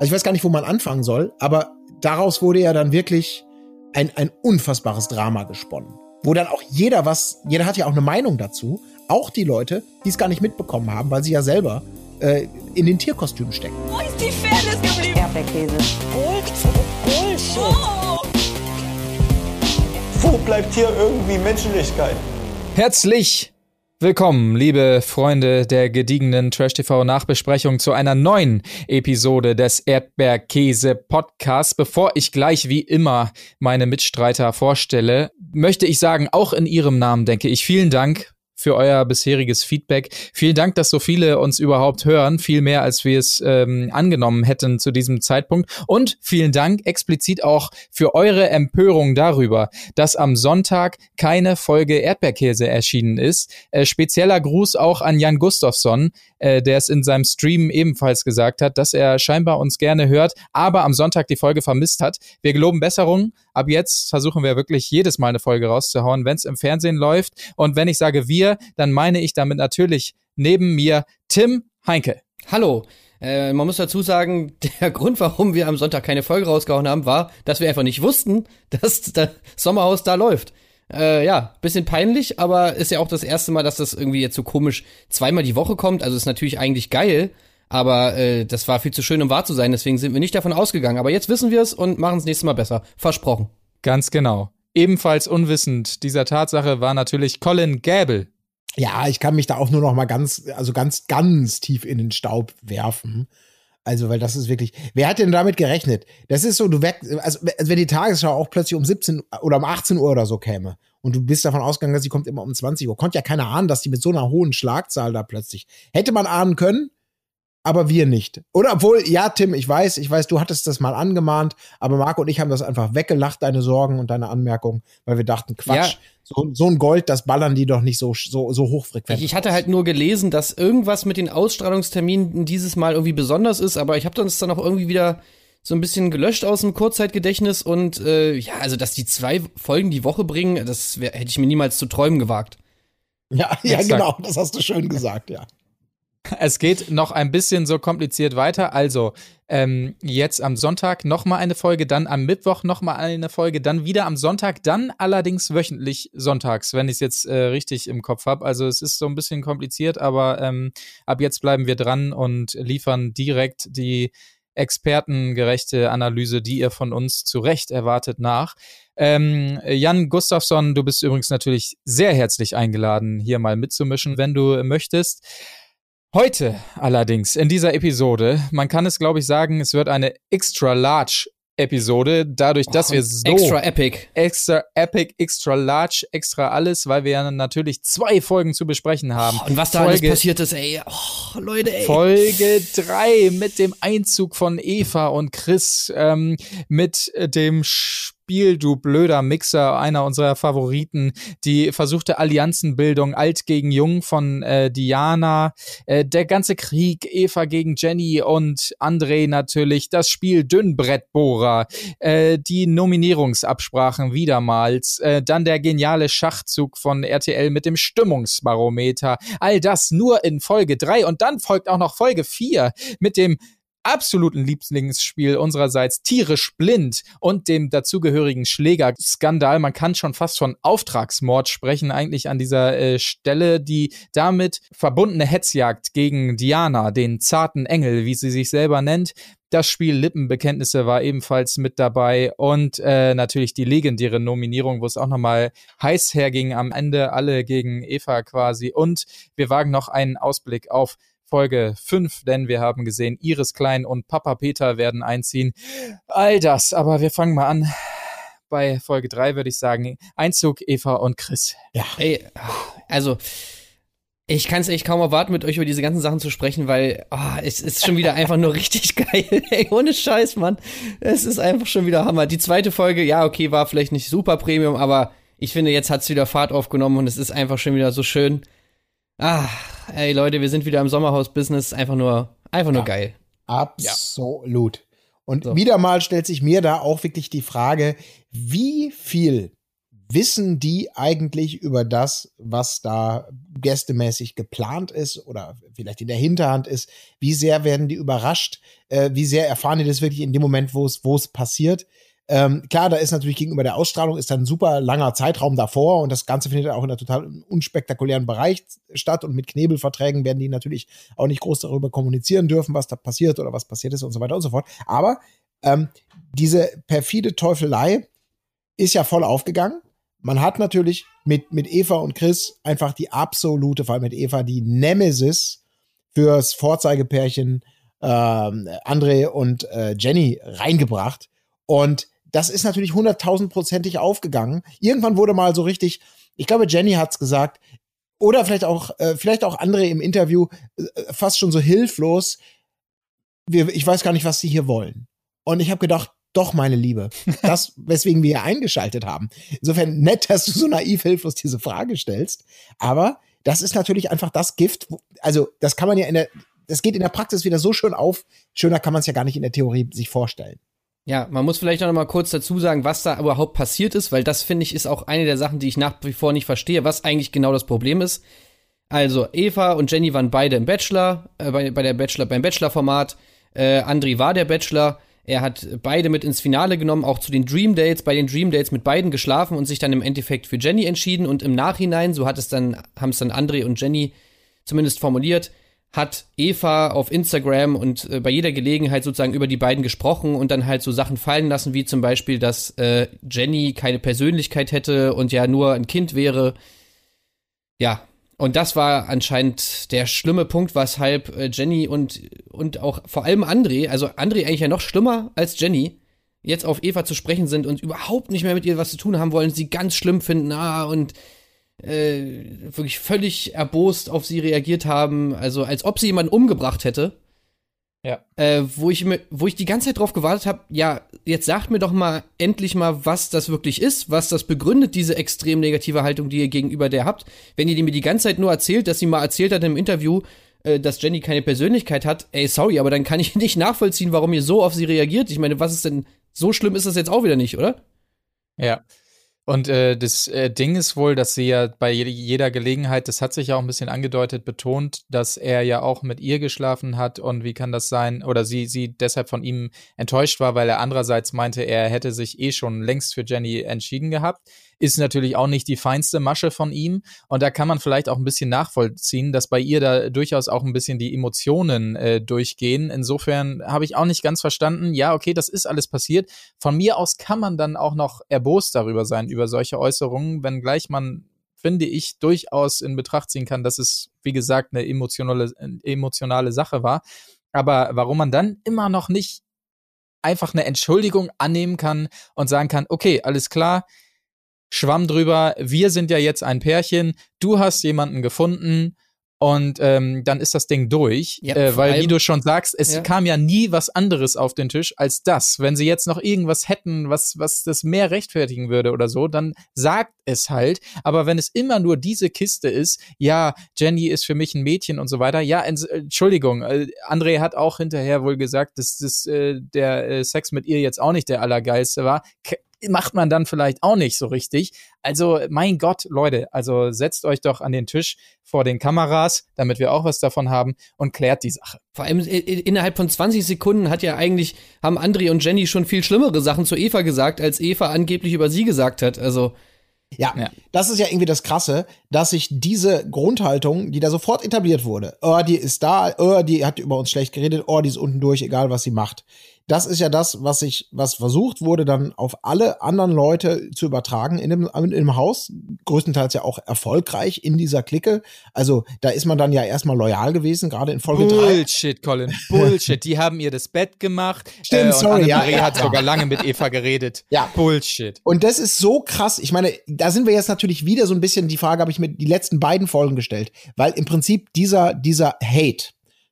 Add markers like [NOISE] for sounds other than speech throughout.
Also ich weiß gar nicht, wo man anfangen soll, aber daraus wurde ja dann wirklich ein, ein unfassbares Drama gesponnen. Wo dann auch jeder was, jeder hat ja auch eine Meinung dazu, auch die Leute, die es gar nicht mitbekommen haben, weil sie ja selber äh, in den Tierkostümen stecken. Wo ist die Fairness geblieben? Erdbeerkäse. Gold, Bullshit. Oh. Wo bleibt hier irgendwie Menschlichkeit? Herzlich willkommen, liebe Freunde der gediegenen Trash TV Nachbesprechung zu einer neuen Episode des Erdbeerkäse Podcasts. Bevor ich gleich wie immer meine Mitstreiter vorstelle, möchte ich sagen, auch in ihrem Namen denke ich vielen Dank für euer bisheriges Feedback. Vielen Dank, dass so viele uns überhaupt hören, viel mehr als wir es ähm, angenommen hätten zu diesem Zeitpunkt. Und vielen Dank explizit auch für eure Empörung darüber, dass am Sonntag keine Folge Erdbeerkäse erschienen ist. Äh, spezieller Gruß auch an Jan Gustafsson, äh, der es in seinem Stream ebenfalls gesagt hat, dass er scheinbar uns gerne hört, aber am Sonntag die Folge vermisst hat. Wir geloben Besserung. Ab jetzt versuchen wir wirklich jedes Mal eine Folge rauszuhauen, wenn es im Fernsehen läuft. Und wenn ich sage wir, dann meine ich damit natürlich neben mir Tim Heinke. Hallo. Äh, man muss dazu sagen, [LAUGHS] der Grund, warum wir am Sonntag keine Folge rausgehauen haben, war, dass wir einfach nicht wussten, dass das Sommerhaus da läuft. Äh, ja, bisschen peinlich, aber ist ja auch das erste Mal, dass das irgendwie jetzt so komisch zweimal die Woche kommt. Also ist natürlich eigentlich geil, aber äh, das war viel zu schön, um wahr zu sein. Deswegen sind wir nicht davon ausgegangen. Aber jetzt wissen wir es und machen es nächstes Mal besser. Versprochen. Ganz genau. Ebenfalls unwissend dieser Tatsache war natürlich Colin Gable. Ja, ich kann mich da auch nur noch mal ganz, also ganz, ganz tief in den Staub werfen. Also, weil das ist wirklich, wer hat denn damit gerechnet? Das ist so, du weg, also, wenn die Tagesschau auch plötzlich um 17 oder um 18 Uhr oder so käme und du bist davon ausgegangen, dass sie kommt immer um 20 Uhr, konnte ja keiner ahnen, dass die mit so einer hohen Schlagzahl da plötzlich, hätte man ahnen können, aber wir nicht. Oder obwohl, ja, Tim, ich weiß, ich weiß, du hattest das mal angemahnt, aber Marco und ich haben das einfach weggelacht, deine Sorgen und deine Anmerkungen, weil wir dachten, Quatsch, ja. so, so ein Gold, das ballern die doch nicht so, so, so hochfrequent. Ich hatte halt nur gelesen, dass irgendwas mit den Ausstrahlungsterminen dieses Mal irgendwie besonders ist, aber ich habe das dann auch irgendwie wieder so ein bisschen gelöscht aus dem Kurzzeitgedächtnis und äh, ja, also dass die zwei Folgen die Woche bringen, das wär, hätte ich mir niemals zu träumen gewagt. Ja, [LAUGHS] ja, genau, das hast du schön gesagt, ja. Es geht noch ein bisschen so kompliziert weiter. Also ähm, jetzt am Sonntag nochmal eine Folge, dann am Mittwoch nochmal eine Folge, dann wieder am Sonntag, dann allerdings wöchentlich sonntags, wenn ich es jetzt äh, richtig im Kopf habe. Also es ist so ein bisschen kompliziert, aber ähm, ab jetzt bleiben wir dran und liefern direkt die expertengerechte Analyse, die ihr von uns zu Recht erwartet, nach. Ähm, Jan Gustafsson, du bist übrigens natürlich sehr herzlich eingeladen, hier mal mitzumischen, wenn du möchtest. Heute allerdings in dieser Episode, man kann es glaube ich sagen, es wird eine extra large Episode, dadurch, dass oh, wir so extra epic, extra epic, extra large, extra alles, weil wir ja natürlich zwei Folgen zu besprechen haben. Oh, und was da Folge, alles passiert ist, ey, oh, Leute, ey. Folge drei mit dem Einzug von Eva und Chris, ähm, mit dem Sch Spiel, du blöder Mixer, einer unserer Favoriten. Die versuchte Allianzenbildung alt gegen jung von äh, Diana, äh, der ganze Krieg, Eva gegen Jenny und André natürlich, das Spiel Dünnbrettbohrer, äh, die Nominierungsabsprachen wiedermals, äh, dann der geniale Schachzug von RTL mit dem Stimmungsbarometer. All das nur in Folge 3 und dann folgt auch noch Folge 4 mit dem absoluten Lieblingsspiel unsererseits tierisch blind und dem dazugehörigen Schlägerskandal. Man kann schon fast von Auftragsmord sprechen, eigentlich an dieser äh, Stelle. Die damit verbundene Hetzjagd gegen Diana, den zarten Engel, wie sie sich selber nennt. Das Spiel Lippenbekenntnisse war ebenfalls mit dabei und äh, natürlich die legendäre Nominierung, wo es auch nochmal heiß herging am Ende, alle gegen Eva quasi. Und wir wagen noch einen Ausblick auf Folge 5, denn wir haben gesehen, Iris Klein und Papa Peter werden einziehen. All das, aber wir fangen mal an. Bei Folge 3 würde ich sagen, Einzug Eva und Chris. Ja. Ey, also ich kann es echt kaum erwarten, mit euch über diese ganzen Sachen zu sprechen, weil oh, es ist schon wieder einfach nur [LAUGHS] richtig geil. Ey, ohne Scheiß, Mann. Es ist einfach schon wieder Hammer. Die zweite Folge, ja, okay, war vielleicht nicht super Premium, aber ich finde, jetzt hat es wieder Fahrt aufgenommen und es ist einfach schon wieder so schön. Ah, ey Leute, wir sind wieder im Sommerhaus-Business. Einfach nur, einfach nur ja, geil. Absolut. Ja. Und so. wieder mal stellt sich mir da auch wirklich die Frage, wie viel, wissen die eigentlich über das, was da gästemäßig geplant ist oder vielleicht in der Hinterhand ist? Wie sehr werden die überrascht? Äh, wie sehr erfahren die das wirklich in dem Moment, wo es, wo es passiert? Ähm, klar, da ist natürlich gegenüber der Ausstrahlung ist ein super langer Zeitraum davor und das Ganze findet auch in einem total unspektakulären Bereich statt und mit Knebelverträgen werden die natürlich auch nicht groß darüber kommunizieren dürfen, was da passiert oder was passiert ist und so weiter und so fort. Aber ähm, diese perfide Teufelei ist ja voll aufgegangen. Man hat natürlich mit, mit Eva und Chris einfach die absolute, vor allem mit Eva, die Nemesis fürs Vorzeigepärchen ähm, André und äh, Jenny reingebracht. Und das ist natürlich hunderttausendprozentig aufgegangen. Irgendwann wurde mal so richtig, ich glaube, Jenny hat's gesagt, oder vielleicht auch, äh, vielleicht auch andere im Interview, äh, fast schon so hilflos. Wir, ich weiß gar nicht, was sie hier wollen. Und ich habe gedacht, doch, meine Liebe, [LAUGHS] das, weswegen wir hier eingeschaltet haben. Insofern nett, dass du so naiv hilflos diese Frage stellst. Aber das ist natürlich einfach das Gift. Also, das kann man ja in der, das geht in der Praxis wieder so schön auf. Schöner kann man es ja gar nicht in der Theorie sich vorstellen. Ja, man muss vielleicht noch mal kurz dazu sagen, was da überhaupt passiert ist, weil das finde ich ist auch eine der Sachen, die ich nach wie vor nicht verstehe, was eigentlich genau das Problem ist. Also Eva und Jenny waren beide im Bachelor, äh, bei, bei der Bachelor beim Bachelor-Format. Äh, Andri war der Bachelor. Er hat beide mit ins Finale genommen, auch zu den Dream Dates, bei den Dream Dates mit beiden geschlafen und sich dann im Endeffekt für Jenny entschieden. Und im Nachhinein, so hat es dann, haben es dann André und Jenny zumindest formuliert, hat Eva auf Instagram und äh, bei jeder Gelegenheit sozusagen über die beiden gesprochen und dann halt so Sachen fallen lassen, wie zum Beispiel, dass äh, Jenny keine Persönlichkeit hätte und ja nur ein Kind wäre. Ja, und das war anscheinend der schlimme Punkt, weshalb äh, Jenny und, und auch vor allem André, also André eigentlich ja noch schlimmer als Jenny, jetzt auf Eva zu sprechen sind und überhaupt nicht mehr mit ihr was zu tun haben wollen, sie ganz schlimm finden, ah, und äh, wirklich völlig erbost auf sie reagiert haben, also als ob sie jemanden umgebracht hätte. Ja. Äh, wo ich mir, wo ich die ganze Zeit drauf gewartet habe, ja, jetzt sagt mir doch mal endlich mal, was das wirklich ist, was das begründet, diese extrem negative Haltung, die ihr gegenüber der habt. Wenn ihr mir die ganze Zeit nur erzählt, dass sie mal erzählt hat im Interview, äh, dass Jenny keine Persönlichkeit hat, ey, sorry, aber dann kann ich [LAUGHS] nicht nachvollziehen, warum ihr so auf sie reagiert. Ich meine, was ist denn, so schlimm ist das jetzt auch wieder nicht, oder? Ja. Und äh, das äh, Ding ist wohl, dass sie ja bei jeder Gelegenheit, das hat sich ja auch ein bisschen angedeutet, betont, dass er ja auch mit ihr geschlafen hat. Und wie kann das sein, oder sie, sie deshalb von ihm enttäuscht war, weil er andererseits meinte, er hätte sich eh schon längst für Jenny entschieden gehabt ist natürlich auch nicht die feinste Masche von ihm. Und da kann man vielleicht auch ein bisschen nachvollziehen, dass bei ihr da durchaus auch ein bisschen die Emotionen äh, durchgehen. Insofern habe ich auch nicht ganz verstanden, ja, okay, das ist alles passiert. Von mir aus kann man dann auch noch erbost darüber sein, über solche Äußerungen, wenngleich man finde ich, durchaus in Betracht ziehen kann, dass es, wie gesagt, eine emotionale, emotionale Sache war. Aber warum man dann immer noch nicht einfach eine Entschuldigung annehmen kann und sagen kann, okay, alles klar, Schwamm drüber, wir sind ja jetzt ein Pärchen, du hast jemanden gefunden und ähm, dann ist das Ding durch. Ja, äh, weil, wie du schon sagst, es ja. kam ja nie was anderes auf den Tisch als das. Wenn sie jetzt noch irgendwas hätten, was, was das mehr rechtfertigen würde oder so, dann sagt es halt. Aber wenn es immer nur diese Kiste ist, ja, Jenny ist für mich ein Mädchen und so weiter, ja, Entschuldigung, äh, André hat auch hinterher wohl gesagt, dass, dass äh, der äh, Sex mit ihr jetzt auch nicht der allergeilste war. K macht man dann vielleicht auch nicht so richtig. Also, mein Gott, Leute, also setzt euch doch an den Tisch vor den Kameras, damit wir auch was davon haben und klärt die Sache. Vor allem innerhalb von 20 Sekunden hat ja eigentlich, haben André und Jenny schon viel schlimmere Sachen zu Eva gesagt, als Eva angeblich über sie gesagt hat. Also, ja, ja, das ist ja irgendwie das Krasse, dass sich diese Grundhaltung, die da sofort etabliert wurde, oh, die ist da, oh, die hat über uns schlecht geredet, oh, die ist unten durch, egal was sie macht das ist ja das, was ich, was versucht wurde, dann auf alle anderen Leute zu übertragen in dem, in dem Haus. Größtenteils ja auch erfolgreich in dieser Clique. Also da ist man dann ja erstmal loyal gewesen, gerade in Folge 3. Bullshit, Colin. Bullshit. Die haben ihr das Bett gemacht. Stimmt, äh, sorry. Ja, ja, hat ja. sogar lange mit Eva geredet. [LAUGHS] Ja. Bullshit. Und das ist so krass. Ich meine, da sind wir jetzt natürlich wieder so ein bisschen, die Frage habe ich mir die letzten beiden Folgen gestellt. Weil im Prinzip dieser, dieser Hate,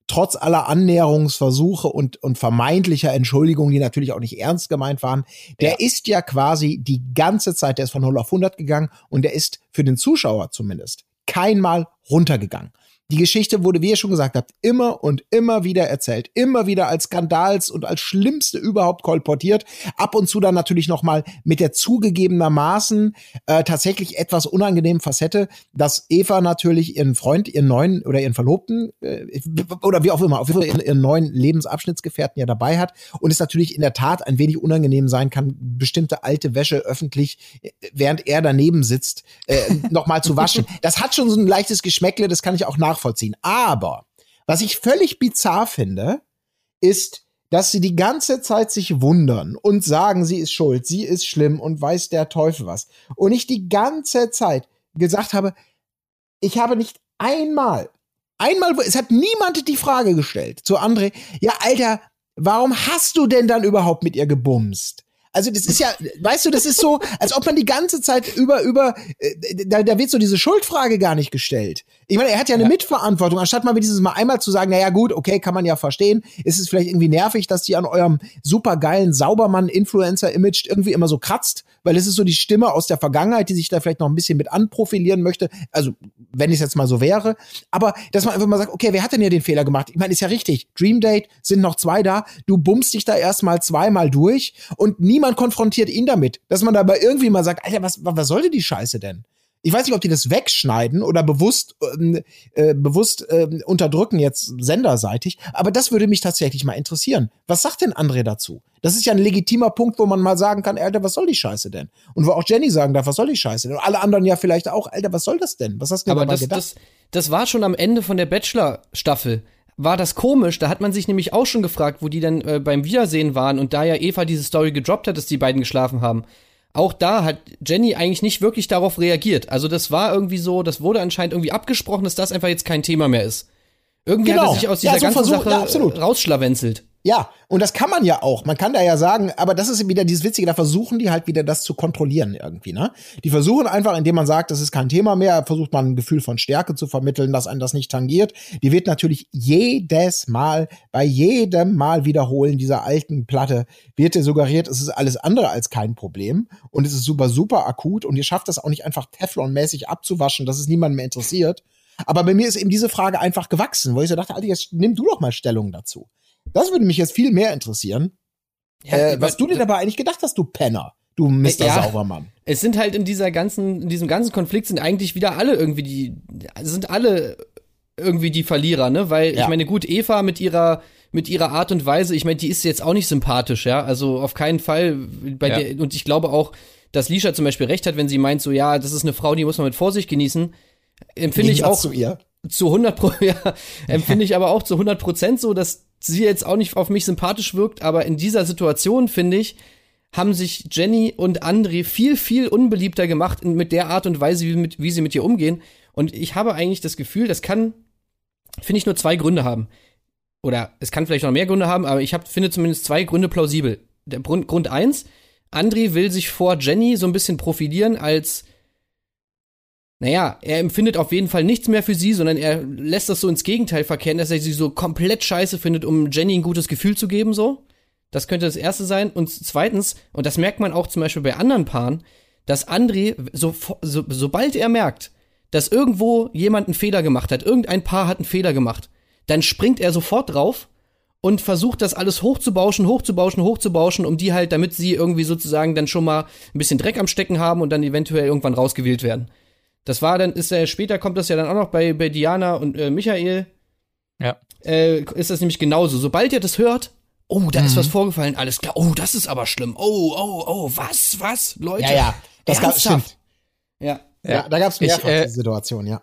trotz aller Annäherungsversuche und, und vermeintlicher Entschuldigungen, die natürlich auch nicht ernst gemeint waren, der ja. ist ja quasi die ganze Zeit, der ist von 0 auf 100 gegangen und der ist für den Zuschauer zumindest keinmal runtergegangen. Die Geschichte wurde, wie ihr schon gesagt habt, immer und immer wieder erzählt, immer wieder als Skandals und als schlimmste überhaupt kolportiert. Ab und zu dann natürlich noch mal mit der zugegebenermaßen äh, tatsächlich etwas unangenehmen Facette, dass Eva natürlich ihren Freund, ihren neuen oder ihren Verlobten äh, oder wie auch immer, auf jeden Fall ihren, ihren neuen Lebensabschnittsgefährten ja dabei hat und es natürlich in der Tat ein wenig unangenehm sein kann, bestimmte alte Wäsche öffentlich, äh, während er daneben sitzt, äh, noch mal zu waschen. [LAUGHS] Das hat schon so ein leichtes Geschmäckle, das kann ich auch nachvollziehen. Aber was ich völlig bizarr finde, ist, dass sie die ganze Zeit sich wundern und sagen, sie ist schuld, sie ist schlimm und weiß der Teufel was. Und ich die ganze Zeit gesagt habe, ich habe nicht einmal, einmal, es hat niemand die Frage gestellt zu André, ja, Alter, warum hast du denn dann überhaupt mit ihr gebumst? Also das ist ja, weißt du, das ist so, als ob man die ganze Zeit über, über, äh, da, da wird so diese Schuldfrage gar nicht gestellt. Ich meine, er hat ja eine ja. Mitverantwortung, anstatt mal dieses Mal einmal zu sagen, naja gut, okay, kann man ja verstehen, ist es vielleicht irgendwie nervig, dass die an eurem supergeilen Saubermann-Influencer-Image irgendwie immer so kratzt, weil es ist so die Stimme aus der Vergangenheit, die sich da vielleicht noch ein bisschen mit anprofilieren möchte. Also, wenn es jetzt mal so wäre. Aber, dass man einfach mal sagt, okay, wer hat denn hier den Fehler gemacht? Ich meine, ist ja richtig. Dream Date sind noch zwei da. Du bummst dich da erstmal zweimal durch und niemand konfrontiert ihn damit. Dass man dabei irgendwie mal sagt, Alter, was, was sollte die Scheiße denn? Ich weiß nicht, ob die das wegschneiden oder bewusst, ähm, äh, bewusst äh, unterdrücken jetzt senderseitig, aber das würde mich tatsächlich mal interessieren. Was sagt denn André dazu? Das ist ja ein legitimer Punkt, wo man mal sagen kann, Alter, was soll die Scheiße denn? Und wo auch Jenny sagen darf, was soll die Scheiße denn? Und alle anderen ja vielleicht auch, Alter, was soll das denn? Was hast du denn aber das, gedacht? das, das war schon am Ende von der Bachelor-Staffel war das komisch. Da hat man sich nämlich auch schon gefragt, wo die dann äh, beim Wiedersehen waren und da ja Eva diese Story gedroppt hat, dass die beiden geschlafen haben auch da hat Jenny eigentlich nicht wirklich darauf reagiert. Also das war irgendwie so, das wurde anscheinend irgendwie abgesprochen, dass das einfach jetzt kein Thema mehr ist. Irgendwie genau. hat er sich aus dieser ja, so ganzen Versuch, Sache ja, rausschlawenzelt. Ja, und das kann man ja auch. Man kann da ja sagen, aber das ist wieder dieses Witzige, da versuchen die halt wieder das zu kontrollieren irgendwie, ne? Die versuchen einfach, indem man sagt, das ist kein Thema mehr, versucht man ein Gefühl von Stärke zu vermitteln, dass einen das nicht tangiert. Die wird natürlich jedes Mal, bei jedem Mal wiederholen dieser alten Platte, wird dir suggeriert, es ist alles andere als kein Problem und es ist super, super akut und ihr schafft das auch nicht einfach Teflon-mäßig abzuwaschen, dass es niemanden mehr interessiert. Aber bei mir ist eben diese Frage einfach gewachsen, wo ich so dachte, Alter, jetzt nimm du doch mal Stellung dazu. Das würde mich jetzt viel mehr interessieren. Ja, äh, was du dir dabei eigentlich gedacht hast, du Penner, du Mr. Ja, Saubermann. Es sind halt in dieser ganzen, in diesem ganzen Konflikt sind eigentlich wieder alle irgendwie die, sind alle irgendwie die Verlierer, ne? Weil ja. ich meine, gut, Eva mit ihrer mit ihrer Art und Weise, ich meine, die ist jetzt auch nicht sympathisch, ja. Also auf keinen Fall bei der, und ich glaube auch, dass Lisha zum Beispiel recht hat, wenn sie meint, so ja, das ist eine Frau, die muss man mit Vorsicht genießen. Empfinde ich auch zu ihr. Zu 100 Pro, [LAUGHS] ja, empfinde ich aber auch zu 100 Prozent so, dass sie jetzt auch nicht auf mich sympathisch wirkt, aber in dieser Situation, finde ich, haben sich Jenny und André viel, viel unbeliebter gemacht mit der Art und Weise, wie, mit, wie sie mit ihr umgehen. Und ich habe eigentlich das Gefühl, das kann, finde ich, nur zwei Gründe haben. Oder es kann vielleicht noch mehr Gründe haben, aber ich hab, finde zumindest zwei Gründe plausibel. Der Grund, Grund eins, André will sich vor Jenny so ein bisschen profilieren als naja, er empfindet auf jeden Fall nichts mehr für sie, sondern er lässt das so ins Gegenteil verkehren, dass er sie so komplett scheiße findet, um Jenny ein gutes Gefühl zu geben, so. Das könnte das erste sein. Und zweitens, und das merkt man auch zum Beispiel bei anderen Paaren, dass André, so, so, sobald er merkt, dass irgendwo jemand einen Fehler gemacht hat, irgendein Paar hat einen Fehler gemacht, dann springt er sofort drauf und versucht das alles hochzubauschen, hochzubauschen, hochzubauschen, um die halt, damit sie irgendwie sozusagen dann schon mal ein bisschen Dreck am Stecken haben und dann eventuell irgendwann rausgewählt werden. Das war dann, ist ja später kommt das ja dann auch noch bei, bei Diana und äh, Michael. Ja. Äh, ist das nämlich genauso. Sobald ihr das hört, oh, da mhm. ist was vorgefallen, alles klar. Oh, das ist aber schlimm. Oh, oh, oh, was, was, Leute? Ja, ja, das gab, stimmt. Ja. ja. Ja, da gab es mehrfach ich, äh, die Situation, ja.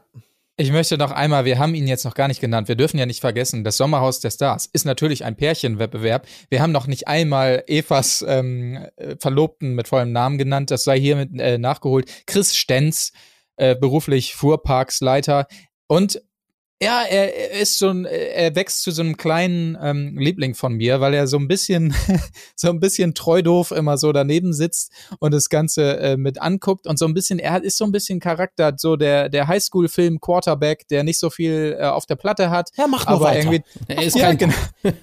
Ich möchte noch einmal, wir haben ihn jetzt noch gar nicht genannt, wir dürfen ja nicht vergessen, das Sommerhaus der Stars ist natürlich ein Pärchenwettbewerb. Wir haben noch nicht einmal Evas ähm, Verlobten mit vollem Namen genannt, das sei hiermit äh, nachgeholt. Chris Stenz, äh, beruflich Fuhrparksleiter. Und ja, er, er ist so ein, er wächst zu so einem kleinen ähm, Liebling von mir, weil er so ein bisschen, [LAUGHS] so ein bisschen treu doof immer so daneben sitzt und das Ganze äh, mit anguckt und so ein bisschen, er ist so ein bisschen Charakter, so der, der Highschool-Film Quarterback, der nicht so viel äh, auf der Platte hat. Ja, macht aber weiter. irgendwie. Er ist [LAUGHS] ja, kein, genau. [LAUGHS]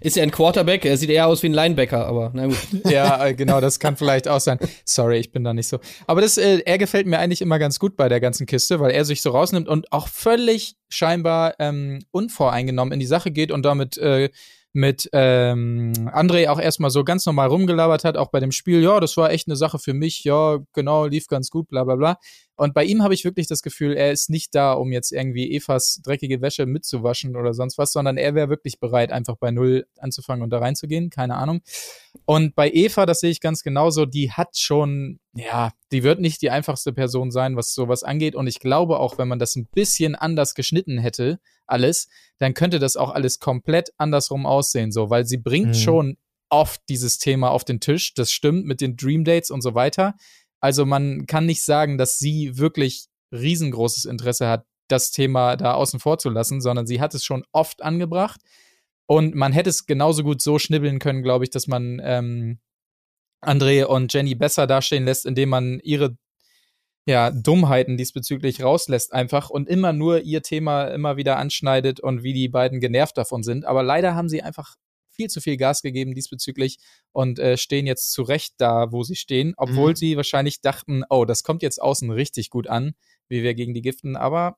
ist ja ein Quarterback, er sieht eher aus wie ein Linebacker, aber na gut. ja, äh, genau, das kann vielleicht auch sein. Sorry, ich bin da nicht so. Aber das, äh, er gefällt mir eigentlich immer ganz gut bei der ganzen Kiste, weil er sich so rausnimmt und auch völlig scheinbar scheinbar ähm, unvoreingenommen in die Sache geht und damit äh, mit ähm, André auch erstmal so ganz normal rumgelabert hat, auch bei dem Spiel, ja, das war echt eine Sache für mich, ja, genau, lief ganz gut, bla bla bla. Und bei ihm habe ich wirklich das Gefühl, er ist nicht da, um jetzt irgendwie Evas dreckige Wäsche mitzuwaschen oder sonst was, sondern er wäre wirklich bereit, einfach bei Null anzufangen und da reinzugehen, keine Ahnung. Und bei Eva, das sehe ich ganz genauso, die hat schon, ja, die wird nicht die einfachste Person sein, was sowas angeht. Und ich glaube auch, wenn man das ein bisschen anders geschnitten hätte, alles, dann könnte das auch alles komplett andersrum aussehen, so, weil sie bringt Mhm. schon oft dieses Thema auf den Tisch. Das stimmt mit den Dream Dates und so weiter. Also man kann nicht sagen, dass sie wirklich riesengroßes Interesse hat, das Thema da außen vor zu lassen, sondern sie hat es schon oft angebracht. Und man hätte es genauso gut so schnibbeln können, glaube ich, dass man ähm, André und Jenny besser dastehen lässt, indem man ihre ja, Dummheiten diesbezüglich rauslässt einfach und immer nur ihr Thema immer wieder anschneidet und wie die beiden genervt davon sind. Aber leider haben sie einfach viel zu viel Gas gegeben diesbezüglich und äh, stehen jetzt zu Recht da, wo sie stehen, obwohl Mhm. sie wahrscheinlich dachten, oh, das kommt jetzt außen richtig gut an, wie wir gegen die giften, aber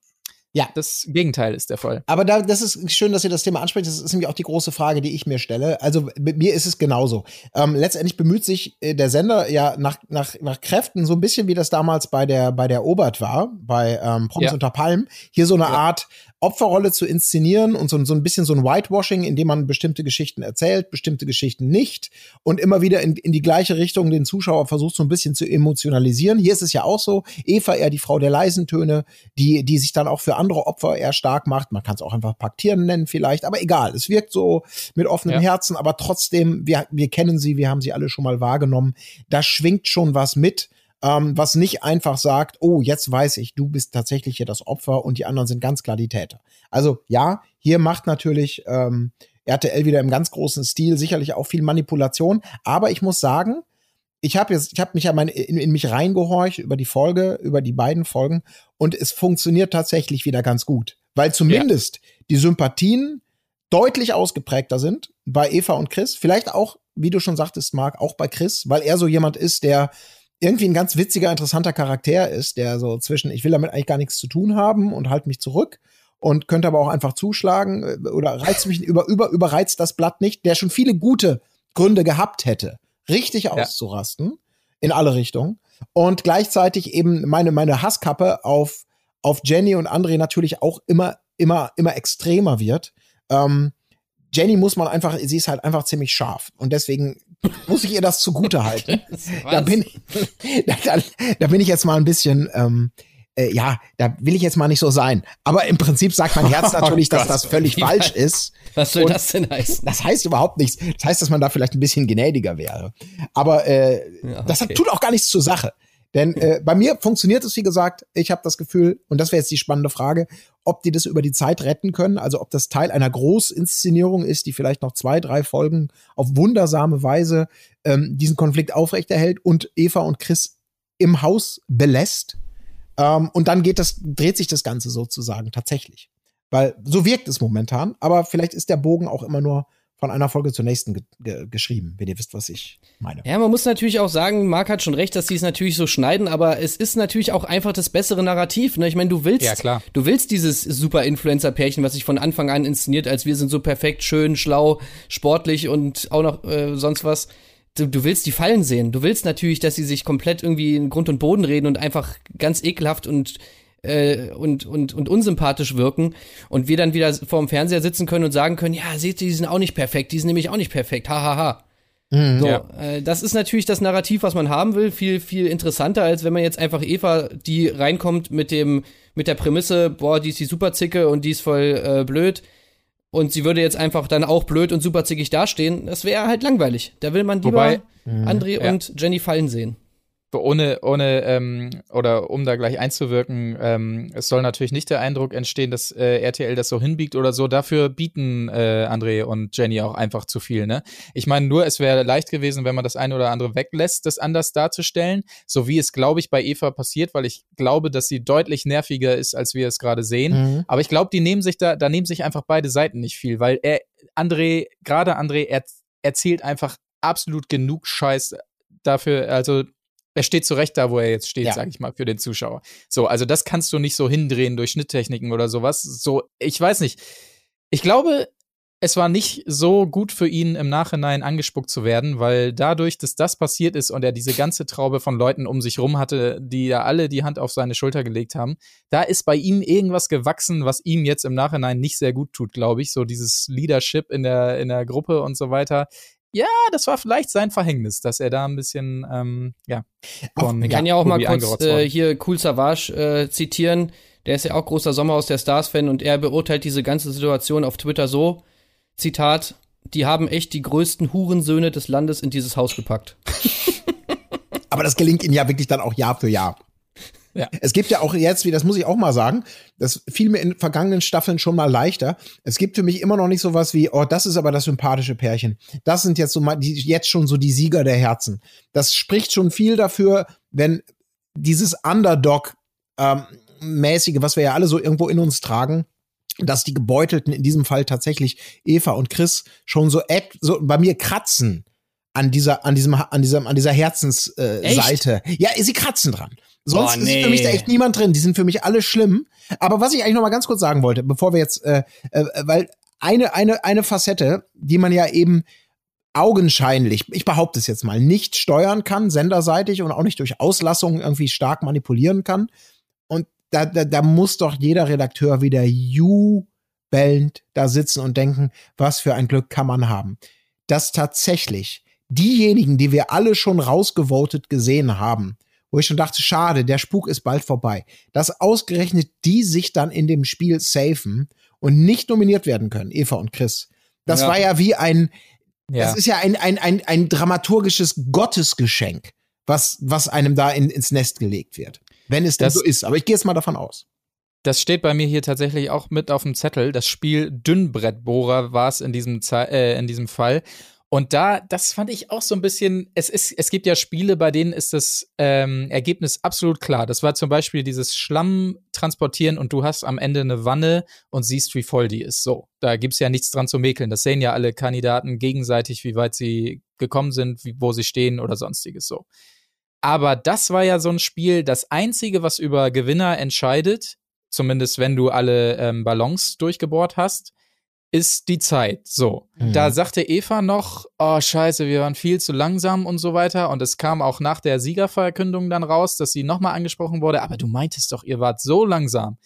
Ja. das Gegenteil ist der Fall. Aber da, das ist schön, dass ihr das Thema ansprecht. Das ist nämlich auch die große Frage, die ich mir stelle. Also mit mir ist es genauso. Ähm, letztendlich bemüht sich äh, der Sender ja nach, nach, nach Kräften, so ein bisschen wie das damals bei der, bei der Obert war, bei ähm, Promis Ja. unter Palmen, hier so eine Ja. Art Opferrolle zu inszenieren und so, so ein bisschen so ein Whitewashing, in dem man bestimmte Geschichten erzählt, bestimmte Geschichten nicht und immer wieder in, in die gleiche Richtung den Zuschauer versucht, so ein bisschen zu emotionalisieren. Hier ist es ja auch so. Eva eher die Frau der leisen Töne, die, die sich dann auch für andere Opfer eher stark macht. Man kann es auch einfach Paktieren nennen vielleicht, aber egal. Es wirkt so mit offenem Ja. Herzen, aber trotzdem, wir, wir kennen sie, wir haben sie alle schon mal wahrgenommen. Da schwingt schon was mit. Ähm, was nicht einfach sagt, oh, jetzt weiß ich, du bist tatsächlich hier das Opfer und die anderen sind ganz klar die Täter. Also ja, hier macht natürlich ähm, RTL wieder im ganz großen Stil sicherlich auch viel Manipulation, aber ich muss sagen, ich habe jetzt, ich habe mich ja mein, in, in mich reingehorcht über die Folge, über die beiden Folgen und es funktioniert tatsächlich wieder ganz gut, weil zumindest die Sympathien deutlich ausgeprägter sind bei Eva und Chris. Vielleicht auch, wie du schon sagtest, Marc, auch bei Chris, weil er so jemand ist, der irgendwie ein ganz witziger, interessanter Charakter ist, der so zwischen, ich will damit eigentlich gar nichts zu tun haben und halt mich zurück und könnte aber auch einfach zuschlagen äh, oder reizt mich über, über, überreizt das Blatt nicht, der schon viele gute Gründe gehabt hätte, richtig auszurasten in alle Richtungen und gleichzeitig eben meine, meine Hasskappe auf, auf Jenny und André natürlich auch immer, immer, immer extremer wird. Ähm, Jenny muss man einfach, sie ist halt einfach ziemlich scharf und deswegen muss ich ihr das zugute halten. [LAUGHS] da bin, [LAUGHS] da, da, bin ich jetzt mal ein bisschen, ähm, äh, ja, da will ich jetzt mal nicht so sein. Aber im Prinzip sagt mein Herz [LAUGHS] natürlich, dass das völlig Wie falsch weit- ist. Was soll Und- das denn heißen? Das heißt überhaupt nichts. Das heißt, dass man da vielleicht ein bisschen gnädiger wäre. Aber äh, Ja, das hat, okay. tut auch gar nichts zur Sache. Denn äh, bei mir funktioniert es, wie gesagt, ich habe das Gefühl, und das wäre jetzt die spannende Frage, ob die das über die Zeit retten können, also ob das Teil einer Großinszenierung ist, die vielleicht noch zwei, drei Folgen auf wundersame Weise ähm, diesen Konflikt aufrechterhält und Eva und Chris im Haus belässt. Ähm, und dann geht das, dreht sich das Ganze sozusagen tatsächlich. Weil so wirkt es momentan, aber vielleicht ist der Bogen auch immer nur von einer Folge zur nächsten ge ge geschrieben, wenn ihr wisst, was ich meine. Ja, man muss natürlich auch sagen, Marc hat schon recht, dass sie es natürlich so schneiden, aber es ist natürlich auch einfach das bessere Narrativ. Ne? Ich meine, du willst, Ja, klar. du willst dieses super Influencer-Pärchen, was sich von Anfang an inszeniert, als wir sind so perfekt, schön, schlau, sportlich und auch noch äh, sonst was. Du, du willst die Fallen sehen. Du willst natürlich, dass sie sich komplett irgendwie in Grund und Boden reden und einfach ganz ekelhaft und äh, und, und, und unsympathisch wirken und wir dann wieder vorm Fernseher sitzen können und sagen können, ja, seht ihr, die sind auch nicht perfekt, die sind nämlich auch nicht perfekt, hahaha. Ha, ha. Mhm. So, Ja. äh, das ist natürlich das Narrativ, was man haben will, viel, viel interessanter, als wenn man jetzt einfach Eva, die reinkommt mit dem, mit der Prämisse, boah, die ist die Superzicke und die ist voll äh, blöd. Und sie würde jetzt einfach dann auch blöd und superzickig dastehen. Das wäre halt langweilig. Da will man lieber Wobei- André Ja. und Jenny fallen sehen. Ohne, ohne, ähm, oder um da gleich einzuwirken, ähm, es soll natürlich nicht der Eindruck entstehen, dass äh, RTL das so hinbiegt oder so. Dafür bieten äh, André und Jenny auch einfach zu viel, ne? Ich meine, nur es wäre leicht gewesen, wenn man das eine oder andere weglässt, das anders darzustellen, so wie es, glaube ich, bei Eva passiert, weil ich glaube, dass sie deutlich nerviger ist, als wir es gerade sehen. Mhm. Aber ich glaube, die nehmen sich da, da nehmen sich einfach beide Seiten nicht viel, weil er, André, gerade André, er erzählt einfach absolut genug Scheiß dafür, also er steht zurecht da, wo er jetzt steht, Ja. sag ich mal, für den Zuschauer. So, also das kannst du nicht so hindrehen durch Schnitttechniken oder sowas. So, ich weiß nicht. Ich glaube, es war nicht so gut für ihn im Nachhinein angespuckt zu werden, weil dadurch, dass das passiert ist und er diese ganze Traube von Leuten um sich rum hatte, die ja alle die Hand auf seine Schulter gelegt haben, da ist bei ihm irgendwas gewachsen, was ihm jetzt im Nachhinein nicht sehr gut tut, glaube ich. So dieses Leadership in der, in der Gruppe und so weiter. Ja, das war vielleicht sein Verhängnis, dass er da ein bisschen, ähm, ja, von Ich kann ja auch mal kurz äh, hier Cool Savage äh, zitieren. Der ist ja auch großer Sommerhaus der Stars-Fan und er beurteilt diese ganze Situation auf Twitter so, Zitat, die haben echt die größten Hurensöhne des Landes in dieses Haus gepackt. [LAUGHS] Aber das gelingt ihnen ja wirklich dann auch Jahr für Jahr. Ja. Es gibt ja auch jetzt, wie das muss ich auch mal sagen, das fiel mir in vergangenen Staffeln schon mal leichter. Es gibt für mich immer noch nicht sowas wie, oh, das ist aber das sympathische Pärchen. Das sind jetzt so mal die, jetzt schon so die Sieger der Herzen. Das spricht schon viel dafür, wenn dieses Underdog ähm, mäßige, was wir ja alle so irgendwo in uns tragen, dass die Gebeutelten in diesem Fall tatsächlich Eva und Chris schon so, so bei mir kratzen an dieser, an diesem, an diesem, an dieser Herzensseite. Äh, ja, sie kratzen dran. Sonst Boah, ist für mich da nee. echt niemand drin. Die sind für mich alle schlimm. Aber was ich eigentlich noch mal ganz kurz sagen wollte, bevor wir jetzt, äh, äh, weil eine, eine, eine Facette, die man ja eben augenscheinlich, ich behaupte es jetzt mal, nicht steuern kann, senderseitig und auch nicht durch Auslassungen irgendwie stark manipulieren kann. Und da, da, da muss doch jeder Redakteur wieder jubelnd da sitzen und denken, was für ein Glück kann man haben. Dass tatsächlich diejenigen, die wir alle schon rausgevotet gesehen haben, wo ich schon dachte, schade, der Spuk ist bald vorbei, dass ausgerechnet die sich dann in dem Spiel safen und nicht nominiert werden können, Eva und Chris. Das Ja. war ja wie ein, Ja. das ist ja ein, ein, ein, ein dramaturgisches Gottesgeschenk, was, was einem da in, ins Nest gelegt wird. Wenn es denn Das- so ist. Aber ich gehe jetzt mal davon aus. Das steht bei mir hier tatsächlich auch mit auf dem Zettel. Das Spiel Dünnbrettbohrer war es in diesem, Ze äh, in diesem Fall. Und da, das fand ich auch so ein bisschen, es ist, es gibt ja Spiele, bei denen ist das ähm, Ergebnis absolut klar. Das war zum Beispiel dieses Schlamm transportieren und du hast am Ende eine Wanne und siehst, wie voll die ist. So, da gibt's ja nichts dran zu mäkeln. Das sehen ja alle Kandidaten gegenseitig, wie weit sie gekommen sind, wie, wo sie stehen oder sonstiges so. Aber das war ja so ein Spiel, das einzige, was über Gewinner entscheidet, zumindest wenn du alle ähm, Ballons durchgebohrt hast, ist die Zeit. So. Mhm. Da sagte Eva noch, oh scheiße, wir waren viel zu langsam und so weiter. Und es kam auch nach der Siegerverkündung dann raus, dass sie nochmal angesprochen wurde, aber du meintest doch, ihr wart so langsam.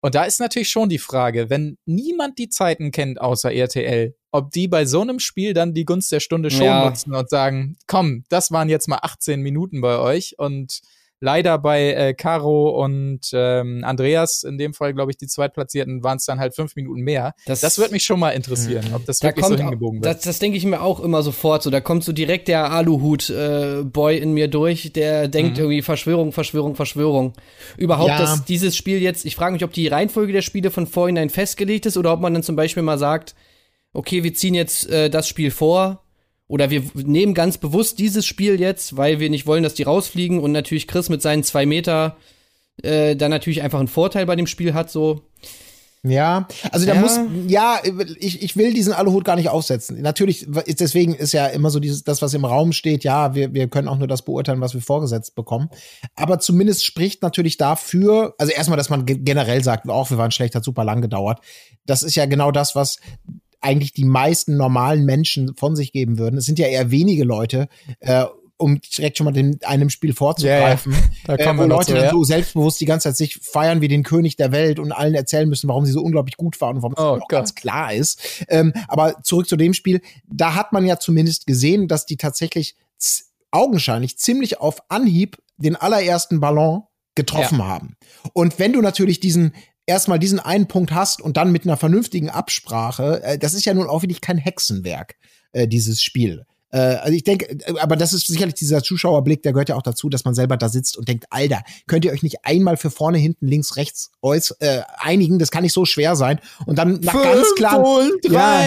Und da ist natürlich schon die Frage, wenn niemand die Zeiten kennt außer RTL, ob die bei so einem Spiel dann die Gunst der Stunde schon Ja. nutzen und sagen, komm, das waren jetzt mal 18 Minuten bei euch und leider bei äh, Caro und ähm, Andreas, in dem Fall, glaube ich, die Zweitplatzierten, waren es dann halt fünf Minuten mehr. Das, Das- würde mich schon mal interessieren, ob das Da wirklich so kommt, hingebogen wird. das, das denke ich mir auch immer sofort so. Da kommt so direkt der Aluhut-Boy in mir durch, der denkt Mhm. irgendwie Verschwörung, Verschwörung, Verschwörung. Überhaupt, Ja. dass dieses Spiel jetzt, ich frage mich, ob die Reihenfolge der Spiele von vorhinein festgelegt ist oder ob man dann zum Beispiel mal sagt, okay, wir ziehen jetzt äh, das Spiel vor oder wir nehmen ganz bewusst dieses Spiel jetzt, weil wir nicht wollen, dass die rausfliegen und natürlich Chris mit seinen zwei Meter äh, dann natürlich einfach einen Vorteil bei dem Spiel hat, so. Ja, also da Ja. muss, ja, ich, ich will diesen Aluhut gar nicht aufsetzen. Natürlich, ist, deswegen ist ja immer so dieses, das, was im Raum steht, ja, wir, wir können auch nur das beurteilen, was wir vorgesetzt bekommen. Aber zumindest spricht natürlich dafür, also erstmal, dass man ge- generell sagt, auch wir waren schlecht, hat super lang gedauert. Das ist ja genau das, was eigentlich die meisten normalen Menschen von sich geben würden. Es sind ja eher wenige Leute, äh, um direkt schon mal dem, einem Spiel vorzugreifen, Da äh, kommen wo Leute zu, dann ja. so selbstbewusst die ganze Zeit sich feiern wie den König der Welt und allen erzählen müssen, warum sie so unglaublich gut waren und warum es Oh auch Gott. ganz klar ist. Ähm, aber zurück zu dem Spiel, da hat man ja zumindest gesehen, dass die tatsächlich augenscheinlich ziemlich auf Anhieb den allerersten Ballon getroffen haben. Und wenn du natürlich diesen erstmal diesen einen Punkt hast und dann mit einer vernünftigen Absprache, äh, das ist ja nun auch wirklich kein Hexenwerk, äh, dieses Spiel. Äh, also ich denke, äh, aber das ist sicherlich dieser Zuschauerblick, der gehört ja auch dazu, dass man selber da sitzt und denkt, Alter, könnt ihr euch nicht einmal für vorne, hinten, links, rechts äuß, äh, einigen? Das kann nicht so schwer sein. Und dann nach ganz klar. Ja,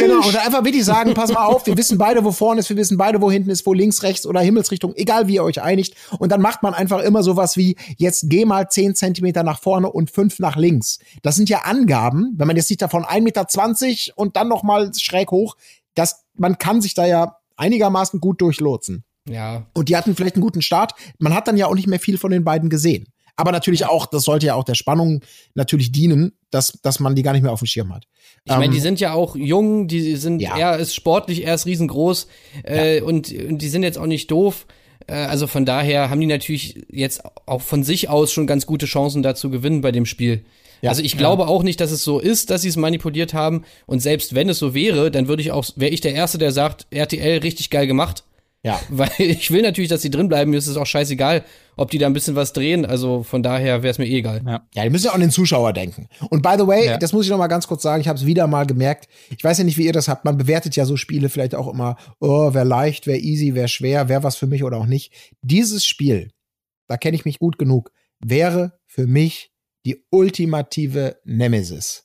Genau, und einfach wirklich sagen, pass mal auf, wir wissen beide, wo vorne ist, wir wissen beide, wo hinten ist, wo links, rechts oder Himmelsrichtung, egal wie ihr euch einigt. Und dann macht man einfach immer sowas wie, jetzt geh mal 10 Zentimeter nach vorne und 5 nach links. Das sind ja Angaben, wenn man jetzt sieht davon 1,20 Meter und dann noch mal schräg hoch, das, man kann sich da ja einigermaßen gut durchlotsen. Ja. Und die hatten vielleicht einen guten Start. Man hat dann ja auch nicht mehr viel von den beiden gesehen. Aber natürlich auch, das sollte ja auch der Spannung natürlich dienen, dass, dass man die gar nicht mehr auf dem Schirm hat. Ich meine, die Ähm, sind ja auch jung, die sind, Ja. er ist sportlich, er ist riesengroß äh, und, und die sind jetzt auch nicht doof. Äh, also von daher haben die natürlich jetzt auch von sich aus schon ganz gute Chancen dazu gewinnen bei dem Spiel. Ja. also ich glaube auch nicht, dass es so ist, dass sie es manipuliert haben. Und selbst wenn es so wäre, dann würde ich auch, wäre ich der Erste, der sagt, RTL richtig geil gemacht. ja. [LAUGHS] Weil ich will natürlich, dass die drin bleiben. Mir ist es auch scheißegal, ob die da ein bisschen was drehen. Also von daher wäre es mir eh egal. Ja, die müssen ja auch an den Zuschauer denken. Und by the way, Ja. das muss ich noch mal ganz kurz sagen, ich habe es wieder mal gemerkt. Ich weiß ja nicht, wie ihr das habt. Man bewertet ja so Spiele vielleicht auch immer, oh, wer leicht, wer easy, wer schwer, wer was für mich oder auch nicht. Dieses Spiel, da kenne ich mich gut genug, wäre für mich die ultimative Nemesis.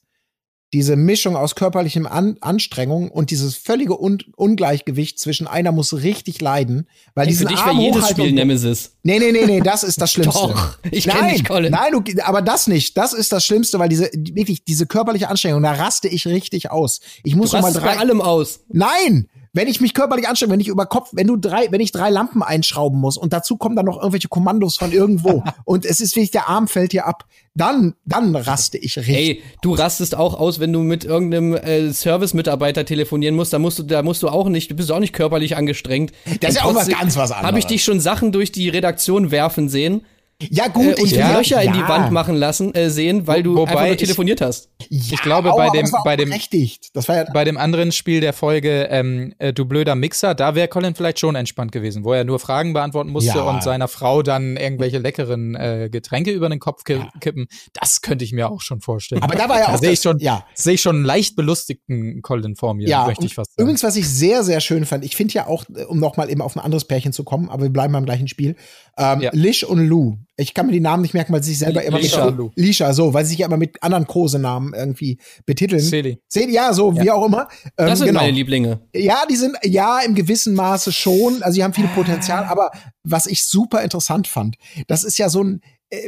Diese Mischung aus körperlichem An Anstrengung und dieses völlige Un Ungleichgewicht zwischen einer muss richtig leiden, weil für diesen dich wäre Arm jedes Spiel Nemesis. Nee, nee, nee, nee, das ist das [LAUGHS] Schlimmste. Doch, ich kenn nein, dich, Colin. Nein, du, aber das nicht. Das ist das Schlimmste, weil diese, die- wirklich, diese körperliche Anstrengung, da raste ich richtig aus. Ich muss Du mal rastest bei drei. allem aus. Nein! Wenn ich mich körperlich anstrenge, wenn ich über Kopf, wenn du drei, wenn ich drei Lampen einschrauben muss und dazu kommen dann noch irgendwelche Kommandos von irgendwo [LAUGHS] und es ist wirklich, der Arm fällt dir ab, dann, dann raste ich richtig. Ey, du rastest auch aus, wenn du mit irgendeinem äh, Service-Mitarbeiter telefonieren musst. Da musst du, da musst du auch nicht, du bist auch nicht körperlich angestrengt. Das ist ja auch was ganz was Habe ich anderes. dich schon Sachen durch die Redaktion werfen sehen ja, äh, gut, und ich ja, Löcher in die ja. Wand machen lassen, äh, sehen, weil du Wobei einfach nur ich- telefoniert hast. Ja, Ich glaube, aua, bei dem- das war auch bei dem- berechtigt. Das war ja, Bei dem anderen Spiel der Folge, ähm, äh, du blöder Mixer, da wäre Colin vielleicht schon entspannt gewesen, wo er nur Fragen beantworten musste Ja. und seiner Frau dann irgendwelche leckeren äh, Getränke über den Kopf ki Ja. kippen. Das könnte ich mir auch schon vorstellen. aber da war ja da auch, sehe ich das- schon, ja. sehe ich schon einen leicht belustigten Colin vor mir, Ja, möchte ich und fast sagen. Übrigens, was ich sehr, sehr schön fand, ich finde ja auch, äh, um nochmal eben auf ein anderes Pärchen zu kommen, aber wir bleiben beim gleichen Spiel, ähm, Ja. Lish und Lou. Ich kann mir die Namen nicht merken, weil sie sich selber immer Lisha mit. Lisha, so, weil sie sich ja immer mit anderen Kosenamen irgendwie betiteln. Celi. Seht ja, so, wie auch immer. Ähm, Das sind genau. meine Lieblinge. Ja, die sind ja im gewissen Maße schon, also sie haben viel Potenzial, aber was ich super interessant fand, das ist ja so ein,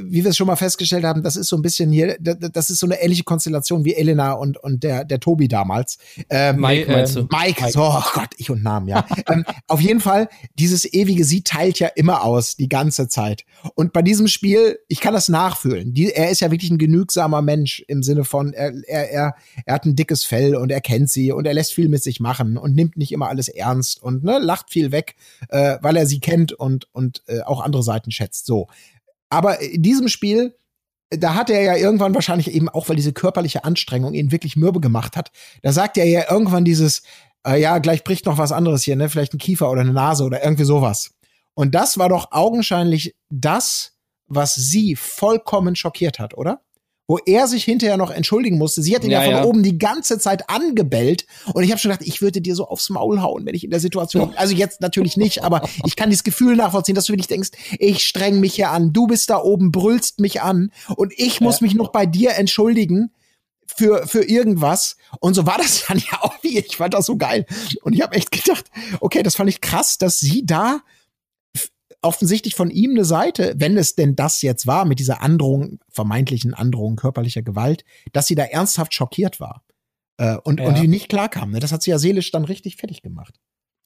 wie wir es schon mal festgestellt haben, das ist so ein bisschen hier, da- da- das ist so eine ähnliche Konstellation wie Elena und, und der, der Tobi damals. Ähm, Mike, meinst du? Mike, so, oh Gott, ich und Namen, ja. [LAUGHS] ähm, auf jeden Fall, dieses ewige Sie teilt ja immer aus, die ganze Zeit. Und bei diesem Spiel, ich kann das nachfühlen. Die, er ist ja wirklich ein genügsamer Mensch im Sinne von, er, er, er, er hat ein dickes Fell und er kennt sie und er lässt viel mit sich machen und nimmt nicht immer alles ernst und ne, lacht viel weg, äh, weil er sie kennt und, und äh, auch andere Seiten schätzt. So. Aber in diesem Spiel, da hat er ja irgendwann wahrscheinlich eben auch, weil diese körperliche Anstrengung ihn wirklich mürbe gemacht hat, da sagt er ja irgendwann dieses, äh, ja, gleich bricht noch was anderes hier, ne? Vielleicht ein Kiefer oder eine Nase oder irgendwie sowas. Und das war doch augenscheinlich das, was sie vollkommen schockiert hat, oder? Wo er sich hinterher noch entschuldigen musste. Sie hat ihn ja, Ja, von ja. oben die ganze Zeit angebellt. Und ich habe schon gedacht, ich würde dir so aufs Maul hauen, wenn ich in der Situation. Also jetzt natürlich nicht, aber ich kann dieses Gefühl nachvollziehen, dass du wirklich denkst, ich streng mich hier an, du bist da oben, brüllst mich an und ich muss mich noch bei dir entschuldigen für, für irgendwas. Und so war das dann ja auch wie. Ich fand das so geil. Und ich habe echt gedacht, okay, das fand ich krass, dass sie da offensichtlich von ihm eine Seite, wenn es denn das jetzt war, mit dieser Androhung, vermeintlichen Androhung körperlicher Gewalt, dass sie da ernsthaft schockiert war. Äh, und, Ja. und die nicht klarkam. Ne? Das hat sie ja seelisch dann richtig fertig gemacht.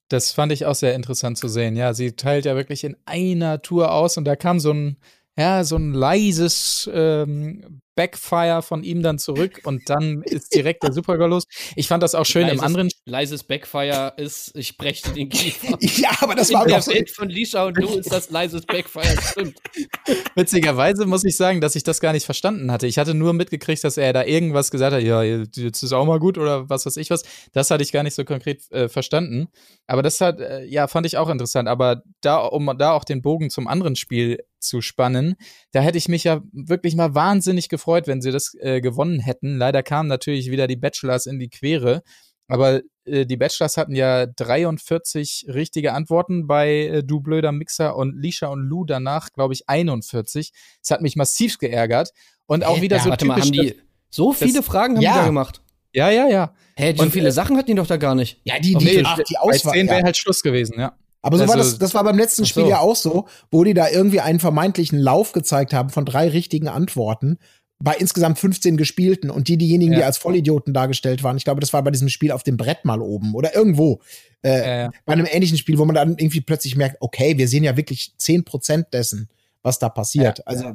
Das fand ich auch sehr interessant zu sehen. Ja, sie teilt ja wirklich in einer Tour aus und da kam so ein, ja, so ein leises ähm, Backfire von ihm dann zurück und dann ist direkt der Supergirl los. Ich fand das auch schön im Leises- anderen Leises Backfire ist, ich breche dir den Kiefer. [LAUGHS] Ja, aber das war In der doch so. Welt von Lisa und du ist das leises Backfire, stimmt. [LAUGHS] Witzigerweise muss ich sagen, dass ich das gar nicht verstanden hatte. Ich hatte nur mitgekriegt, dass er da irgendwas gesagt hat, ja, jetzt ist auch mal gut oder was weiß ich was. Das hatte ich gar nicht so konkret äh, verstanden. Aber das hat, äh, ja, fand ich auch interessant. Aber da, um da auch den Bogen zum anderen Spiel zu spannen, da hätte ich mich ja wirklich mal wahnsinnig gefreut, wenn sie das äh, gewonnen hätten. Leider kamen natürlich wieder die Bachelors in die Quere. Aber äh, die Bachelors hatten ja 43 richtige Antworten bei äh, Du blöder Mixer und Lisha und Lou danach, glaube ich, 41. Das hat mich massiv geärgert. Und auch Hä? wieder ja, so Warte mal, typisch. haben die so viele Fragen haben Ja. die da gemacht? ja, ja, ja. Hä, so Und, viele äh, Sachen hatten die doch da gar nicht. Ja, die, Nee, die, ach, die bei Auswahl. 10 wäre Ja. halt Schluss gewesen, ja. Aber so war Also- das, das war beim letzten Spiel so. ja auch so, wo die da irgendwie einen vermeintlichen Lauf gezeigt haben von drei richtigen Antworten, bei insgesamt 15 gespielten und die diejenigen, die Ja. als Vollidioten dargestellt waren. Ich glaube, das war bei diesem Spiel auf dem Brett mal oben oder irgendwo. Äh, Ja, ja. Bei einem ähnlichen Spiel, wo man dann irgendwie plötzlich merkt, okay, wir sehen ja wirklich 10% dessen, was da passiert. also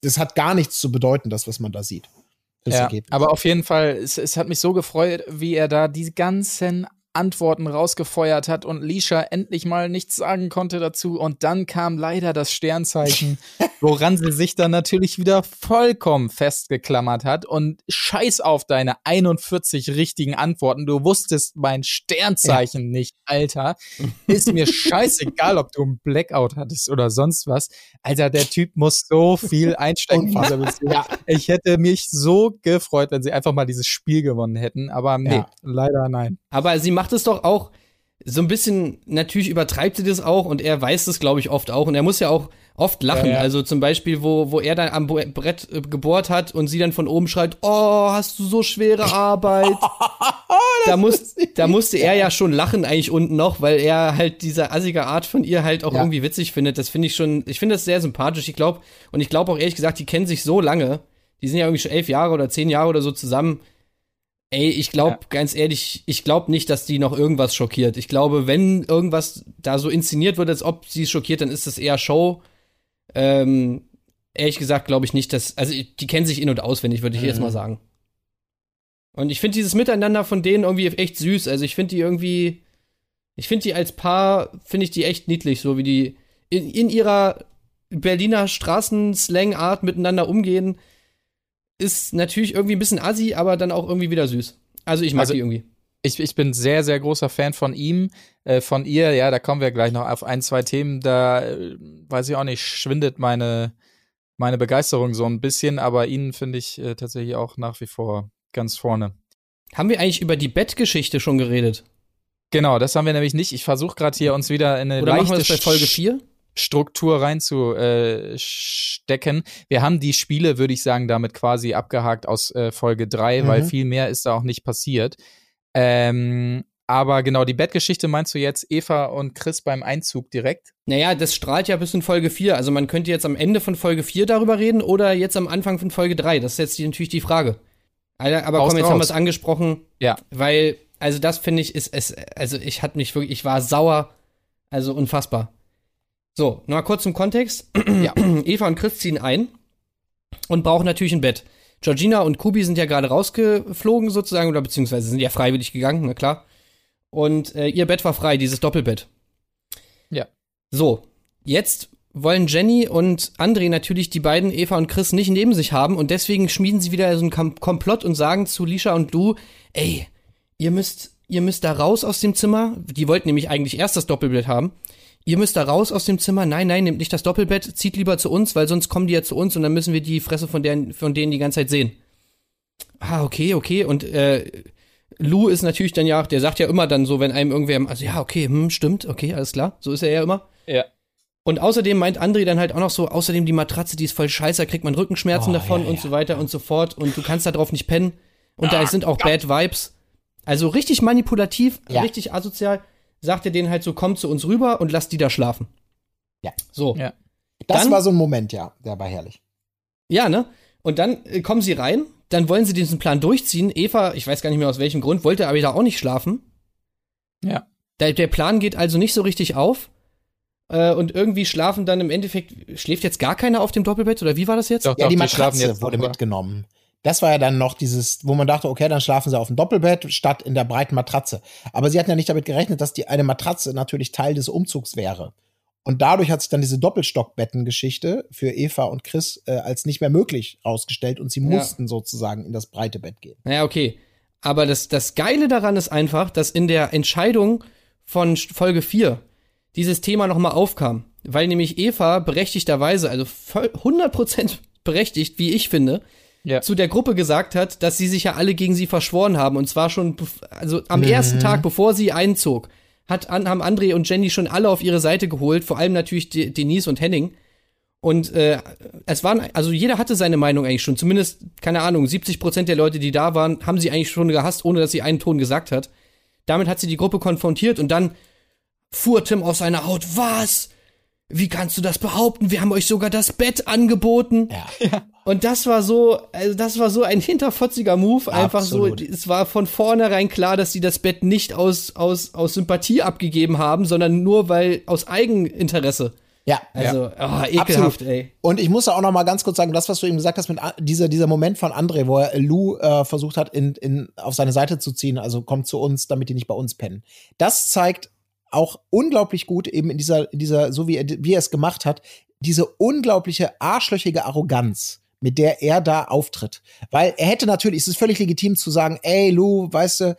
das hat gar nichts zu bedeuten, das, was man da sieht. Das Ja, aber auf jeden Fall, es, es hat mich so gefreut, wie er da die ganzen Antworten rausgefeuert hat und Lisha endlich mal nichts sagen konnte dazu. Und dann kam leider das Sternzeichen, [LAUGHS] woran sie sich dann natürlich wieder vollkommen festgeklammert hat. Und scheiß auf deine 41 richtigen Antworten. Du wusstest mein Sternzeichen nicht, Alter. Ist mir [LAUGHS] scheißegal, ob du einen Blackout hattest oder sonst was. Alter, der Typ muss so viel einstecken Beziehung. ja, Ich hätte mich so gefreut, wenn sie einfach mal dieses Spiel gewonnen hätten, aber nee, Ja. leider nein. Aber sie macht es doch auch so ein bisschen, natürlich übertreibt sie das auch und er weiß das, glaube ich, oft auch. Und er muss ja auch oft lachen. Ja, ja. Also zum Beispiel, wo, wo er dann am Brett äh, gebohrt hat und sie dann von oben schreit, oh, hast du so schwere Arbeit. [LAUGHS] da, muss, da musste er ja schon lachen eigentlich unten noch, weil er halt diese assige Art von ihr halt auch Ja. irgendwie witzig findet. Das finde ich schon, ich finde das sehr sympathisch. Ich glaube, und ich glaube auch ehrlich gesagt, die kennen sich so lange. Die sind ja irgendwie schon elf Jahre oder zehn Jahre oder so zusammen. Ey, ich glaube, Ja. ganz ehrlich, ich glaube nicht, dass die noch irgendwas schockiert. Ich glaube, wenn irgendwas da so inszeniert wird, als ob sie schockiert, dann ist das eher Show. Ähm, ehrlich gesagt, glaube ich nicht, dass, also die kennen sich in- und auswendig, würde ich jetzt Mhm. mal sagen. Und ich finde dieses Miteinander von denen irgendwie echt süß. Also ich finde die irgendwie, ich finde die als Paar, finde ich die echt niedlich, so wie die in, in ihrer Berliner Straßenslang-Art miteinander umgehen. Ist natürlich irgendwie ein bisschen assi, aber dann auch irgendwie wieder süß. Also ich mag Also- die irgendwie. Ich, ich bin sehr, sehr großer Fan von ihm, äh, von ihr, ja, da kommen wir gleich noch auf ein, zwei Themen, da äh, weiß ich auch nicht, schwindet meine, meine Begeisterung so ein bisschen, aber ihn finde ich äh, tatsächlich auch nach wie vor ganz vorne. Haben wir eigentlich über die Bettgeschichte schon geredet? Genau, das haben wir nämlich nicht. Ich versuche gerade hier uns wieder in eine Oder machen wir leichte das bei Folge Sch- 4? Struktur reinzustecken. Wir haben die Spiele, würde ich sagen, damit quasi abgehakt aus äh, Folge 3, weil Mhm. viel mehr ist da auch nicht passiert. Ähm, aber genau, die Bettgeschichte meinst du jetzt Eva und Chris beim Einzug direkt? Naja, das strahlt ja bis in Folge 4. Also man könnte jetzt am Ende von Folge 4 darüber reden oder jetzt am Anfang von Folge 3. Das ist jetzt natürlich die Frage. Aber Raus, komm, jetzt haben wir raus. es angesprochen, Ja. weil, also das finde ich, ist es, also ich hatte mich wirklich, ich war sauer, also unfassbar. So, noch mal kurz zum Kontext. [CLEARS THROAT] Ja. Eva und Chris ziehen ein und brauchen natürlich ein Bett. Georgina und Kubi sind ja gerade rausgeflogen sozusagen, oder beziehungsweise sind ja freiwillig gegangen, na klar. Und äh, ihr Bett war frei, dieses Doppelbett. Ja. So, jetzt wollen Jenny und André natürlich die beiden, Eva und Chris, nicht neben sich haben und deswegen schmieden sie wieder so einen Kom Komplott und sagen zu Lisha und Lou, ey, ihr müsst, ihr müsst da raus aus dem Zimmer. Die wollten nämlich eigentlich erst das Doppelbett haben. Ihr müsst da raus aus dem Zimmer. Nein, nein, nehmt nicht das Doppelbett, zieht lieber zu uns, weil sonst kommen die ja zu uns und dann müssen wir die Fresse von denen, von denen die ganze Zeit sehen. Ah, okay, okay. Und äh, Lou ist natürlich dann ja, der sagt ja immer dann so, wenn einem irgendwer, also ja, okay, hm, stimmt, okay, alles klar. So ist er ja immer. Ja. Und außerdem meint André dann halt auch noch so, außerdem die Matratze, die ist voll scheiße, da kriegt man Rückenschmerzen Oh, davon ja, und ja, so weiter und so fort und du kannst da drauf nicht pennen. Und da sind auch Bad Vibes. Also richtig manipulativ, Ja. richtig asozial, sagt er denen halt so, komm zu uns rüber und lass die da schlafen. Ja. So. Ja. Das Dann- war so ein Moment, ja. Der war herrlich. Ja, ne? Und dann äh, kommen sie rein, dann wollen sie diesen Plan durchziehen. Eva, ich weiß gar nicht mehr aus welchem Grund, wollte aber da auch nicht schlafen. Ja. Der, der Plan geht also nicht so richtig auf. Äh, und irgendwie schlafen dann im Endeffekt, schläft jetzt gar keiner auf dem Doppelbett oder wie war das jetzt? Doch, Ja, doch, die die schlafen Matratze jetzt wurde mitgenommen. Das war ja dann noch dieses, wo man dachte, okay, dann schlafen sie auf dem Doppelbett statt in der breiten Matratze. Aber sie hatten ja nicht damit gerechnet, dass die eine Matratze natürlich Teil des Umzugs wäre. Und dadurch hat sich dann diese Doppelstockbettengeschichte für Eva und Chris äh, als nicht mehr möglich rausgestellt und sie Ja. mussten sozusagen in das breite Bett gehen. Naja, okay. Aber das, das Geile daran ist einfach, dass in der Entscheidung von Folge 4 dieses Thema nochmal aufkam. Weil nämlich Eva berechtigterweise, also voll 100% berechtigt, wie ich finde, Ja. zu der Gruppe gesagt hat, dass sie sich ja alle gegen sie verschworen haben. Und zwar schon, also am ersten Tag, bevor sie einzog, hat, an, haben André und Jenny schon alle auf ihre Seite geholt, vor allem natürlich De Denise und Henning. Und äh, es waren, also jeder hatte seine Meinung eigentlich schon. Zumindest, keine Ahnung, 70 Prozent der Leute, die da waren, haben sie eigentlich schon gehasst, ohne dass sie einen Ton gesagt hat. Damit hat sie die Gruppe konfrontiert und dann fuhr Tim aus seiner Haut. Was? Wie kannst du das behaupten? Wir haben euch sogar das Bett angeboten. Ja. Und das war so, also das war so ein hinterfotziger Move. Einfach Absolut. so, es war von vornherein klar, dass sie das Bett nicht aus, aus, aus Sympathie abgegeben haben, sondern nur weil aus Eigeninteresse. Ja. Also, oh, ekelhaft, ey. Und ich muss da auch noch mal ganz kurz sagen, das, was du eben gesagt hast, mit dieser, dieser Moment von André, wo er Lou äh, versucht hat, in, in, auf seine Seite zu ziehen, also kommt zu uns, damit die nicht bei uns pennen. Das zeigt auch unglaublich gut eben in dieser, in dieser, so wie er, wie er es gemacht hat, diese unglaubliche arschlöchige Arroganz, mit der er da auftritt. Weil er hätte natürlich, es ist völlig legitim zu sagen, ey Lou, weißt du,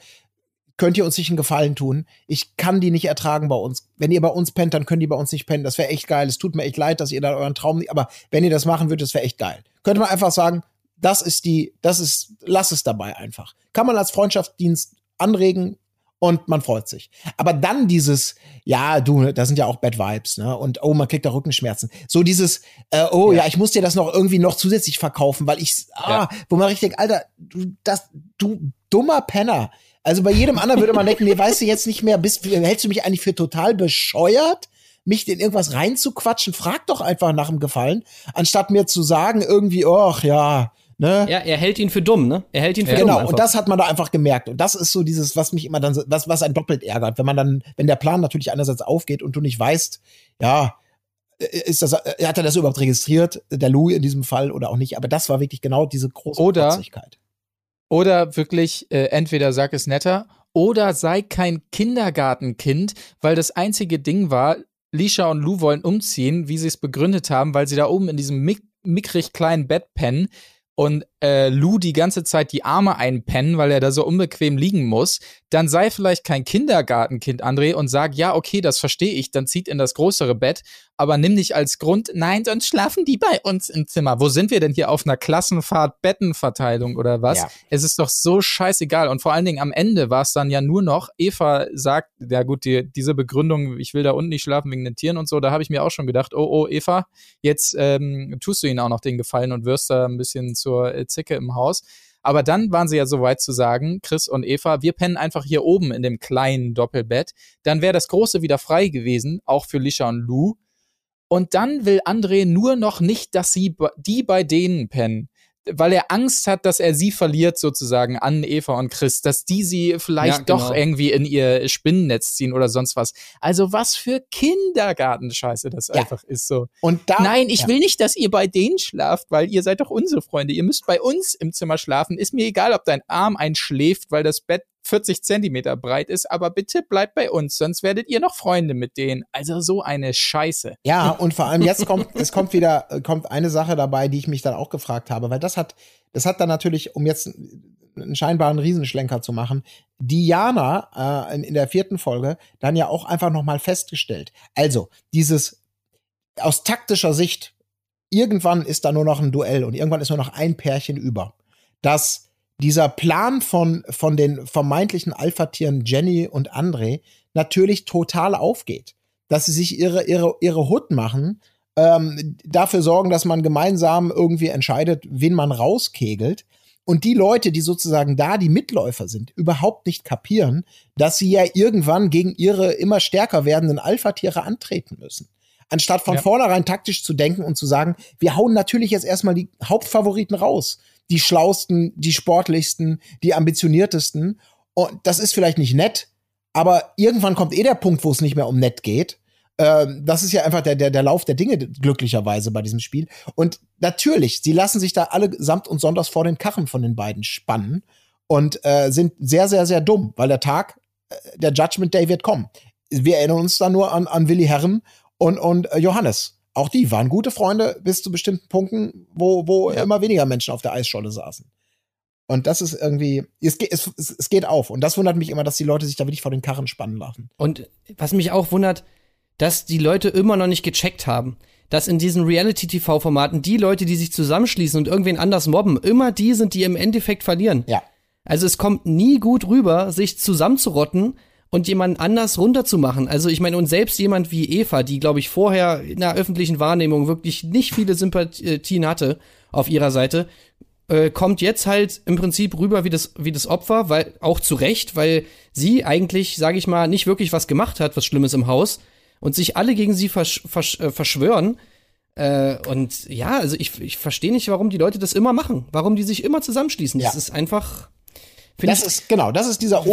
könnt ihr uns nicht einen Gefallen tun? Ich kann die nicht ertragen bei uns. Wenn ihr bei uns pennt, dann können die bei uns nicht pennen. Das wäre echt geil. Es tut mir echt leid, dass ihr da euren Traum nicht, aber wenn ihr das machen würdet, das wäre echt geil. Könnte man einfach sagen, das ist die, das ist, lass es dabei einfach. Kann man als Freundschaftsdienst anregen und man freut sich. Aber dann dieses, ja, du, da sind ja auch Bad Vibes, ne? Und oh, man kriegt da Rückenschmerzen. So dieses, äh, oh ja. ich muss dir das noch irgendwie noch zusätzlich verkaufen, weil ich, ah, wo man richtig, denkt, Alter, du, das, du dummer Penner. Also bei jedem anderen würde man denken, nee, weißt du jetzt nicht mehr, bist, hältst du mich eigentlich für total bescheuert? mich in irgendwas reinzuquatschen, frag doch einfach nach dem Gefallen, anstatt mir zu sagen, irgendwie, ach ja, ne? Ja, er hält ihn für dumm, ne? Er hält ihn für dumm. Genau, einfach. und das hat man da einfach gemerkt. Und das ist so dieses, was mich immer dann, so- was, was einen doppelt ärgert, wenn man dann, wenn der Plan natürlich einerseits aufgeht und du nicht weißt, ja, äh, ist das, äh, hat er das überhaupt registriert, der Louis in diesem Fall oder auch nicht, aber das war wirklich genau diese große Oder-. Oder wirklich, äh, entweder sag es netter oder sei kein Kindergartenkind, weil das einzige Ding war, Lisha und Lou wollen umziehen, wie sie es begründet haben, weil sie da oben in diesem mick mickrig kleinen Bett pennen und äh, Lou die ganze Zeit die Arme einpennen, weil er da so unbequem liegen muss, dann sei vielleicht kein Kindergartenkind, André, und sag, ja, okay, das verstehe ich, dann zieht in das größere Bett, aber nimm nicht als Grund, nein, sonst schlafen die bei uns im Zimmer. Wo sind wir denn hier auf einer Klassenfahrt Bettenverteilung oder was? Ja. Es ist doch so scheißegal. Und vor allen Dingen am Ende war es dann ja nur noch, Eva sagt, ja gut, die, diese Begründung, ich will da unten nicht schlafen wegen den Tieren und so, da habe ich mir auch schon gedacht, oh, oh, Eva, jetzt ähm, tust du ihnen auch noch den Gefallen und wirst da ein bisschen zur Zicke im Haus. Aber dann waren sie ja so weit zu sagen, Chris und Eva, wir pennen einfach hier oben in dem kleinen Doppelbett. Dann wäre das große wieder frei gewesen, auch für Lisha und Lou. Und dann will André nur noch nicht, dass sie die bei denen pennen. Weil er Angst hat, dass er sie verliert, sozusagen, an Eva und Chris, dass die sie vielleicht Ja, genau. doch irgendwie in ihr Spinnennetz ziehen oder sonst was. Also was für Kindergartenscheiße das Ja. einfach ist so. Und da, Nein, ich ja. will nicht, dass ihr bei denen schlaft, weil ihr seid doch unsere Freunde. Ihr müsst bei uns im Zimmer schlafen. Ist mir egal, ob dein Arm einschläft, weil das Bett 40 Zentimeter breit ist, aber bitte bleibt bei uns, sonst werdet ihr noch Freunde mit denen. Also so eine Scheiße. Ja, und vor allem jetzt kommt, es kommt wieder, äh, kommt eine Sache dabei, die ich mich dann auch gefragt habe, weil das hat, das hat dann natürlich, um jetzt einen scheinbaren Riesenschlenker zu machen, Diana äh, in, in der vierten Folge dann ja auch einfach nochmal festgestellt. Also, dieses aus taktischer Sicht, irgendwann ist da nur noch ein Duell und irgendwann ist nur noch ein Pärchen über. Dass dieser Plan von, von den vermeintlichen Alpha-Tieren Jenny und André natürlich total aufgeht. Dass sie sich ihre, ihre, ihre Hut machen, ähm, dafür sorgen, dass man gemeinsam irgendwie entscheidet, wen man rauskegelt. Und die Leute, die sozusagen da die Mitläufer sind, überhaupt nicht kapieren, dass sie ja irgendwann gegen ihre immer stärker werdenden Alpha-Tiere antreten müssen. Anstatt von Ja. vornherein taktisch zu denken und zu sagen, wir hauen natürlich jetzt erstmal die Hauptfavoriten raus. Die schlausten, die sportlichsten, die ambitioniertesten. Und das ist vielleicht nicht nett, aber irgendwann kommt eh der Punkt, wo es nicht mehr um nett geht. Ähm, das ist ja einfach der, der, der Lauf der Dinge, glücklicherweise bei diesem Spiel. Und natürlich, sie lassen sich da alle samt und sonders vor den Karren von den beiden spannen und äh, sind sehr, sehr, sehr dumm, weil der Tag, äh, der Judgment Day wird kommen. Wir erinnern uns da nur an, an Willi Herren und, und äh, Johannes. Auch die waren gute Freunde bis zu bestimmten Punkten, wo, wo Ja. immer weniger Menschen auf der Eisscholle saßen. Und das ist irgendwie, es, geht- es, es, es geht auf. Und das wundert mich immer, dass die Leute sich da wirklich vor den Karren spannen lassen. Und was mich auch wundert, dass die Leute immer noch nicht gecheckt haben, dass in diesen Reality-TV-Formaten die Leute, die sich zusammenschließen und irgendwen anders mobben, immer die sind, die im Endeffekt verlieren. Ja. Also es kommt nie gut rüber, sich zusammenzurotten und jemanden anders runterzumachen. Also ich meine, und selbst jemand wie Eva, die, glaube ich, vorher in der öffentlichen Wahrnehmung wirklich nicht viele Sympathien hatte auf ihrer Seite, äh, kommt jetzt halt im Prinzip rüber wie das, wie das Opfer, weil auch zu Recht, weil sie eigentlich, sage ich mal, nicht wirklich was gemacht hat, was Schlimmes im Haus und sich alle gegen sie versch versch äh, verschwören. Äh, und ja, also ich, ich verstehe nicht, warum die Leute das immer machen. Warum die sich immer zusammenschließen. Das Ja. ist einfach. Find Das ist, genau, das ist dieser.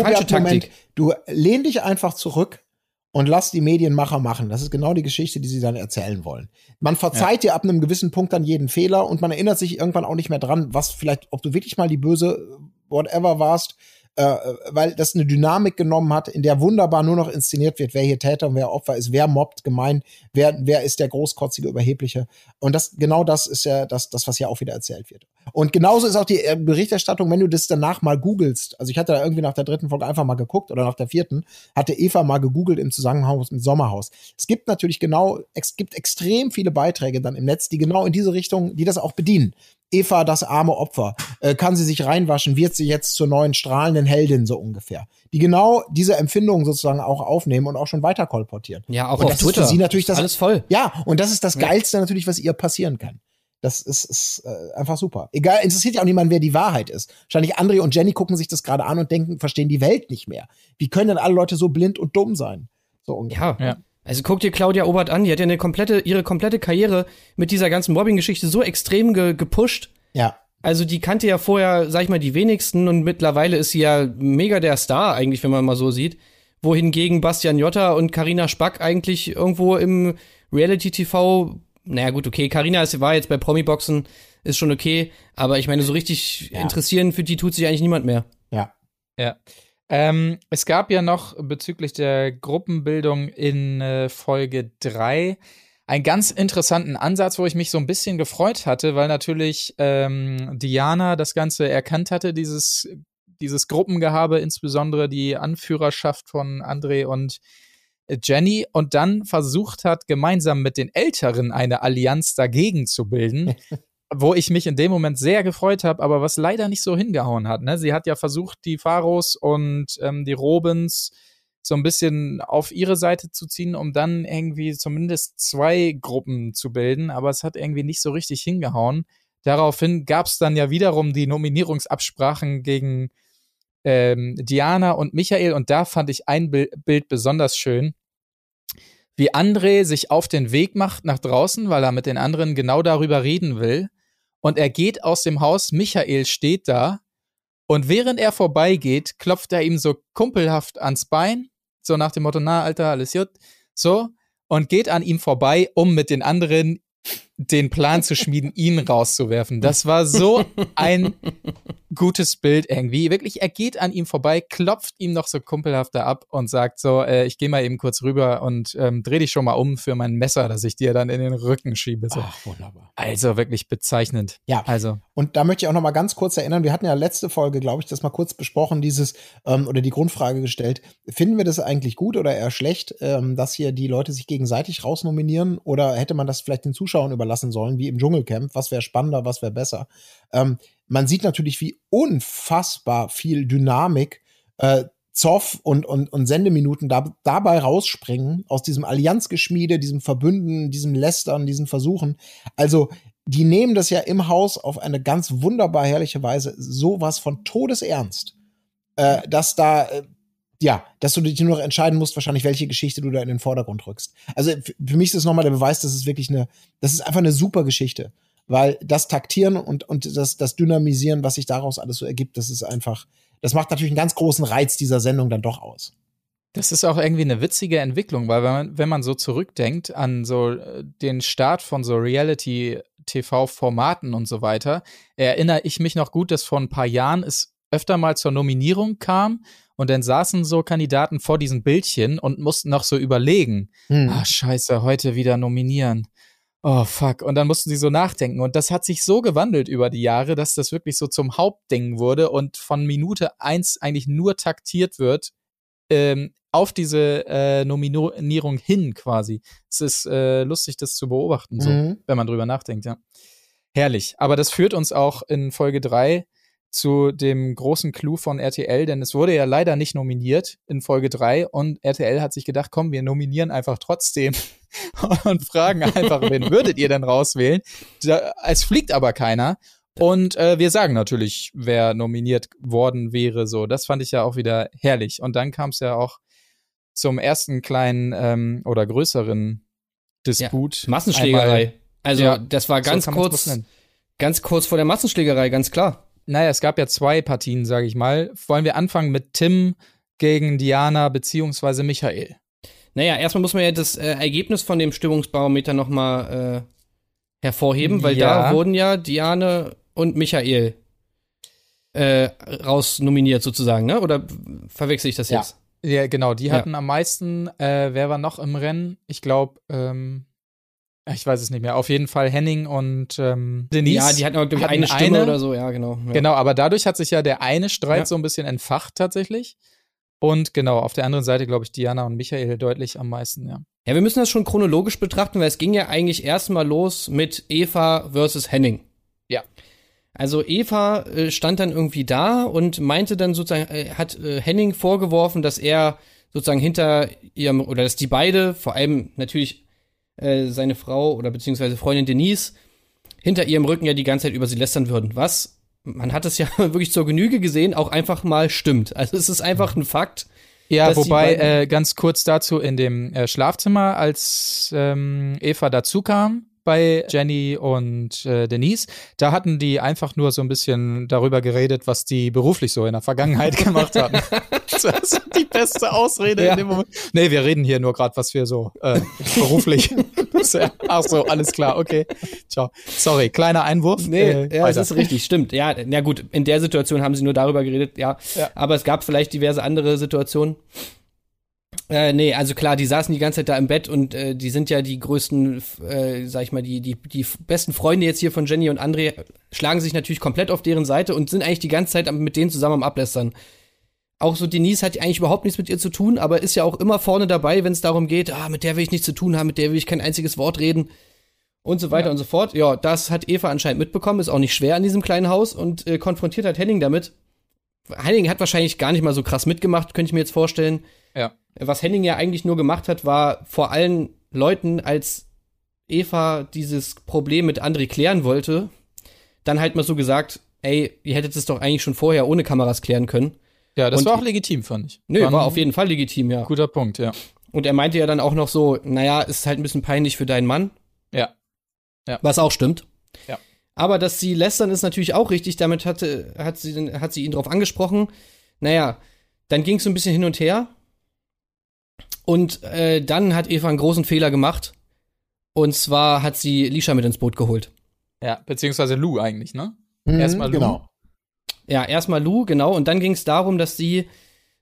Taktik. Du lehn dich einfach zurück und lass die Medienmacher machen. Das ist genau die Geschichte, die sie dann erzählen wollen. Man verzeiht dir ab einem gewissen Punkt dann jeden Fehler und man erinnert sich irgendwann auch nicht mehr dran, was vielleicht, ob du wirklich mal die böse whatever warst, äh, weil das eine Dynamik genommen hat, in der wunderbar nur noch inszeniert wird, wer hier Täter und wer Opfer ist, wer mobbt gemein, wer, wer ist der großkotzige, überhebliche. Und das, genau das ist ja das, das, was hier auch wieder erzählt wird. Und genauso ist auch die äh, Berichterstattung, wenn du das danach mal googelst. Also ich hatte da irgendwie nach der dritten Folge einfach mal geguckt oder nach der vierten, hatte Eva mal gegoogelt im Zusammenhang mit Sommerhaus. Es gibt natürlich genau, es gibt extrem viele Beiträge dann im Netz, die genau in diese Richtung, die das auch bedienen. Eva, das arme Opfer, äh, kann sie sich reinwaschen, wird sie jetzt zur neuen strahlenden Heldin so ungefähr. Die genau diese Empfindungen sozusagen auch aufnehmen und auch schon weiter kolportieren. Ja, auch und auf das Twitter. Ist sie natürlich das, Alles voll. ja, und das ist das Ja. Geilste natürlich, was ihr passieren kann. Das ist, ist äh, einfach super. Egal, interessiert ja auch niemand, wer die Wahrheit ist. Wahrscheinlich André und Jenny gucken sich das gerade an und denken, verstehen die Welt nicht mehr. Wie können denn alle Leute so blind und dumm sein? So ungefähr. Ja. Ja. Also guck dir Claudia Obert an, die hat ja eine komplette, ihre komplette Karriere mit dieser ganzen Mobbing-Geschichte so extrem ge gepusht. Ja. Also die kannte ja vorher, sag ich mal, die wenigsten und mittlerweile ist sie ja mega der Star eigentlich, wenn man mal so sieht. Wohingegen Bastian Jotta und Karina Spack eigentlich irgendwo im Reality-TV, naja gut, okay, Karina war jetzt bei Promi-Boxen, ist schon okay, aber ich meine, so richtig Ja. interessieren für die tut sich eigentlich niemand mehr. Ja. Ja. Ähm, es gab ja noch bezüglich der Gruppenbildung in äh, Folge 3 einen ganz interessanten Ansatz, wo ich mich so ein bisschen gefreut hatte, weil natürlich ähm, Diana das Ganze erkannt hatte, dieses, dieses Gruppengehabe, insbesondere die Anführerschaft von André und äh, Jenny, und dann versucht hat, gemeinsam mit den Älteren eine Allianz dagegen zu bilden. [LAUGHS] wo ich mich in dem Moment sehr gefreut habe, aber was leider nicht so hingehauen hat. Ne? Sie hat ja versucht, die Pharos und ähm, die Robins so ein bisschen auf ihre Seite zu ziehen, um dann irgendwie zumindest zwei Gruppen zu bilden, aber es hat irgendwie nicht so richtig hingehauen. Daraufhin gab es dann ja wiederum die Nominierungsabsprachen gegen ähm, Diana und Michael und da fand ich ein Bil Bild besonders schön wie André sich auf den Weg macht nach draußen, weil er mit den anderen genau darüber reden will. Und er geht aus dem Haus, Michael steht da. Und während er vorbeigeht, klopft er ihm so kumpelhaft ans Bein, so nach dem Motto, na, Alter, alles gut, so, und geht an ihm vorbei, um mit den anderen den Plan zu schmieden, [LAUGHS] ihn rauszuwerfen. Das war so ein gutes Bild irgendwie. Wirklich, er geht an ihm vorbei, klopft ihm noch so kumpelhafter ab und sagt so, äh, ich gehe mal eben kurz rüber und ähm, dreh dich schon mal um für mein Messer, das ich dir dann in den Rücken schiebe. So. Ach, wunderbar. Also wirklich bezeichnend. Ja. Also, Und da möchte ich auch noch mal ganz kurz erinnern, wir hatten ja letzte Folge, glaube ich, das mal kurz besprochen, dieses ähm, oder die Grundfrage gestellt, finden wir das eigentlich gut oder eher schlecht, ähm, dass hier die Leute sich gegenseitig rausnominieren oder hätte man das vielleicht den Zuschauern überlassen sollen, wie im Dschungelcamp, was wäre spannender, was wäre besser? Ähm, man sieht natürlich, wie unfassbar viel Dynamik äh, Zoff und, und, und Sendeminuten da, dabei rausspringen, aus diesem Allianzgeschmiede, diesem Verbünden, diesem Lästern, diesen Versuchen. Also, die nehmen das ja im Haus auf eine ganz wunderbar herrliche Weise sowas von Todesernst, äh, dass da, äh, ja, dass du dich nur noch entscheiden musst, wahrscheinlich, welche Geschichte du da in den Vordergrund rückst. Also für mich ist das nochmal der Beweis, dass es wirklich eine, das ist einfach eine super Geschichte. Weil das Taktieren und, und das, das Dynamisieren, was sich daraus alles so ergibt, das ist einfach, das macht natürlich einen ganz großen Reiz dieser Sendung dann doch aus. Das ist auch irgendwie eine witzige Entwicklung, weil wenn man, wenn man so zurückdenkt an so äh, den Start von so Reality-TV-Formaten und so weiter, erinnere ich mich noch gut, dass vor ein paar Jahren es öfter mal zur Nominierung kam und dann saßen so Kandidaten vor diesen Bildchen und mussten noch so überlegen, Hm. ah scheiße, heute wieder nominieren. Oh fuck. Und dann mussten sie so nachdenken. Und das hat sich so gewandelt über die Jahre, dass das wirklich so zum Hauptding wurde und von Minute eins eigentlich nur taktiert wird, ähm, auf diese äh, Nominierung hin quasi. Es ist äh, lustig, das zu beobachten, so, Mhm. wenn man drüber nachdenkt, ja. Herrlich. Aber das führt uns auch in Folge drei zu dem großen Clou von RTL, denn es wurde ja leider nicht nominiert in Folge drei und RTL hat sich gedacht, komm, wir nominieren einfach trotzdem [LAUGHS] und fragen einfach, wen [LAUGHS] würdet ihr denn rauswählen? Da, es fliegt aber keiner. Und äh, wir sagen natürlich, wer nominiert worden wäre. So, das fand ich ja auch wieder herrlich. Und dann kam es ja auch zum ersten kleinen ähm, oder größeren Disput. Massenschlägerei. Einmal- Also, Ja, das war so ganz man's kurz, ganz kurz vor der Massenschlägerei, ganz klar. Naja, es gab ja zwei Partien, sage ich mal. Wollen wir anfangen mit Tim gegen Diana beziehungsweise Michael? Naja, erstmal muss man ja das äh, Ergebnis von dem Stimmungsbarometer nochmal äh, hervorheben, weil Ja. da wurden ja Diane und Michael äh, raus nominiert sozusagen, ne? Oder verwechsel ich das Ja. jetzt? Ja, genau, die Ja. hatten am meisten, äh, wer war noch im Rennen? Ich glaube, ähm, ich weiß es nicht mehr. Auf jeden Fall Henning und ähm, Denise. ja, die hatten glaube ich, eine Stimme eine. oder so, ja, genau. Ja. Genau, aber dadurch hat sich ja der eine Streit Ja. so ein bisschen entfacht tatsächlich. Und genau, auf der anderen Seite, glaube ich, Diana und Michael deutlich am meisten, ja. Ja, wir müssen das schon chronologisch betrachten, weil es ging ja eigentlich erstmal los mit Eva versus Henning. Ja. Also Eva äh, stand dann irgendwie da und meinte dann sozusagen, äh, hat äh, Henning vorgeworfen, dass er sozusagen hinter ihrem, oder dass die beide, vor allem natürlich äh, seine Frau oder beziehungsweise Freundin Denise, hinter ihrem Rücken ja die ganze Zeit über sie lästern würden. Was, man hat es ja [LAUGHS] wirklich zur Genüge gesehen, auch einfach mal stimmt. Also es ist einfach ein Fakt. Ja, wobei, äh, ganz kurz dazu, in dem äh, Schlafzimmer, als ähm, Eva dazukam bei Jenny und äh, Denise, da hatten die einfach nur so ein bisschen darüber geredet, was die beruflich so in der Vergangenheit [LAUGHS] gemacht hatten. das ist die beste Ausrede Ja. in dem Moment. Nee, wir reden hier nur gerade, was wir so äh, beruflich. [LAUGHS] Ach so, alles klar, okay. Ciao. Sorry, kleiner Einwurf. Nee, äh, ja, das ist richtig, stimmt. Ja, na gut, in der Situation haben sie nur darüber geredet, ja. Ja. Aber es gab vielleicht diverse andere Situationen. Äh, nee, also klar, die saßen die ganze Zeit da im Bett und äh, die sind ja die größten, äh, sag ich mal, die, die, die besten Freunde jetzt hier von Jenny und André, schlagen sich natürlich komplett auf deren Seite und sind eigentlich die ganze Zeit mit denen zusammen am Ablästern. Auch so Denise hat eigentlich überhaupt nichts mit ihr zu tun, aber ist ja auch immer vorne dabei, wenn es darum geht, ah, mit der will ich nichts zu tun haben, mit der will ich kein einziges Wort reden und so weiter Ja. und so fort. Ja, das hat Eva anscheinend mitbekommen, ist auch nicht schwer in diesem kleinen Haus und äh, konfrontiert hat Henning damit. Henning hat wahrscheinlich gar nicht mal so krass mitgemacht, könnte ich mir jetzt vorstellen. Ja. Was Henning ja eigentlich nur gemacht hat, war vor allen Leuten, als Eva dieses Problem mit André klären wollte, dann halt mal so gesagt, ey, ihr hättet es doch eigentlich schon vorher ohne Kameras klären können. Ja, das und- war auch legitim, fand ich. Nö, ein war auf jeden Fall legitim, ja. guter Punkt, ja. Und er meinte ja dann auch noch so, naja, ist halt ein bisschen peinlich für deinen Mann. Ja. Ja. Was auch stimmt. Ja. Aber dass sie lästern ist natürlich auch richtig. Damit hatte, hat, sie, hat sie ihn drauf angesprochen. Naja, dann ging es so ein bisschen hin und her. Und äh, dann hat Eva einen großen Fehler gemacht. Und zwar hat sie Lisha mit ins Boot geholt. Ja, beziehungsweise Lou eigentlich, ne? Mhm, Erstmal Lou. Genau. Ja, erstmal Lou, genau. Und dann ging es darum, dass sie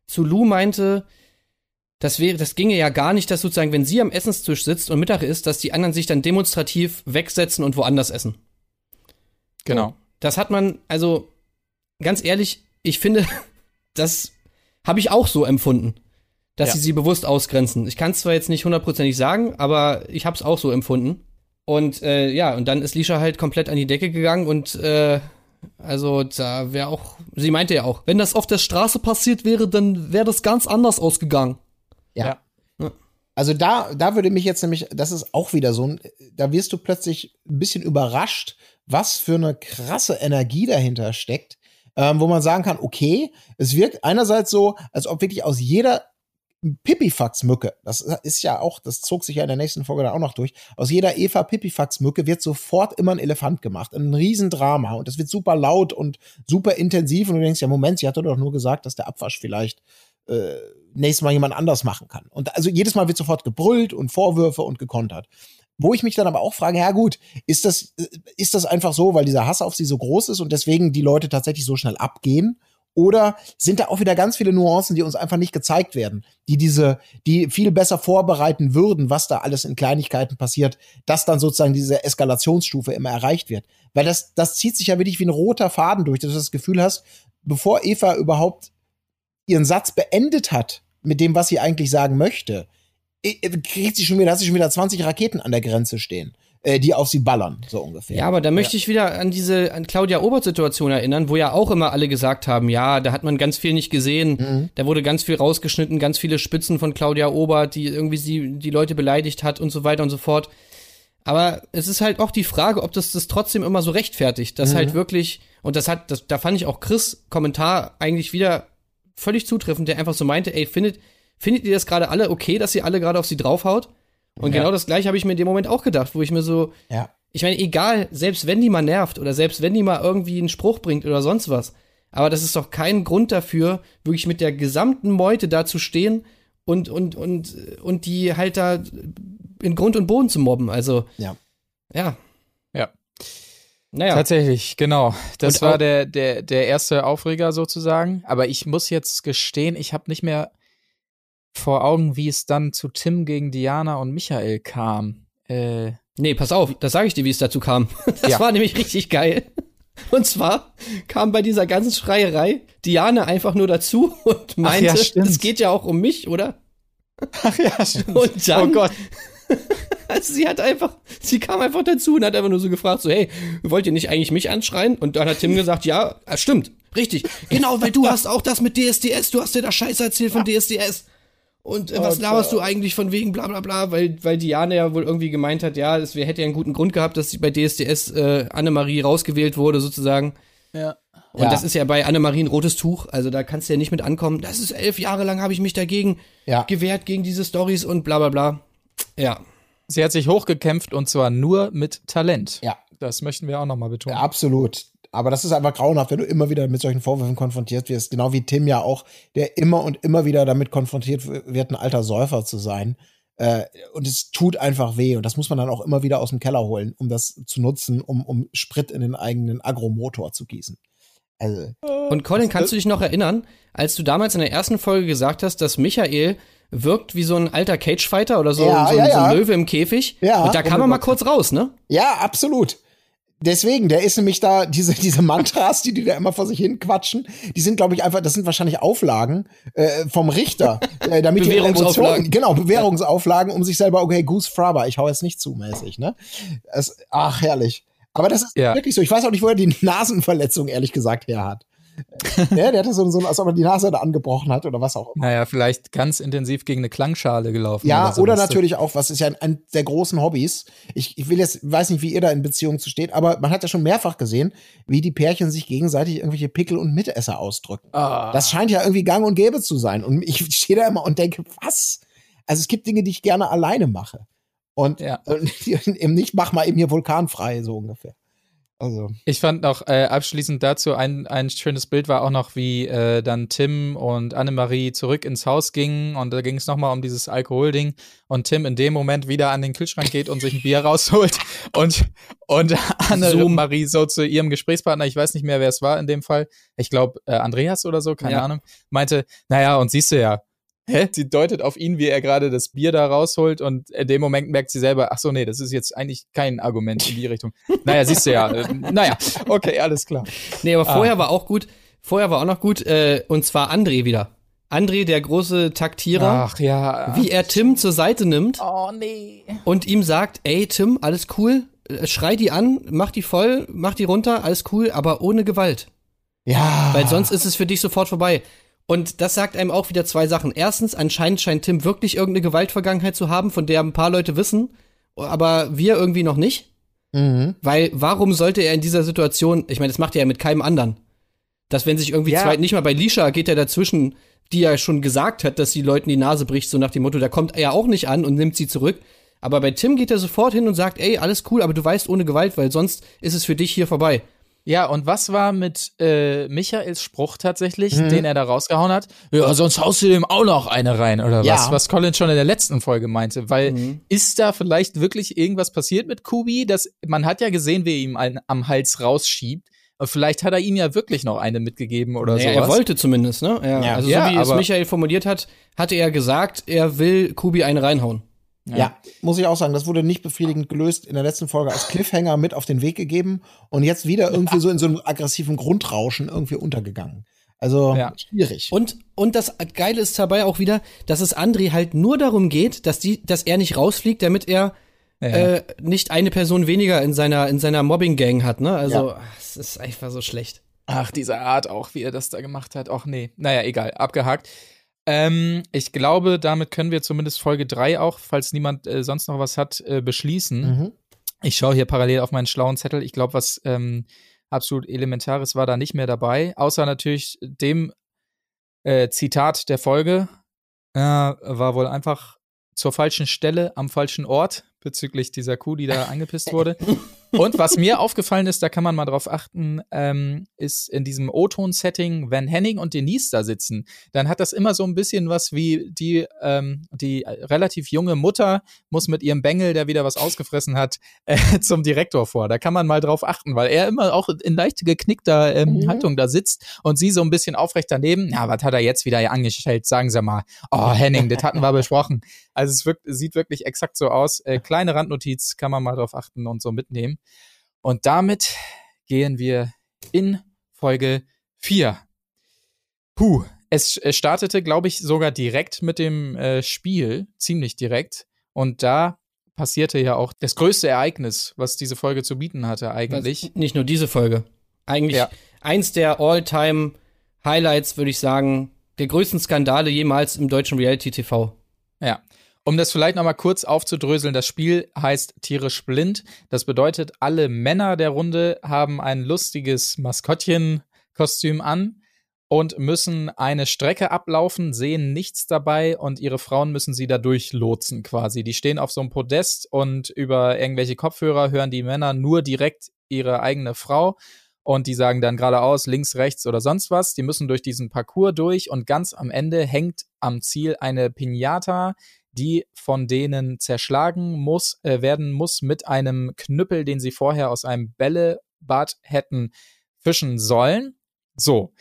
zu Lou meinte, das wäre, das ginge ja gar nicht, dass sozusagen, wenn sie am Essenstisch sitzt und Mittag isst, dass die anderen sich dann demonstrativ wegsetzen und woanders essen. Genau. Das hat man, also ganz ehrlich, ich finde, [LAUGHS] das habe ich auch so empfunden, dass Ja. sie sie bewusst ausgrenzen. Ich kann es zwar jetzt nicht hundertprozentig sagen, aber ich habe es auch so empfunden. Und äh, ja, und dann ist Lisha halt komplett an die Decke gegangen und äh, also da wäre auch, sie meinte ja auch, wenn das auf der Straße passiert wäre, dann wäre das ganz anders ausgegangen. Ja. Ja. Also da, da würde mich jetzt nämlich, das ist auch wieder so ein, da wirst du plötzlich ein bisschen überrascht, was für eine krasse Energie dahinter steckt, ähm, wo man sagen kann, okay, es wirkt einerseits so, als ob wirklich aus jeder Pipifax-Mücke, das ist ja auch, das zog sich ja in der nächsten Folge dann auch noch durch, aus jeder Eva Pipifax-Mücke wird sofort immer ein Elefant gemacht, ein Riesendrama und das wird super laut und super intensiv und du denkst ja, Moment, sie hatte doch nur gesagt, dass der Abwasch vielleicht äh, nächstes Mal jemand anders machen kann. Und also jedes Mal wird sofort gebrüllt und Vorwürfe und gekontert. Wo ich mich dann aber auch frage, ja gut, ist das, äh, ist das einfach so, weil dieser Hass auf sie so groß ist und deswegen die Leute tatsächlich so schnell abgehen? Oder sind da auch wieder ganz viele Nuancen, die uns einfach nicht gezeigt werden, die diese, die viel besser vorbereiten würden, was da alles in Kleinigkeiten passiert, dass dann sozusagen diese Eskalationsstufe immer erreicht wird? Weil das, das zieht sich ja wirklich wie ein roter Faden durch, dass du das Gefühl hast, bevor Eva überhaupt ihren Satz beendet hat mit dem, was sie eigentlich sagen möchte, kriegt sie schon wieder, hat sie schon wieder 20 Raketen an der Grenze stehen, äh, die auf sie ballern, so ungefähr. Ja, aber da möchte ich wieder an diese, an Claudia Obert-Situation erinnern, wo ja auch immer alle gesagt haben, ja, da hat man ganz viel nicht gesehen, Mhm. da wurde ganz viel rausgeschnitten, ganz viele Spitzen von Claudia Obert, die irgendwie sie, die Leute beleidigt hat und so weiter und so fort. Aber es ist halt auch die Frage, ob das das trotzdem immer so rechtfertigt, dass halt wirklich, und das hat, das, da fand ich auch Chris Kommentar eigentlich wieder völlig zutreffend, der einfach so meinte, ey, findet, findet ihr das gerade alle okay, dass sie alle gerade auf sie draufhaut? Und Ja. genau das gleiche habe ich mir in dem Moment auch gedacht, wo ich mir so, Ja. ich meine, egal, selbst wenn die mal nervt oder selbst wenn die mal irgendwie einen Spruch bringt oder sonst was, aber das ist doch kein Grund dafür, wirklich mit der gesamten Meute da zu stehen und, und, und, und die halt da in Grund und Boden zu mobben. Also, Ja. ja. Ja. Naja. Tatsächlich, genau. Das Und war der, der, der erste Aufreger sozusagen. Aber ich muss jetzt gestehen, ich habe nicht mehr vor Augen, wie es dann zu Tim gegen Diana und Michael kam. Äh, Nee, pass auf, das sage ich dir, wie es dazu kam. [LAUGHS] Das Ja. war nämlich richtig geil. Und zwar kam bei dieser ganzen Schreierei Diane einfach nur dazu [LAUGHS] und meinte, ja, es geht ja auch um mich, oder? ach ja, stimmt. Und dann, oh Gott. [LAUGHS] also sie hat einfach, sie kam einfach dazu und hat einfach nur so gefragt, so, hey, wollt ihr nicht eigentlich mich anschreien? Und dann hat Tim gesagt, ja, ah, stimmt, richtig. Genau, weil du hast auch das mit DSDS, du hast dir da Scheiße erzählt von DSDS. Und äh, was laberst du eigentlich von wegen bla bla bla, weil, weil Diane ja wohl irgendwie gemeint hat, ja, es hätte ja einen guten Grund gehabt, dass sie bei DSDS äh, Annemarie rausgewählt wurde, sozusagen. Ja. Und Ja. das ist ja bei Annemarie ein rotes Tuch, also da kannst du ja nicht mit ankommen. Das ist elf Jahre lang habe ich mich dagegen Ja. gewehrt, gegen diese Stories und bla bla bla. Ja. Sie hat sich hochgekämpft und zwar nur mit Talent. Ja. Das möchten wir auch nochmal betonen. Ja, absolut. Aber das ist einfach grauenhaft, wenn du immer wieder mit solchen Vorwürfen konfrontiert wirst. Genau wie Tim ja auch, der immer und immer wieder damit konfrontiert wird, ein alter Säufer zu sein. Äh, und es tut einfach weh. Und das muss man dann auch immer wieder aus dem Keller holen, um das zu nutzen, um, um Sprit in den eigenen Agromotor zu gießen. Also, Und Colin, kannst du dich noch erinnern, als du damals in der ersten Folge gesagt hast, dass Michael wirkt wie so ein alter Cagefighter oder so, Ja, so, ja, so ja. ein Löwe im Käfig? Ja, Und da kam er mal kurz raus, ne? ja, absolut. Deswegen, der ist nämlich da, diese, [LAUGHS] diese Mantras, die die da immer vor sich hin quatschen, die sind, glaube ich, einfach, das sind wahrscheinlich Auflagen äh, vom Richter, [LAUGHS] äh, damit die. Emotionen, genau, Bewährungsauflagen, um sich selber, okay, Goose Fraba, ich hau jetzt nicht zu, mäßig, ne? Es, ach, herrlich. Aber das ist Ja. wirklich so. Ich weiß auch nicht, wo er die Nasenverletzung, ehrlich gesagt, her hat. [LAUGHS] ja, der hatte so, so, als ob er die Nase da angebrochen hat oder was auch immer. Naja, vielleicht ganz intensiv gegen eine Klangschale gelaufen. Ja, oder, so, oder natürlich auch, was ist ja ein, ein der großen Hobbys. Ich, ich will jetzt, weiß nicht, wie ihr da in Beziehung zu steht, aber man hat ja schon mehrfach gesehen, wie die Pärchen sich gegenseitig irgendwelche Pickel und Mitesser ausdrücken. Ah. Das scheint ja irgendwie gang und gäbe zu sein. Und ich [LAUGHS] stehe da immer und denke, was? Also es gibt Dinge, die ich gerne alleine mache. Und, Ja. und [LAUGHS] eben nicht, mach mal eben hier vulkanfrei, so ungefähr. Also, Ich fand noch äh, abschließend dazu ein, ein schönes Bild war auch noch, wie äh, dann Tim und Annemarie zurück ins Haus gingen und da ging es nochmal um dieses Alkoholding und Tim in dem Moment wieder an den Kühlschrank geht und sich ein Bier [LAUGHS] rausholt und, und Annemarie so zu ihrem Gesprächspartner, ich weiß nicht mehr, wer es war in dem Fall, ich glaube äh, Andreas oder so, keine Ja. Ahnung, meinte, naja, und siehst du ja, Hä? Sie deutet auf ihn, wie er gerade das Bier da rausholt und in dem Moment merkt sie selber, ach so, nee, das ist jetzt eigentlich kein Argument in die Richtung. Naja, siehst du ja. Äh, naja, okay, alles klar. Nee, aber Ah. vorher war auch gut, vorher war auch noch gut, äh, und zwar André wieder. André, der große Taktierer, Ach ja. wie er Tim zur Seite nimmt Oh nee. und ihm sagt, ey Tim, alles cool, äh, schrei die an, mach die voll, mach die runter, alles cool, aber ohne Gewalt. ja. Weil sonst ist es für dich sofort vorbei. Und das sagt einem auch wieder zwei Sachen. Erstens, anscheinend scheint Tim wirklich irgendeine Gewaltvergangenheit zu haben, von der ein paar Leute wissen, aber wir irgendwie noch nicht. Mhm. Weil warum sollte er in dieser Situation, ich meine, das macht er ja mit keinem anderen. Dass wenn sich irgendwie Ja. zwei, nicht mal bei Lisha geht er dazwischen, die ja schon gesagt hat, dass sie Leuten die Nase bricht, so nach dem Motto, da kommt er ja auch nicht an und nimmt sie zurück. Aber bei Tim geht er sofort hin und sagt, ey, alles cool, aber du weißt ohne Gewalt, weil sonst ist es für dich hier vorbei. Ja, und was war mit äh, Michaels Spruch tatsächlich, Mhm. den er da rausgehauen hat? Ja, sonst haust du dem auch noch eine rein, oder Ja. was? Was Colin schon in der letzten Folge meinte. Weil Mhm. ist da vielleicht wirklich irgendwas passiert mit Kubi? Das, man hat ja gesehen, wie er ihm einen am Hals rausschiebt. Und vielleicht hat er ihm ja wirklich noch eine mitgegeben oder Naja, sowas. er wollte zumindest, ne? Ja, Ja. Also Ja, so wie es Michael formuliert hat, hatte er gesagt, er will Kubi einen reinhauen. Ja. muss ich auch sagen, das wurde nicht befriedigend gelöst in der letzten Folge als Cliffhanger mit auf den Weg gegeben und jetzt wieder irgendwie so in so einem aggressiven Grundrauschen irgendwie untergegangen. Also Ja. schwierig. Und, und das Geile ist dabei auch wieder, dass es André halt nur darum geht, dass die, dass er nicht rausfliegt, damit er Ja. äh, nicht eine Person weniger in seiner, in seiner Mobbing-Gang hat, ne? Also, Ja. es ist einfach so schlecht. Ach, diese Art auch, wie er das da gemacht hat. Ach nee. Naja, egal, abgehakt. Ähm, ich glaube, damit können wir zumindest Folge 3 auch, falls niemand äh, sonst noch was hat, äh, beschließen. Mhm. Ich schaue hier parallel auf meinen schlauen Zettel. Ich glaube, was ähm, absolut Elementares war da nicht mehr dabei, außer natürlich dem äh, Zitat der Folge. Äh, war wohl einfach zur falschen Stelle am falschen Ort bezüglich dieser Kuh, die da [LAUGHS] angepisst wurde. Und was mir aufgefallen ist, da kann man mal drauf achten, ähm, ist in diesem O-Ton-Setting, wenn Henning und Denise da sitzen, dann hat das immer so ein bisschen was wie die, ähm, die relativ junge Mutter muss mit ihrem Bengel, der wieder was ausgefressen hat, [LAUGHS] äh, zum Direktor vor. Da kann man mal drauf achten, weil er immer auch in leicht geknickter ähm, Mhm. Haltung da sitzt und sie so ein bisschen aufrecht daneben. Ja, was hat er jetzt wieder hier angestellt? Sagen Sie mal. Oh, Henning, das hatten wir [LAUGHS] besprochen. Also es wirkt, sieht wirklich exakt so aus. Äh, kleine Randnotiz kann man mal drauf achten und so mitnehmen. Und damit gehen wir in Folge 4. Puh, es startete, glaube ich, sogar direkt mit dem äh, Spiel, ziemlich direkt. Und da passierte ja auch das größte Ereignis, was diese Folge zu bieten hatte eigentlich. Was- Nicht nur diese Folge. Eigentlich Ja. eins der All-Time-Highlights, würde ich sagen, der größten Skandale jemals im deutschen Reality-TV. Ja. Um das vielleicht noch mal kurz aufzudröseln, das Spiel heißt tierisch blind. Das bedeutet, alle Männer der Runde haben ein lustiges Maskottchenkostüm an und müssen eine Strecke ablaufen, sehen nichts dabei und ihre Frauen müssen sie dadurch lotsen quasi. Die stehen auf so einem Podest und über irgendwelche Kopfhörer hören die Männer nur direkt ihre eigene Frau und die sagen dann geradeaus, links, rechts oder sonst was. Die müssen durch diesen Parcours durch und ganz am Ende hängt am Ziel eine Pinata, die von denen zerschlagen muss, äh, werden muss mit einem Knüppel, den sie vorher aus einem Bällebad hätten fischen sollen. So,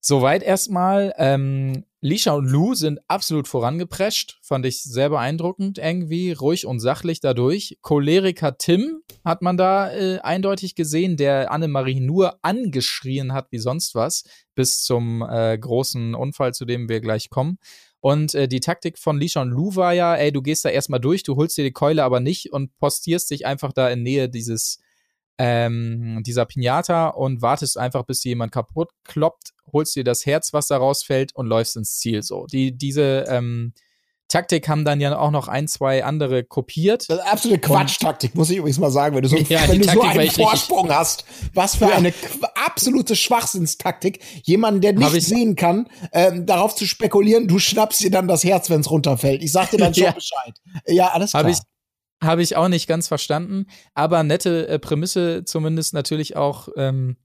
soweit erstmal. Ähm, Lisha und Lou sind absolut vorangeprescht, fand ich sehr beeindruckend irgendwie, ruhig und sachlich dadurch. Choleriker Tim hat man da äh, eindeutig gesehen, der Annemarie nur angeschrien hat wie sonst was, bis zum äh, großen Unfall, zu dem wir gleich kommen. Und äh, die Taktik von Lisha und Lou war ja, ey, du gehst da erstmal durch, du holst dir die Keule aber nicht und postierst dich einfach da in Nähe dieses ähm, dieser Pinata und wartest einfach, bis jemand kaputt kloppt, holst dir das Herz, was da rausfällt und läufst ins Ziel. So, die diese ähm, Taktik haben dann ja auch noch ein, zwei andere kopiert. Das ist absolute Quatschtaktik, muss ich übrigens mal sagen. Wenn du so, [LAUGHS] Ja, wenn du so Taktik einen. Vorsprung hast, was für eine qu- absolute Schwachsinnstaktik, jemanden, der Hab nicht ich- sehen kann, ähm, darauf zu spekulieren, du schnappst dir dann das Herz, wenn es runterfällt. Ich sag dir dann [LAUGHS] schon Ja. Bescheid. Ja, alles klar. Habe ich, hab ich auch nicht ganz verstanden, aber nette äh, Prämisse zumindest natürlich auch. Ähm,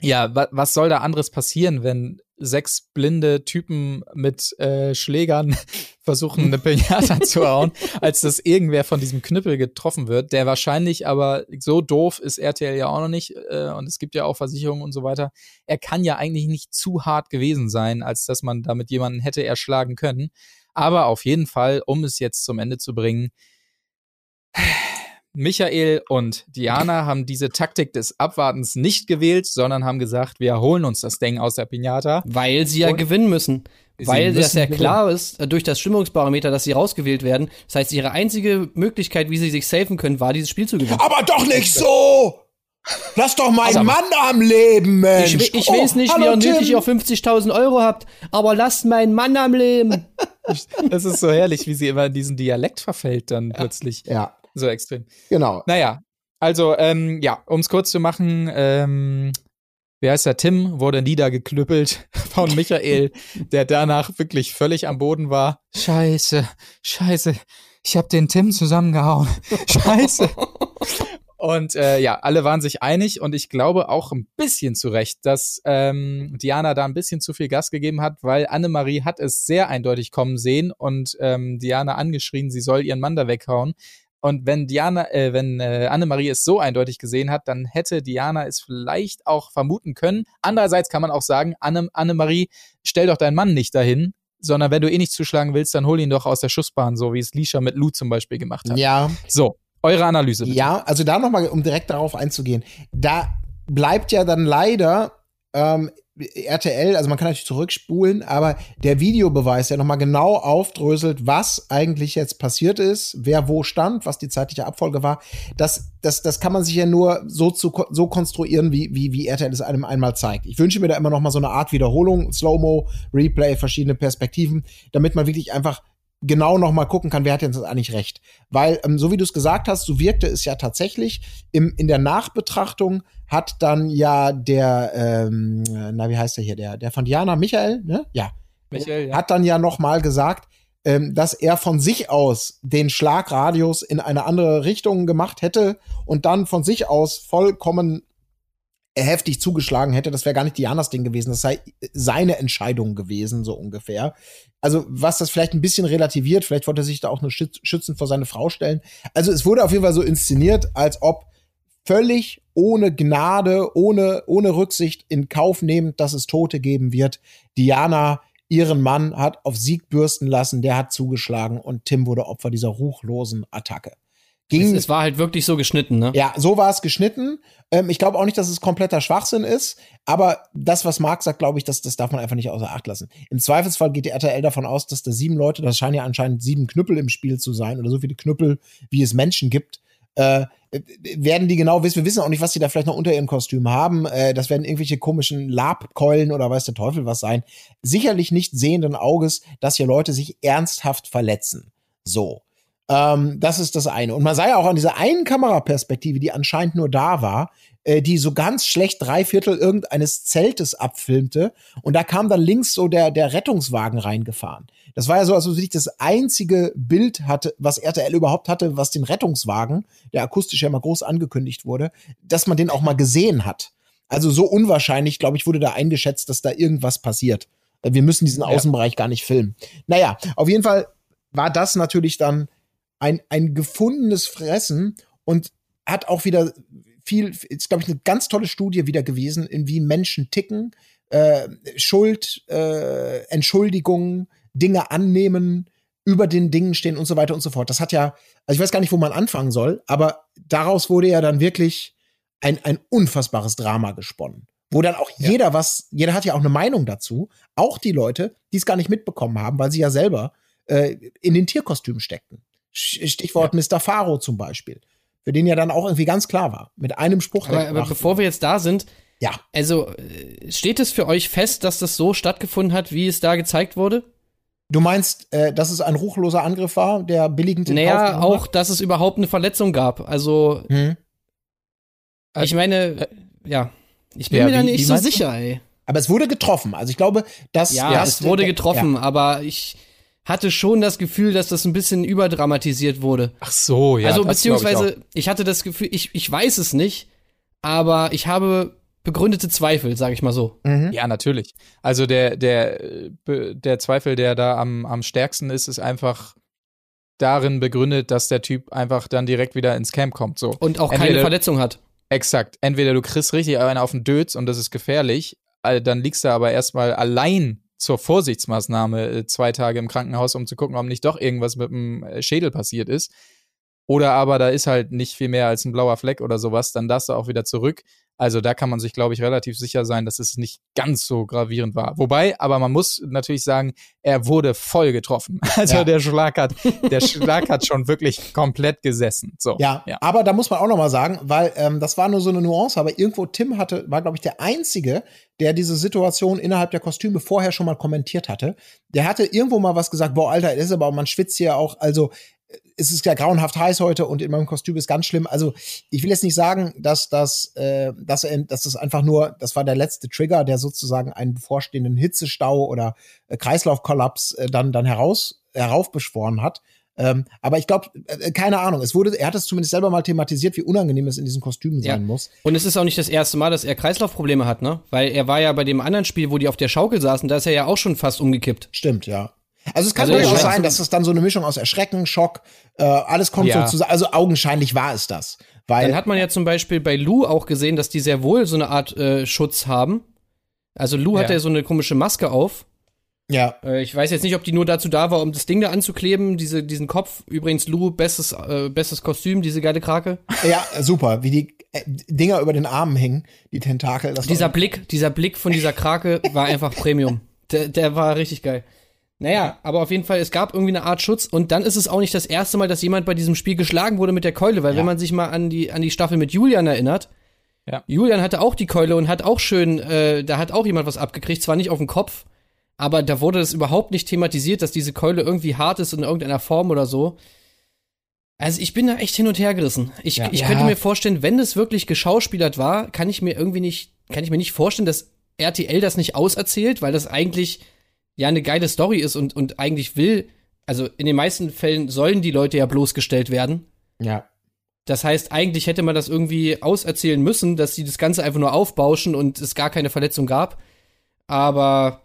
ja, wa was soll da anderes passieren, wenn sechs blinde Typen mit äh, Schlägern [LAUGHS] versuchen, eine Pinata zu hauen, [LAUGHS] als dass irgendwer von diesem Knüppel getroffen wird, der wahrscheinlich aber so doof ist RTL ja auch noch nicht äh, und es gibt ja auch Versicherungen und so weiter. Er kann ja eigentlich nicht zu hart gewesen sein, als dass man damit jemanden hätte erschlagen können. Aber auf jeden Fall, um es jetzt zum Ende zu bringen, Michael und Diana haben diese Taktik des Abwartens nicht gewählt, sondern haben gesagt, wir holen uns das Ding aus der Pinata. Weil sie ja Und- gewinnen müssen. Sie Weil das müssen ja gewinnen. klar ist, äh, durch das Stimmungsbarometer, dass sie rausgewählt werden. Das heißt, ihre einzige Möglichkeit, wie sie sich safen können, war, dieses Spiel zu gewinnen. Aber doch nicht so! Lass doch meinen Also- Mann am Leben, Mensch! Ich, ich Oh, weiß nicht, wie ihr nötig auch 50.000 Euro habt, aber lasst meinen Mann am Leben. [LAUGHS] Das ist so herrlich, wie sie immer in diesen Dialekt verfällt dann plötzlich. Ja, So extrem. genau. Naja, also, ähm, ja, um es kurz zu machen, ähm, wie heißt der? Tim wurde niedergeknüppelt [LAUGHS] von Michael, [LAUGHS] der danach wirklich völlig am Boden war. Scheiße, scheiße, ich hab den Tim zusammengehauen. [LAUGHS] Scheiße. Und äh, ja, alle waren sich einig und ich glaube auch ein bisschen zu Recht, dass ähm, Diana da ein bisschen zu viel Gas gegeben hat, weil Annemarie hat es sehr eindeutig kommen sehen und ähm, Diana angeschrien, sie soll ihren Mann da weghauen. Und wenn Diana, äh, wenn äh, Annemarie es so eindeutig gesehen hat, dann hätte Diana es vielleicht auch vermuten können. Andererseits kann man auch sagen, Anne, Annemarie, stell doch deinen Mann nicht dahin, sondern wenn du eh nicht zuschlagen willst, dann hol ihn doch aus der Schussbahn, so wie es Lisha mit Lou zum Beispiel gemacht hat. Ja, So, eure Analyse. bitte. Ja, also da nochmal, um direkt darauf einzugehen. Da bleibt ja dann leider ähm, RTL, also man kann natürlich zurückspulen, aber der Videobeweis, der nochmal genau aufdröselt, was eigentlich jetzt passiert ist, wer wo stand, was die zeitliche Abfolge war, das, das, das kann man sich ja nur so, zu, so konstruieren, wie, wie, wie RTL es einem einmal zeigt. Ich wünsche mir da immer noch mal so eine Art Wiederholung, Slow-Mo, Replay, verschiedene Perspektiven, damit man wirklich einfach genau noch mal gucken kann, wer hat jetzt eigentlich recht. Weil, ähm, so wie du es gesagt hast, so wirkte es ja tatsächlich. Im, in der Nachbetrachtung hat dann ja der, ähm, na, wie heißt der hier, der, der von Diana, Michael, ne? Ja. Michael, ja. Hat dann ja noch mal gesagt, ähm, dass er von sich aus den Schlagradius in eine andere Richtung gemacht hätte und dann von sich aus vollkommen heftig zugeschlagen hätte, das wäre gar nicht Dianas Ding gewesen, das sei seine Entscheidung gewesen, so ungefähr. Also, was das vielleicht ein bisschen relativiert, vielleicht wollte er sich da auch nur schütz schützen vor seine Frau stellen. Also, es wurde auf jeden Fall so inszeniert, als ob völlig ohne Gnade, ohne, ohne Rücksicht in Kauf nehmend, dass es Tote geben wird, Diana ihren Mann hat auf Sieg bürsten lassen, der hat zugeschlagen und Tim wurde Opfer dieser ruchlosen Attacke. Es, es war halt wirklich so geschnitten, ne? Ja, so war es geschnitten. Ähm, ich glaube auch nicht, dass es kompletter Schwachsinn ist, aber das, was Marc sagt, glaube ich, das, das darf man einfach nicht außer Acht lassen. Im Zweifelsfall geht die RTL davon aus, dass da sieben Leute, das scheinen ja anscheinend sieben Knüppel im Spiel zu sein oder so viele Knüppel, wie es Menschen gibt, äh, werden die genau wissen. Wir wissen auch nicht, was die da vielleicht noch unter ihrem Kostüm haben. Äh, das werden irgendwelche komischen Labkeulen oder weiß der Teufel was sein. Sicherlich nicht sehenden Auges, dass hier Leute sich ernsthaft verletzen. So. Ähm, das ist das eine. Und man sah ja auch an dieser einen Kameraperspektive, die anscheinend nur da war, äh, die so ganz schlecht drei Viertel irgendeines Zeltes abfilmte. Und da kam dann links so der, der Rettungswagen reingefahren. Das war ja so, als ob sich das einzige Bild hatte, was RTL überhaupt hatte, was den Rettungswagen, der akustisch ja mal groß angekündigt wurde, dass man den auch mal gesehen hat. Also so unwahrscheinlich, glaube ich, wurde da eingeschätzt, dass da irgendwas passiert. Wir müssen diesen Außenbereich gar nicht filmen. Naja, auf jeden Fall war das natürlich dann ein, ein gefundenes Fressen und hat auch wieder viel, ist, glaube ich, eine ganz tolle Studie wieder gewesen, in wie Menschen ticken, äh, Schuld, äh, Entschuldigung, Dinge annehmen, über den Dingen stehen und so weiter und so fort. Das hat ja, also ich weiß gar nicht, wo man anfangen soll, aber daraus wurde ja dann wirklich ein, ein unfassbares Drama gesponnen. Wo dann auch ja. jeder was, jeder hat ja auch eine Meinung dazu, auch die Leute, die es gar nicht mitbekommen haben, weil sie ja selber äh, in den Tierkostümen steckten. Stichwort ja. Mr. Faro zum Beispiel, für den ja dann auch irgendwie ganz klar war, mit einem Spruch. Aber, aber bevor wir jetzt da sind, ja. Also äh, steht es für euch fest, dass das so stattgefunden hat, wie es da gezeigt wurde? Du meinst, äh, dass es ein ruchloser Angriff war, der billigend in Naja, auch, dass es überhaupt eine Verletzung gab. Also, hm. ich meine, äh, ja, ich bin ja, mir da nicht so sicher, du? ey. Aber es wurde getroffen. Also ich glaube, dass ja, das, es wurde getroffen, ja. aber ich hatte schon das Gefühl, dass das ein bisschen überdramatisiert wurde. Ach so, ja. Also beziehungsweise ich, ich hatte das Gefühl, ich ich weiß es nicht, aber ich habe begründete Zweifel, sage ich mal so. Mhm. Ja, natürlich. Also der, der, der Zweifel, der da am, am stärksten ist, ist einfach darin begründet, dass der Typ einfach dann direkt wieder ins Camp kommt. So. Und auch Entweder, keine Verletzung hat. Exakt. Entweder du kriegst richtig einen auf den Dötz und das ist gefährlich, dann liegst du aber erstmal allein zur Vorsichtsmaßnahme äh, zwei Tage im Krankenhaus, um zu gucken, ob nicht doch irgendwas mit dem äh, Schädel passiert ist. Oder aber da ist halt nicht viel mehr als ein blauer Fleck oder sowas, dann darfst du auch wieder zurück. Also da kann man sich, glaube ich, relativ sicher sein, dass es nicht ganz so gravierend war. Wobei, aber man muss natürlich sagen, er wurde voll getroffen. [LAUGHS] Also ja. der Schlag hat, der [LAUGHS] Schlag hat schon wirklich komplett gesessen. So. Ja, ja. aber da muss man auch noch mal sagen, weil ähm, das war nur so eine Nuance, aber irgendwo Tim hatte, war glaube ich der einzige, der diese Situation innerhalb der Kostüme vorher schon mal kommentiert hatte. Der hatte irgendwo mal was gesagt, boah, Alter, ist aber, man schwitzt hier auch, also es ist ja grauenhaft heiß heute und in meinem Kostüm ist ganz schlimm. Also ich will jetzt nicht sagen, dass das, äh, dass, dass das einfach nur, das war der letzte Trigger, der sozusagen einen bevorstehenden Hitzestau oder äh, Kreislaufkollaps äh, dann dann heraus heraufbeschworen hat. Ähm, aber ich glaube, äh, keine Ahnung. Es wurde, er hat es zumindest selber mal thematisiert, wie unangenehm es in diesen Kostümen ja. sein muss. Und es ist auch nicht das erste Mal, dass er Kreislaufprobleme hat, ne? Weil er war ja bei dem anderen Spiel, wo die auf der Schaukel saßen, da ist er ja auch schon fast umgekippt. Stimmt, ja. Also es kann also durchaus sein, dass es dann so eine Mischung aus Erschrecken, Schock, äh, alles kommt ja. so zusammen. Also augenscheinlich war es das. Weil dann hat man ja zum Beispiel bei Lou auch gesehen, dass die sehr wohl so eine Art äh, Schutz haben. Also Lou ja. hat ja so eine komische Maske auf. Ja. Äh, ich weiß jetzt nicht, ob die nur dazu da war, um das Ding da anzukleben, diese, diesen Kopf. Übrigens, Lou, bestes, äh, bestes Kostüm, diese geile Krake. Ja, super, wie die äh, Dinger über den Armen hängen, die Tentakel. dieser Blick, dieser Blick von dieser Krake war einfach Premium. Der, der war richtig geil. Naja, aber auf jeden Fall, es gab irgendwie eine Art Schutz und dann ist es auch nicht das erste Mal, dass jemand bei diesem Spiel geschlagen wurde mit der Keule, weil ja. wenn man sich mal an die, an die Staffel mit Julian erinnert, ja. Julian hatte auch die Keule und hat auch schön, äh, da hat auch jemand was abgekriegt, zwar nicht auf den Kopf, aber da wurde das überhaupt nicht thematisiert, dass diese Keule irgendwie hart ist in irgendeiner Form oder so. Also ich bin da echt hin und her gerissen. Ich, ja. ich könnte mir vorstellen, wenn es wirklich geschauspielert war, kann ich mir irgendwie nicht, kann ich mir nicht vorstellen, dass RTL das nicht auserzählt, weil das eigentlich ja eine geile Story ist und, und eigentlich will also in den meisten Fällen sollen die Leute ja bloßgestellt werden. Ja. Das heißt, eigentlich hätte man das irgendwie auserzählen müssen, dass sie das Ganze einfach nur aufbauschen und es gar keine Verletzung gab. Aber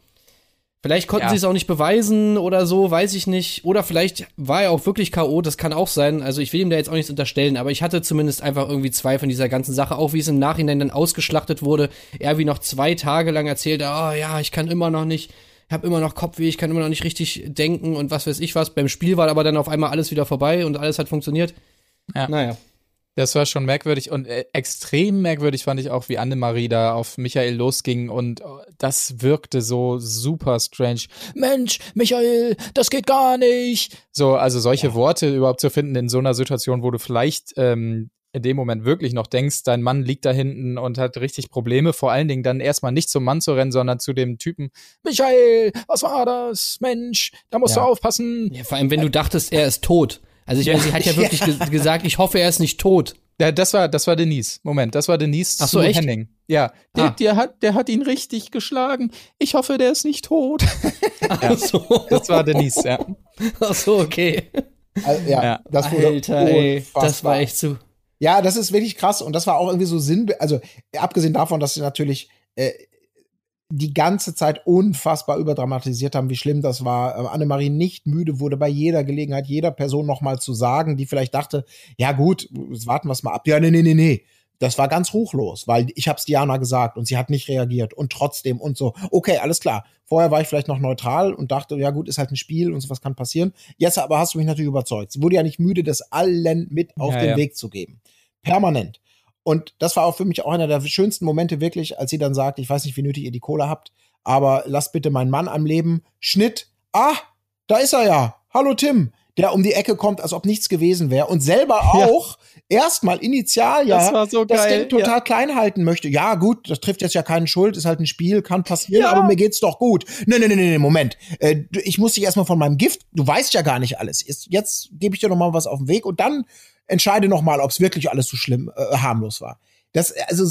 vielleicht konnten Ja. sie es auch nicht beweisen oder so, weiß ich nicht. Oder vielleicht war er auch wirklich K.O., das kann auch sein. Also ich will ihm da jetzt auch nichts unterstellen, aber ich hatte zumindest einfach irgendwie zwei von dieser ganzen Sache, auch wie es im Nachhinein dann ausgeschlachtet wurde. Er wie noch zwei Tage lang erzählte, oh ja, ich kann immer noch nicht, ich habe immer noch Kopfweh, ich kann immer noch nicht richtig denken und was weiß ich was. Beim Spiel war aber dann auf einmal alles wieder vorbei und alles hat funktioniert. Ja. Naja. Das war schon merkwürdig und äh, extrem merkwürdig fand ich auch, wie Annemarie da auf Michael losging und äh, das wirkte so super strange. Mensch, Michael, das geht gar nicht. So, also solche Worte überhaupt zu finden in so einer Situation, wo du vielleicht ähm, in dem Moment wirklich noch denkst, dein Mann liegt da hinten und hat richtig Probleme, vor allen Dingen dann erstmal nicht zum Mann zu rennen, sondern zu dem Typen, Michael, was war das? Mensch, da musst Ja. du aufpassen. Ja, vor allem, wenn du dachtest, er ist tot. Also ich meine, sie hat ja wirklich ge gesagt, ich hoffe, er ist nicht tot. Ja, das war, das war Denise. Moment, das war Denise Ach so, zu echt? Henning. Ja, der, Ah. der, hat, der hat ihn richtig geschlagen. Ich hoffe, der ist nicht tot. [LAUGHS] Ach so. Das war Denise, ja. Ach so, okay. Also, ja, Ja. das wurde Alter, ey, das war echt zu. Ja, das ist wirklich krass und das war auch irgendwie so Sinn, also abgesehen davon, dass sie natürlich äh, die ganze Zeit unfassbar überdramatisiert haben, wie schlimm das war. Äh, Annemarie nicht müde wurde bei jeder Gelegenheit, jeder Person nochmal zu sagen, die vielleicht dachte, ja gut, jetzt warten wir es mal ab. Ja, nee, nee, nee, nee. Das war ganz ruchlos, weil ich hab's Diana gesagt und sie hat nicht reagiert und trotzdem und so. Okay, alles klar. Vorher war ich vielleicht noch neutral und dachte, ja gut, ist halt ein Spiel und sowas kann passieren. Jetzt aber hast du mich natürlich überzeugt. Sie wurde ja nicht müde, das allen mit auf Ja, den ja. Weg zu geben. Permanent. Und das war auch für mich auch einer der schönsten Momente wirklich, als sie dann sagt, ich weiß nicht, wie nötig ihr die Kohle habt, aber lasst bitte meinen Mann am Leben. Schnitt. Ah, da ist er ja. Hallo Tim. Der um die Ecke kommt, als ob nichts gewesen wäre und selber Ja. Erstmal initial ja Das so das geil, Ding total klein halten möchte. Ja, gut, das trifft jetzt ja keinen Schuld, ist halt ein Spiel, kann passieren, Ja. aber mir geht's doch gut. Nee, nee, nee, nee, Moment. Äh, ich muss dich erstmal von meinem Gift, du weißt ja gar nicht alles. Jetzt, jetzt gebe ich dir noch mal was auf den Weg und dann entscheide noch mal, ob es wirklich alles so schlimm äh, harmlos war. Das also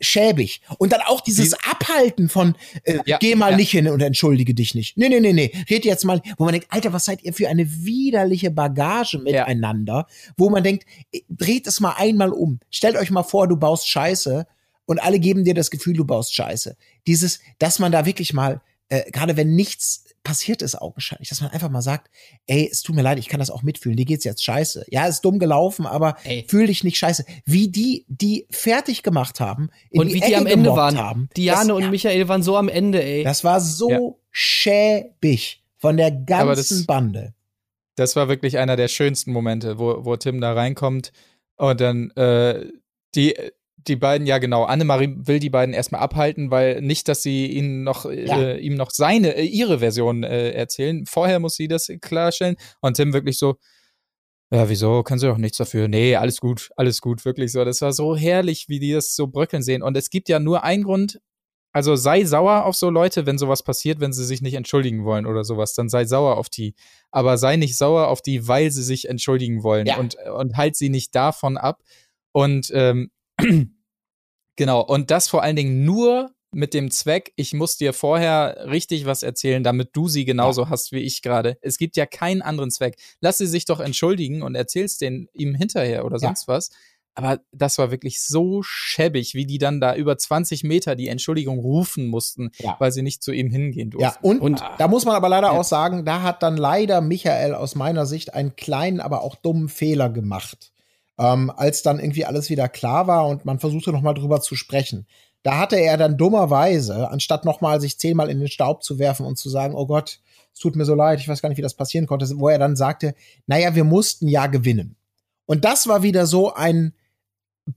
schäbig und dann auch dieses Abhalten von äh, Ja, geh mal ja. nicht hin und entschuldige dich nicht. Nee, nee, nee, nee. Red jetzt mal, wo man denkt, Alter, was seid ihr für eine widerliche Bagage miteinander, wo man denkt, äh, dreht es mal einmal um. Stellt euch mal vor, du baust Scheiße und alle geben dir das Gefühl, du baust Scheiße. Dieses, dass man da wirklich mal, äh, gerade wenn nichts passiert ist augenscheinlich, dass man einfach mal sagt, ey, es tut mir leid, ich kann das auch mitfühlen, dir geht's jetzt scheiße. Ja, ist dumm gelaufen, aber Ey. fühl dich nicht scheiße. Wie die, die fertig gemacht haben, in Und wie die Ecke am Ende waren. haben, Diane das, und Michael waren so am Ende, ey. das war so Ja. schäbig von der Aber das- ganzen Bande. Das war wirklich einer der schönsten Momente, wo, wo Tim da reinkommt und dann äh, die, die beiden, ja genau, Annemarie will die beiden erstmal abhalten, weil nicht, dass sie ihnen noch, Ja. äh, ihm noch seine, äh, ihre Version äh, erzählen. Vorher muss sie das klarstellen und Tim wirklich so, ja, wieso? Können sie doch nichts dafür. Nee, alles gut, alles gut, wirklich so. Das war so herrlich, wie die das so bröckeln sehen. Und es gibt ja nur einen Grund, also sei sauer auf so Leute, wenn sowas passiert, wenn sie sich nicht entschuldigen wollen oder sowas, dann sei sauer auf die. Aber sei nicht sauer auf die, weil sie sich entschuldigen wollen Ja. und, und halt sie nicht davon ab. Und ähm, [CLEARS THROAT] genau, und das vor allen Dingen nur mit dem Zweck, ich muss dir vorher richtig was erzählen, damit du sie genauso hast wie ich gerade. Es gibt ja keinen anderen Zweck. Lass sie sich doch entschuldigen und erzähl's den ihm hinterher oder Ja. sonst was. Aber das war wirklich so schäbig, wie die dann da über 20 Meter die Entschuldigung rufen mussten, Ja. weil sie nicht zu ihm hingehen durften. Ja, und, Und- da muss man aber leider Ja. auch sagen, da hat dann leider Michael aus meiner Sicht einen kleinen, aber auch dummen Fehler gemacht. Ähm, als dann irgendwie alles wieder klar war und man versuchte noch mal drüber zu sprechen. Da hatte er dann dummerweise, anstatt noch mal sich zehnmal in den Staub zu werfen und zu sagen, oh Gott, es tut mir so leid, ich weiß gar nicht, wie das passieren konnte, wo er dann sagte, naja, wir mussten ja gewinnen. Und das war wieder so ein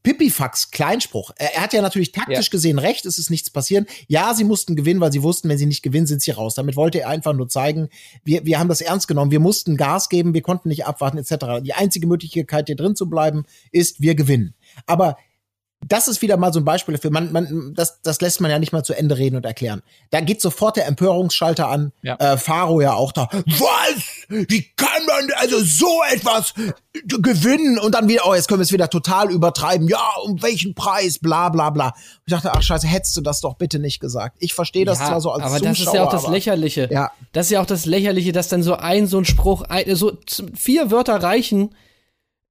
Pipifax-Kleinspruch. Er, er hat ja natürlich taktisch Ja. gesehen recht, es ist nichts passieren. Ja, sie mussten gewinnen, weil sie wussten, wenn sie nicht gewinnen, sind sie raus. Damit wollte er einfach nur zeigen, wir, wir haben das ernst genommen, wir mussten Gas geben, wir konnten nicht abwarten, etc. Die einzige Möglichkeit, hier drin zu bleiben, ist, wir gewinnen. Aber das ist wieder mal so ein Beispiel dafür. Man, man, das, das lässt man ja nicht mal zu Ende reden und erklären. Da geht sofort der Empörungsschalter an. Ja. Äh, Faro ja auch da. Was? Wie kann man also so etwas gewinnen? Und dann wieder, oh, jetzt können wir es wieder total übertreiben. Ja, um welchen Preis? Bla bla bla. Ich dachte, ach scheiße, hättest du das doch bitte nicht gesagt. Ich verstehe das Ja, zwar so als aber Zuschauer, das ist ja auch das aber- Lächerliche. Ja. Das ist ja auch das Lächerliche, dass dann so ein, so ein Spruch, ein, so vier Wörter reichen,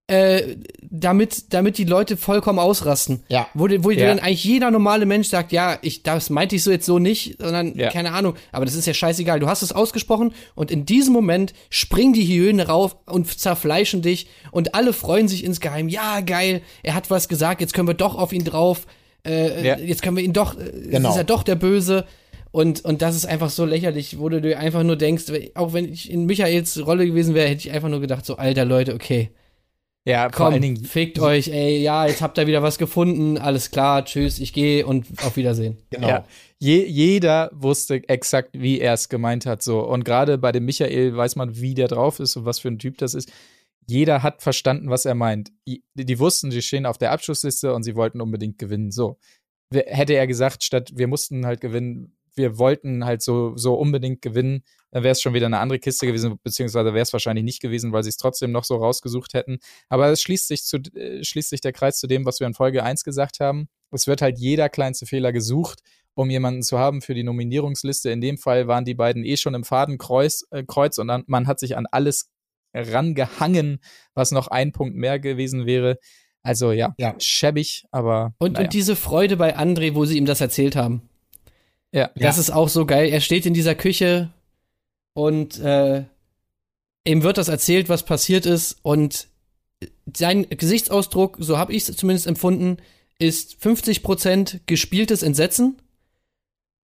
äh, damit, damit die Leute vollkommen ausrasten. Ja. Wo, wo Ja. dann eigentlich jeder normale Mensch sagt, ja, ich, das meinte ich so jetzt so nicht, sondern Ja. keine Ahnung. Aber das ist ja scheißegal. Du hast es ausgesprochen und in diesem Moment springen die Hyänen rauf und zerfleischen dich und alle freuen sich insgeheim. Ja, geil, er hat was gesagt, jetzt können wir doch auf ihn drauf. Äh, Ja. Jetzt können wir ihn doch, äh, Genau. ist er doch der Böse. Und, und das ist einfach so lächerlich, wo du dir einfach nur denkst, auch wenn ich in Michaels Rolle gewesen wäre, hätte ich einfach nur gedacht, so, alter Leute, okay, Ja, vor komm, allen Dingen, fickt euch, ey, ja, jetzt habt ihr wieder was gefunden, alles klar, tschüss, ich gehe und auf Wiedersehen. Genau. Ja, je, jeder wusste exakt, wie er es gemeint hat. So. Und gerade bei dem Michael weiß man, wie der drauf ist und was für ein Typ das ist. Jeder hat verstanden, was er meint. Die, die wussten, sie stehen auf der Abschlussliste und sie wollten unbedingt gewinnen. So. Hätte er gesagt, statt wir mussten halt gewinnen, wir wollten halt so, so unbedingt gewinnen, dann wäre es schon wieder eine andere Kiste gewesen, beziehungsweise wäre es wahrscheinlich nicht gewesen, weil sie es trotzdem noch so rausgesucht hätten. Aber es schließt sich, zu, äh, schließt sich der Kreis zu dem, was wir in Folge 1 gesagt haben. Es wird halt jeder kleinste Fehler gesucht, um jemanden zu haben für die Nominierungsliste. In dem Fall waren die beiden eh schon im Fadenkreuz äh, Kreuz und dann, man hat sich an alles rangehangen, was noch ein Punkt mehr gewesen wäre. Also ja, Ja. schäbig, aber Und, naja. und diese Freude bei André, wo sie ihm das erzählt haben. ja. Das Ja. ist auch so geil. Er steht in dieser Küche und äh, ihm wird das erzählt, was passiert ist. Und sein Gesichtsausdruck, so habe ich es zumindest empfunden, ist 50% gespieltes Entsetzen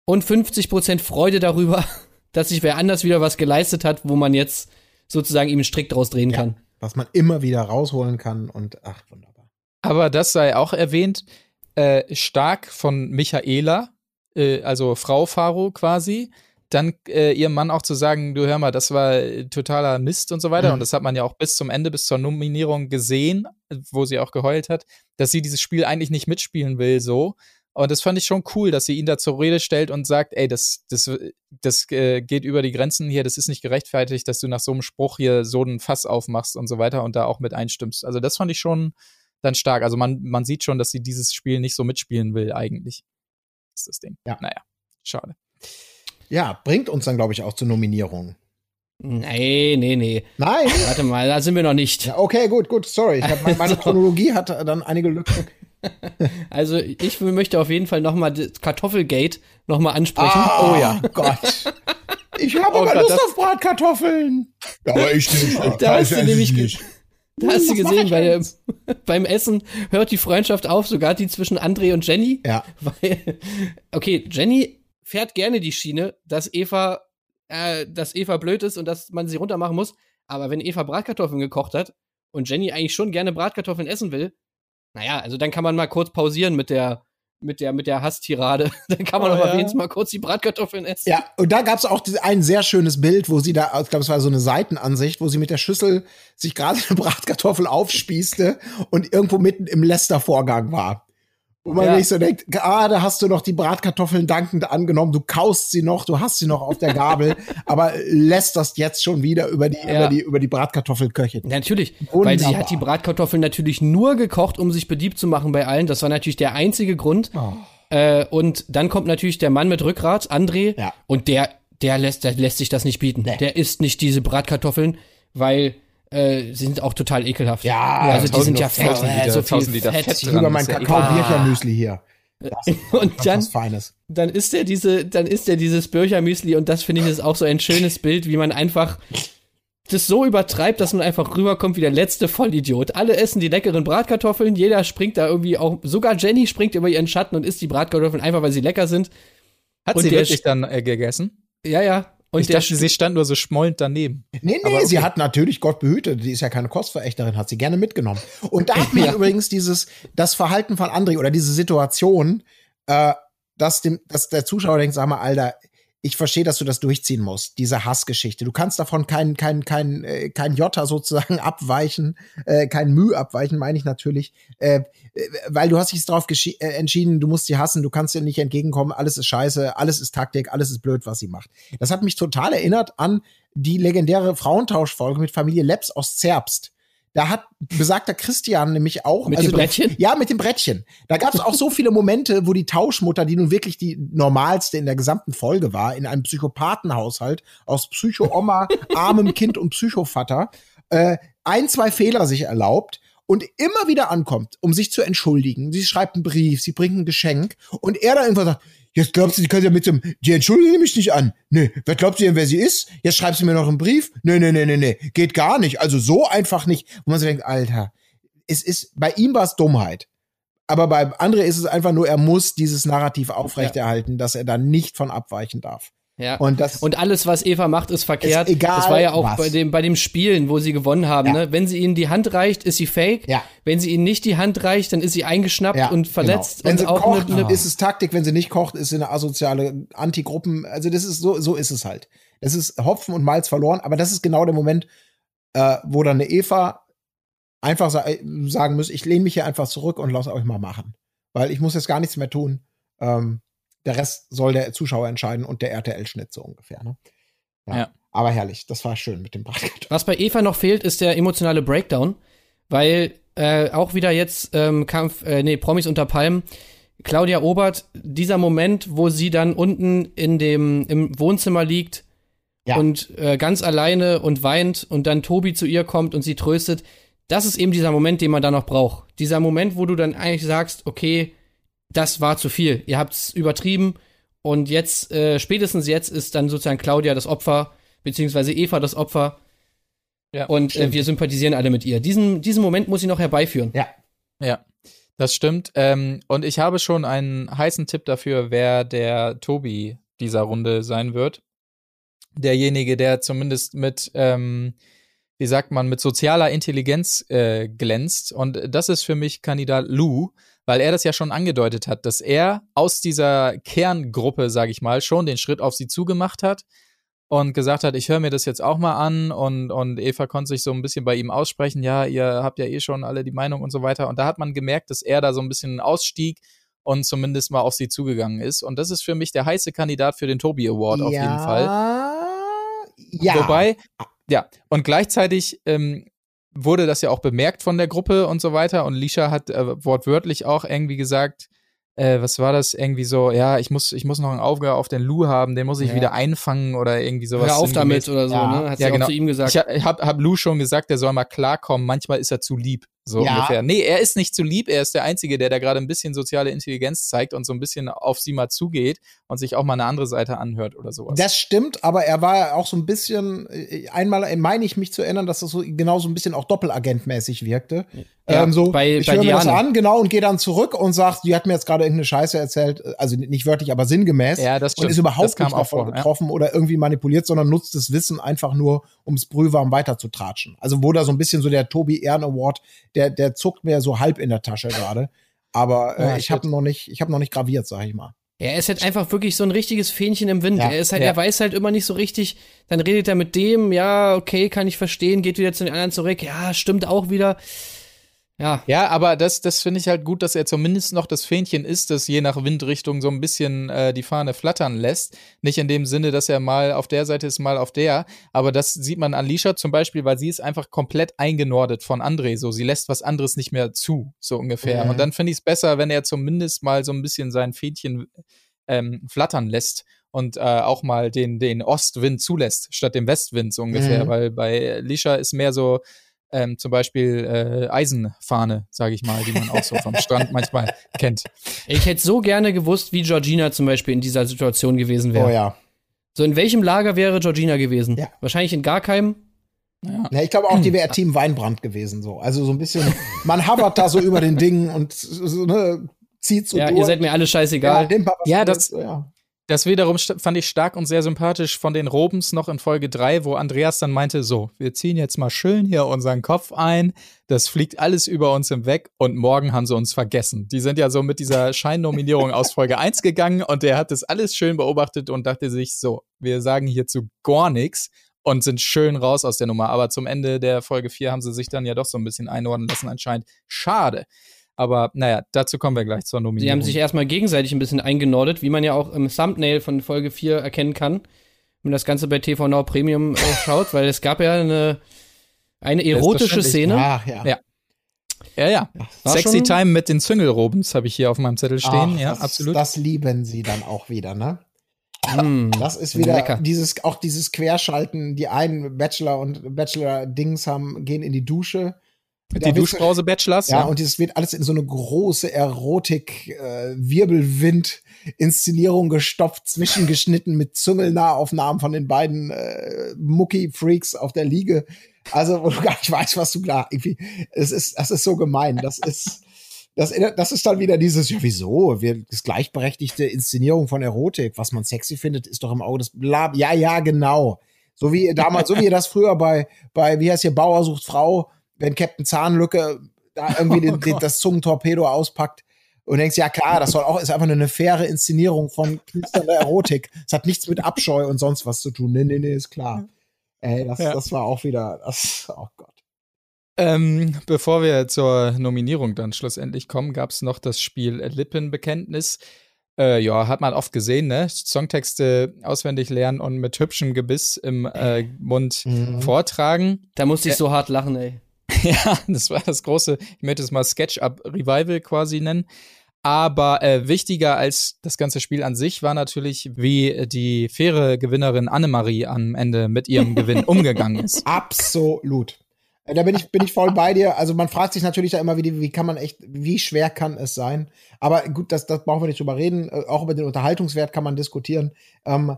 und 50% Freude darüber, [LAUGHS] dass sich wer anders wieder was geleistet hat, wo man jetzt sozusagen ihm einen Strick draus drehen Ja. kann. Was man immer wieder rausholen kann und ach, wunderbar. Aber das sei auch erwähnt, äh, stark von Michaela, äh, also Frau Faro quasi, dann äh, ihrem Mann auch zu sagen, du hör mal, das war äh, totaler Mist und so weiter. Mhm. Und das hat man ja auch bis zum Ende, bis zur Nominierung gesehen, äh, wo sie auch geheult hat, dass sie dieses Spiel eigentlich nicht mitspielen will, so. Und das fand ich schon cool, dass sie ihn da zur Rede stellt und sagt, ey, das, das, das äh, geht über die Grenzen hier, das ist nicht gerechtfertigt, dass du nach so einem Spruch hier so einen Fass aufmachst und so weiter und da auch mit einstimmst. Also das fand ich schon dann stark. Also man, man sieht schon, dass sie dieses Spiel nicht so mitspielen will, eigentlich. Ist das Ding. Ja. Naja, schade. Ja, bringt uns dann, glaube ich, auch zur Nominierung. Nee, nee, nee. Nein? Warte mal, da sind wir noch nicht. Ja, okay, gut, gut, sorry. Ich hab, meine, meine [LAUGHS] So. Chronologie hat dann einige Lücken. [LAUGHS] Also ich möchte auf jeden Fall noch mal das Kartoffelgate noch mal ansprechen. Ah, Oh ja. Gott. Ich habe [LAUGHS] Oh aber Gott, Lust auf Bratkartoffeln. Ja, aber ich nicht. Da hast du nämlich ge- Da hast du gesehen, bei beim Essen hört die Freundschaft auf, sogar die zwischen André und Jenny. Ja. Weil, okay, Jenny fährt gerne die Schiene, dass Eva, äh, dass Eva blöd ist und dass man sie runtermachen muss. Aber wenn Eva Bratkartoffeln gekocht hat und Jenny eigentlich schon gerne Bratkartoffeln essen will, naja, also dann kann man mal kurz pausieren mit der, mit der, mit der Hasstirade. [LAUGHS] Dann kann man Oh, aber ja. wenigstens mal kurz die Bratkartoffeln essen. Ja, und da gab es auch ein sehr schönes Bild, wo sie da, ich glaube, es war so eine Seitenansicht, wo sie mit der Schüssel sich gerade eine Bratkartoffel aufspießte und irgendwo mitten im Lästervorgang war. Wo man Ja. sich so denkt, gerade hast du noch die Bratkartoffeln dankend angenommen, du kaust sie noch, du hast sie noch auf der Gabel, [LAUGHS] aber lässt das jetzt schon wieder über die, Ja. über die, über die Bratkartoffelköchin. Natürlich, weil sie Wunderbar. hat die Bratkartoffeln natürlich nur gekocht, um sich beliebt zu machen bei allen. Das war natürlich der einzige Grund. Oh. Äh, und dann kommt natürlich der Mann mit Rückgrat, André, Ja. und der, der lässt, der lässt sich das nicht bieten. Nee. Der isst nicht diese Bratkartoffeln, weil äh, sie sind auch total ekelhaft. Ja, also die sind ja fett, Liter- so viel Liter Fett. Fett über mein ist Kakao-Birchermüsli hier. Und dann, dann isst er diese, dann isst er dieses Birchermüsli und das finde ich ist auch so ein schönes Bild, wie man einfach das so übertreibt, dass man einfach rüberkommt wie der letzte Vollidiot. Alle essen die leckeren Bratkartoffeln, jeder springt da irgendwie auch, sogar Jenny springt über ihren Schatten und isst die Bratkartoffeln einfach, weil sie lecker sind. Hat Und sie wirklich dann äh, gegessen? Ja, ja. Und ich der dachte, sie stand nur so schmollend daneben. Nee, nee, Aber okay. sie hat natürlich, Gott behüte, die ist ja keine Kostverächterin, hat sie gerne mitgenommen. Und da hat [LAUGHS] mich Ja. übrigens dieses, das Verhalten von André oder diese Situation, äh, dass, dem, dass der Zuschauer denkt, sag mal, Alter, ich verstehe, dass du das durchziehen musst, diese Hassgeschichte. Du kannst davon kein, kein, kein, äh, kein Jota sozusagen [LAUGHS] abweichen, äh, kein Mühe abweichen, meine ich natürlich, äh, äh, weil du hast dich darauf äh, entschieden, du musst sie hassen, du kannst ihr nicht entgegenkommen, alles ist scheiße, alles ist Taktik, alles ist blöd, was sie macht. Das hat mich total erinnert an die legendäre Frauentauschfolge mit Familie Leps aus Zerbst da hat besagter Christian nämlich auch. Mit also dem Brettchen? Der, ja, mit dem Brettchen. Da gab es auch so viele Momente, wo die Tauschmutter, die nun wirklich die normalste in der gesamten Folge war, in einem Psychopathenhaushalt aus Psycho-Oma, armem [LAUGHS] Kind und Psychovater, äh, ein, zwei Fehler sich erlaubt und immer wieder ankommt, um sich zu entschuldigen. Sie schreibt einen Brief, sie bringt ein Geschenk und er dann irgendwann sagt, Jetzt glaubst du, die kann ja mit dem, die entschuldigen mich nicht an. Nee, wer glaubt sie denn, wer sie ist? Jetzt schreibst du mir noch einen Brief? Nee, nee, nee, nee, nee, geht gar nicht. Also so einfach nicht. Wo man sich denkt, Alter, es ist, bei ihm war es Dummheit. Aber bei André ist es einfach nur, er muss dieses Narrativ aufrechterhalten, ja. dass er da nicht von abweichen darf. Ja. Und, das und alles, was Eva macht, ist verkehrt. Ist egal, das war ja auch was. bei dem, bei dem Spielen, wo sie gewonnen haben. Ja. Ne? Wenn sie ihnen die Hand reicht, ist sie fake. Ja. Wenn sie ihnen nicht die Hand reicht, dann ist sie eingeschnappt ja, und verletzt. Genau. Wenn und sie auch kocht, ne, ne, ist es Taktik. Wenn sie nicht kocht, ist sie eine asoziale Antigruppen. Also das ist so, so ist es halt. Das ist Hopfen und Malz verloren. Aber das ist genau der Moment, äh, wo dann eine Eva einfach sa sagen muss, ich lehne mich hier einfach zurück und lass euch mal machen. Weil ich muss jetzt gar nichts mehr tun. Ähm, der Rest soll der Zuschauer entscheiden und der RTL-Schnitt so ungefähr. Ne? Ja. ja. Aber herrlich, das war schön mit dem Bratkartoffeln. Was bei Eva noch fehlt, ist der emotionale Breakdown, weil äh, auch wieder jetzt ähm, Kampf, äh, nee, Promis unter Palmen. Claudia Obert, dieser Moment, wo sie dann unten in dem im Wohnzimmer liegt ja. und äh, ganz alleine und weint und dann Tobi zu ihr kommt und sie tröstet, das ist eben dieser Moment, den man da noch braucht. Dieser Moment, wo du dann eigentlich sagst, okay, das war zu viel. Ihr habt's übertrieben und jetzt, äh, spätestens jetzt ist dann sozusagen Claudia das Opfer, beziehungsweise Eva das Opfer. Ja, und äh, wir sympathisieren alle mit ihr. Diesen, diesen Moment muss sie noch herbeiführen. Ja. Ja. Das stimmt. Ähm, und ich habe schon einen heißen Tipp dafür, wer der Tobi dieser Runde sein wird. Derjenige, der zumindest mit, ähm, wie sagt man, mit sozialer Intelligenz äh, glänzt. Und das ist für mich Kandidat Lou, weil er das ja schon angedeutet hat, dass er aus dieser Kerngruppe, sage ich mal, schon den Schritt auf sie zugemacht hat und gesagt hat, ich höre mir das jetzt auch mal an und, und Eva konnte sich so ein bisschen bei ihm aussprechen, ja, ihr habt ja eh schon alle die Meinung und so weiter. Und da hat man gemerkt, dass er da so ein bisschen ausstieg und zumindest mal auf sie zugegangen ist. Und das ist für mich der heiße Kandidat für den Tobi Award ja, auf jeden Fall. Ja. Wobei, ja, und gleichzeitig ähm, wurde das ja auch bemerkt von der Gruppe und so weiter. Und Lisha hat äh, wortwörtlich auch irgendwie gesagt, äh, was war das irgendwie so, ja, ich muss, ich muss noch ein Auge auf den Lou haben, den muss ich ja. wieder einfangen oder irgendwie sowas. Hör auf damit oder so, ja. ne? Hat ja, sie genau. auch zu ihm gesagt. Ich hab, hab Lou schon gesagt, der soll mal klarkommen, manchmal ist er zu lieb. So ja. ungefähr. Nee, er ist nicht zu lieb, er ist der Einzige, der da gerade ein bisschen soziale Intelligenz zeigt und so ein bisschen auf sie mal zugeht und sich auch mal eine andere Seite anhört oder sowas. Das stimmt, aber er war auch so ein bisschen, äh, einmal meine ich mich zu erinnern, dass das so genau so ein bisschen auch doppelagentmäßig wirkte. Ja, ähm, so, bei, ich höre mir das an, genau, und gehe dann zurück und sagt, die hat mir jetzt gerade irgendeine Scheiße erzählt, also nicht wörtlich, aber sinngemäß. Ja, das stimmt. Und ist überhaupt nicht davon vor, getroffen ja. oder irgendwie manipuliert, sondern nutzt das Wissen einfach nur, ums Brühwarm weiter zu tratschen. Also wo da so ein bisschen so der Tobi Ehren Award der, der zuckt mir so halb in der Tasche gerade. Aber äh, ja, ich habe noch nicht, ich habe noch nicht graviert, sag ich mal. Er ist halt einfach wirklich so ein richtiges Fähnchen im Wind. Ja, er ist halt, ja. er weiß halt immer nicht so richtig. Dann redet er mit dem, ja, okay, kann ich verstehen, geht wieder zu den anderen zurück, ja, stimmt auch wieder. Ja. Ja, aber das, das finde ich halt gut, dass er zumindest noch das Fähnchen ist, das je nach Windrichtung so ein bisschen äh, die Fahne flattern lässt. Nicht in dem Sinne, dass er mal auf der Seite ist, mal auf der. Aber das sieht man an Lisha zum Beispiel, weil sie ist einfach komplett eingenordet von André. So, sie lässt was anderes nicht mehr zu, so ungefähr. Mhm. Und dann finde ich es besser, wenn er zumindest mal so ein bisschen sein Fähnchen ähm, flattern lässt und äh, auch mal den, den Ostwind zulässt, statt dem Westwind, so ungefähr. Mhm. Weil bei Lisha ist mehr so, ähm, zum Beispiel äh, Eisenfahne, sage ich mal, die man auch so vom [LAUGHS] Strand manchmal kennt. Ich hätte so gerne gewusst, wie Georgina zum Beispiel in dieser Situation gewesen wäre. Oh ja. So, in welchem Lager wäre Georgina gewesen? Ja. Wahrscheinlich in gar keinem. Ja. ja ich glaube auch, die wäre [CLEARS THROAT] Team Weinbrand gewesen. So. Also so ein bisschen, man hovert da so über den Dingen und so, ne, zieht so Ja, durch. ihr seid mir alle scheißegal. Ja, ja das, ja. Das wiederum fand ich stark und sehr sympathisch von den Robens noch in Folge 3, wo Andreas dann meinte, so, wir ziehen jetzt mal schön hier unseren Kopf ein, das fliegt alles über uns hinweg und morgen haben sie uns vergessen. Die sind ja so mit dieser [LAUGHS] Scheinnominierung aus Folge 1 gegangen und der hat das alles schön beobachtet und dachte sich, so, wir sagen hierzu gar nichts und sind schön raus aus der Nummer. Aber zum Ende der Folge 4 haben sie sich dann ja doch so ein bisschen einordnen lassen anscheinend. Schade. Aber naja, dazu kommen wir gleich zur Sie Nominierung. haben sich erstmal gegenseitig ein bisschen eingenordet, wie man ja auch im Thumbnail von Folge 4 erkennen kann, wenn man das Ganze bei TV Now Premium äh, [LAUGHS] schaut, weil es gab ja eine, eine erotische. Szene. Ach, ja. Ja. Ja, ja. War Sexy schon- Time mit den Züngelrobens habe ich hier auf meinem Zettel stehen. Ach, ja, das, absolut. Das lieben sie dann auch wieder, ne? Mm. Das ist wieder Lecker. dieses, auch dieses Querschalten. Die einen Bachelor und Bachelor-Dings haben, gehen in die Dusche. Die wird's- Duschbrause Bachelors. Ja, und dieses wird alles in so eine große Erotik, äh, Wirbelwind, Inszenierung gestopft, zwischengeschnitten mit Züngelnahaufnahmen von den beiden äh, Mucki-Freaks auf der Liege. Also, wo du [LAUGHS] gar nicht weißt, was du klar, irgendwie, es ist, das ist so gemein. Das ist, das, das ist dann wieder dieses, ja, wieso? Wir, das gleichberechtigte Inszenierung von Erotik. Was man sexy findet, ist doch im Auge des Blab. Ja, ja, genau. So wie damals, so wie ihr das früher bei, bei, wie heißt hier, Bauer sucht Frau, wenn Captain Zahnlücke da irgendwie den, [LAUGHS] den, das Zungentorpedo auspackt und denkst, ja klar, das soll auch, ist einfach eine faire Inszenierung von knisternder Erotik. Es hat nichts mit Abscheu und sonst was zu tun. Nee, nee, nee, ist klar. Ey, das, Ja. das war auch wieder, das, oh Gott. Ähm, bevor wir zur Nominierung dann schlussendlich kommen, gab es noch das Spiel Lippenbekenntnis. Äh, ja, hat man oft gesehen, ne? Songtexte auswendig lernen und mit hübschem Gebiss im äh, Mund Mhm. vortragen. Da musste ich so hart lachen, ey. [LAUGHS] Ja, das war das große, ich möchte es mal Sketch-Up-Revival quasi nennen. Aber äh, wichtiger als das ganze Spiel an sich war natürlich, wie die faire Gewinnerin Annemarie am Ende mit ihrem [LAUGHS] Gewinn umgegangen ist. Absolut. Äh, Da bin ich, bin ich voll bei dir. Also man fragt sich natürlich da immer, wie, wie kann man echt, wie schwer kann es sein? Aber gut, das, das brauchen wir nicht drüber reden. Äh, Auch über den Unterhaltungswert kann man diskutieren. Ähm,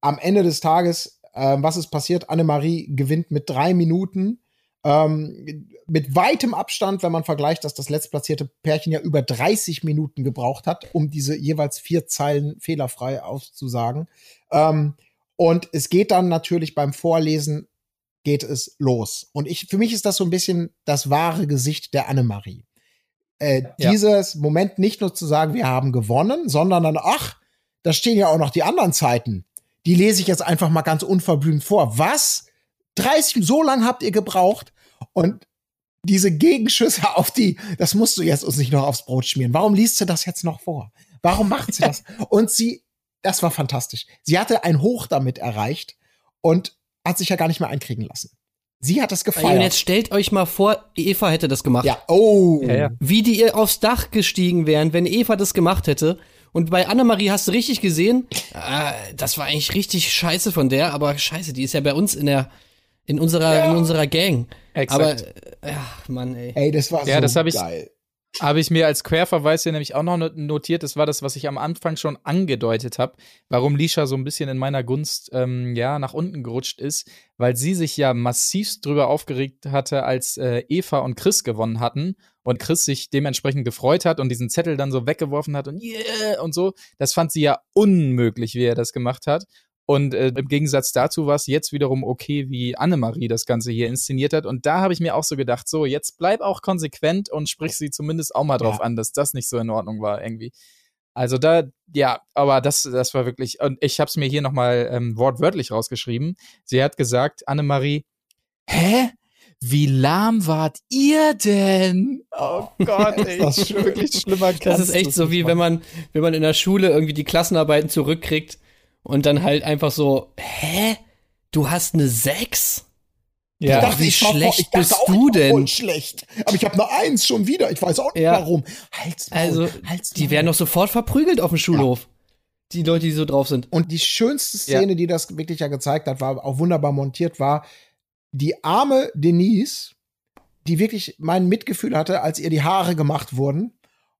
am Ende des Tages, ähm, was ist passiert? Annemarie gewinnt mit drei Minuten. Ähm, mit weitem Abstand, wenn man vergleicht, dass das letztplatzierte Pärchen ja über 30 Minuten gebraucht hat, um diese jeweils vier Zeilen fehlerfrei auszusagen. Ähm, und es geht dann natürlich beim Vorlesen geht es los. Und ich, für mich ist das so ein bisschen das wahre Gesicht der Annemarie. Äh, Ja. Dieses Moment nicht nur zu sagen, wir haben gewonnen, sondern dann, ach, da stehen ja auch noch die anderen Zeiten. Die lese ich jetzt einfach mal ganz unverblümt vor. Was? 30, so lang habt ihr gebraucht? Und diese Gegenschüsse [LAUGHS] auf die, das musst du jetzt uns nicht noch aufs Brot schmieren. Warum liest sie das jetzt noch vor? Warum macht sie das? [LAUGHS] Und sie, das war fantastisch. Sie hatte ein Hoch damit erreicht und hat sich ja gar nicht mehr einkriegen lassen. Sie hat das Ey, Und gefeiert. jetzt stellt euch mal vor, Eva hätte das gemacht. ja, oh. Ja, ja. Wie die ihr aufs Dach gestiegen wären, wenn Eva das gemacht hätte. Und bei Annemarie hast du richtig gesehen, äh, das war eigentlich richtig scheiße von der, aber scheiße, die ist ja bei uns in der, in unserer, in unserer Gang. Exakt. Aber, äh, ja, Mann, ey. Ey, das war Ja, so das hab ich- geil. Habe ich mir als Querverweis hier nämlich auch noch not- notiert. Das war das, was ich am Anfang schon angedeutet habe, warum Lisha so ein bisschen in meiner Gunst ähm, ja nach unten gerutscht ist, weil sie sich ja massivst drüber aufgeregt hatte, als äh, Eva und Chris gewonnen hatten und Chris sich dementsprechend gefreut hat und diesen Zettel dann so weggeworfen hat und yeah und so. Das fand sie ja unmöglich, wie er das gemacht hat. Und äh, im Gegensatz dazu war es jetzt wiederum okay, wie Annemarie das Ganze hier inszeniert hat. Und da habe ich mir auch so gedacht, so, jetzt bleib auch konsequent und sprich sie zumindest auch mal drauf Ja. an, dass das nicht so in Ordnung war irgendwie. Also da, ja, aber das, das war wirklich, und ich habe es mir hier nochmal ähm, wortwörtlich rausgeschrieben. Sie hat gesagt, Annemarie, hä? Wie lahm wart ihr denn? Oh [LAUGHS] Gott, ey, das schön. wirklich schlimmer Das ist echt so wie wenn man, wenn man in der Schule irgendwie die Klassenarbeiten zurückkriegt und dann halt einfach so, hä? Du hast eine 6? ja. dachte, wie ich schlecht ich dachte bist auch, du ich denn? Schlecht. Aber ich habe eine Eins schon wieder. Ich weiß auch nicht Ja. warum. Halt's Maul, Also, halt's die werden doch sofort verprügelt auf dem Schulhof. Die Leute, die so drauf sind. Und die schönste Szene, die das wirklich ja gezeigt hat, war auch wunderbar montiert, war die arme Denise, die wirklich mein Mitgefühl hatte, als ihr die Haare gemacht wurden.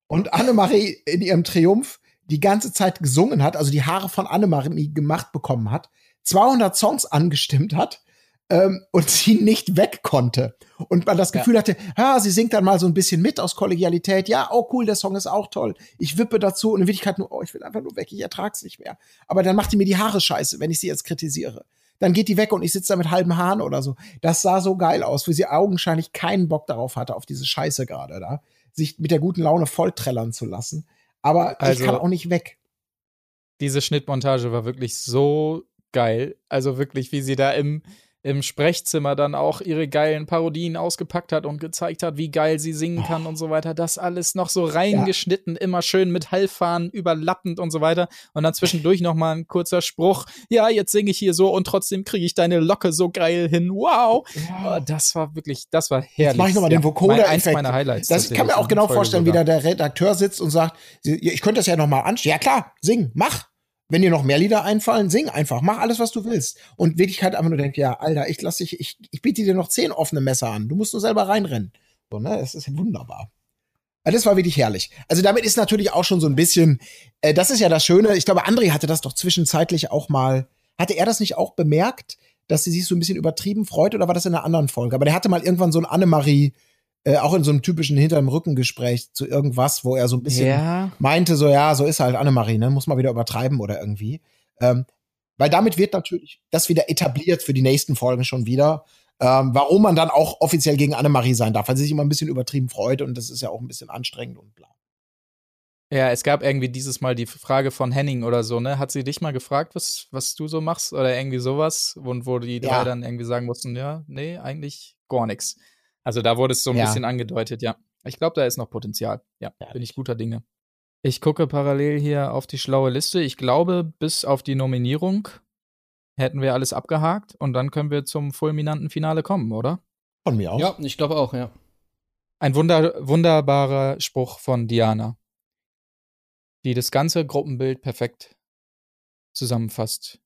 Und Annemarie in ihrem Triumph die ganze Zeit gesungen hat, also die Haare von Annemarie gemacht bekommen hat, 200 Songs angestimmt hat, ähm, und [LAUGHS] sie nicht weg konnte. Und man das Gefühl hatte, ja, sie singt dann mal so ein bisschen mit aus Kollegialität. Ja, oh cool, der Song ist auch toll. Ich wippe dazu und in Wirklichkeit nur, oh, ich will einfach nur weg, ich ertrag's nicht mehr. Aber dann macht die mir die Haare scheiße, wenn ich sie jetzt kritisiere. Dann geht die weg und ich sitze da mit halben Haaren oder so. Das sah so geil aus, wie sie augenscheinlich keinen Bock darauf hatte, auf diese Scheiße gerade da, sich mit der guten Laune vollträllern zu lassen. Aber Also- ich kann auch nicht weg. Diese Schnittmontage war wirklich so geil. Also wirklich, wie sie da im, im Sprechzimmer dann auch ihre geilen Parodien ausgepackt hat und gezeigt hat, wie geil sie singen kann und so weiter. Das alles noch so reingeschnitten, immer schön mit Hallfahnen überlappend und so weiter. Und dann zwischendurch noch mal ein kurzer Spruch. Ja, jetzt singe ich hier so und trotzdem kriege ich deine Locke so geil hin. Wow. Oh, das war wirklich, das war herrlich. Jetzt mache ich nochmal den Ja, Vocoder. mein- Eins meiner Highlights. Das kann mir auch genau vorstellen, wie sogar. da der Redakteur sitzt und sagt, ich könnte das ja nochmal anschauen. Ja klar, sing, mach. Wenn dir noch mehr Lieder einfallen, sing einfach, mach alles, was du willst. Und Wirklichkeit einfach nur denkt, ja, Alter, ich lass dich, ich, ich biete dir noch zehn offene Messer an. Du musst nur selber reinrennen. So, ne? Es ist wunderbar. Ja, Das war wirklich herrlich. Also damit ist natürlich auch schon so ein bisschen, äh, das ist ja das Schöne. Ich glaube, André hatte das doch zwischenzeitlich auch mal, hatte er das nicht auch bemerkt, dass sie sich so ein bisschen übertrieben freut oder war das in einer anderen Folge? Aber der hatte mal irgendwann so ein Annemarie, äh, auch in so einem typischen hinterm Rückengespräch zu irgendwas, wo er so ein bisschen Ja. meinte, so ja, so ist halt Annemarie, ne? Muss mal wieder übertreiben oder irgendwie. Ähm, weil damit wird natürlich das wieder etabliert für die nächsten Folgen schon wieder. Ähm, warum man dann auch offiziell gegen Annemarie sein darf, weil sie sich immer ein bisschen übertrieben freut und das ist ja auch ein bisschen anstrengend und bla. Ja, es gab irgendwie dieses Mal die Frage von Henning oder so, ne? Hat sie dich mal gefragt, was, was du so machst oder irgendwie sowas? Und wo die drei Ja. dann irgendwie sagen mussten, ja, nee, eigentlich gar nichts. Also da wurde es so ein Ja. bisschen angedeutet, ja. Ich glaube, da ist noch Potenzial. Ja, Ja. bin ich guter Dinge. Ich gucke parallel hier auf die schlaue Liste. Ich glaube, bis auf die Nominierung hätten wir alles abgehakt und dann können wir zum fulminanten Finale kommen, oder? Von mir aus. Ja, ich glaube auch, ja. Ein wunder wunderbarer Spruch von Diana, die das ganze Gruppenbild perfekt zusammenfasst.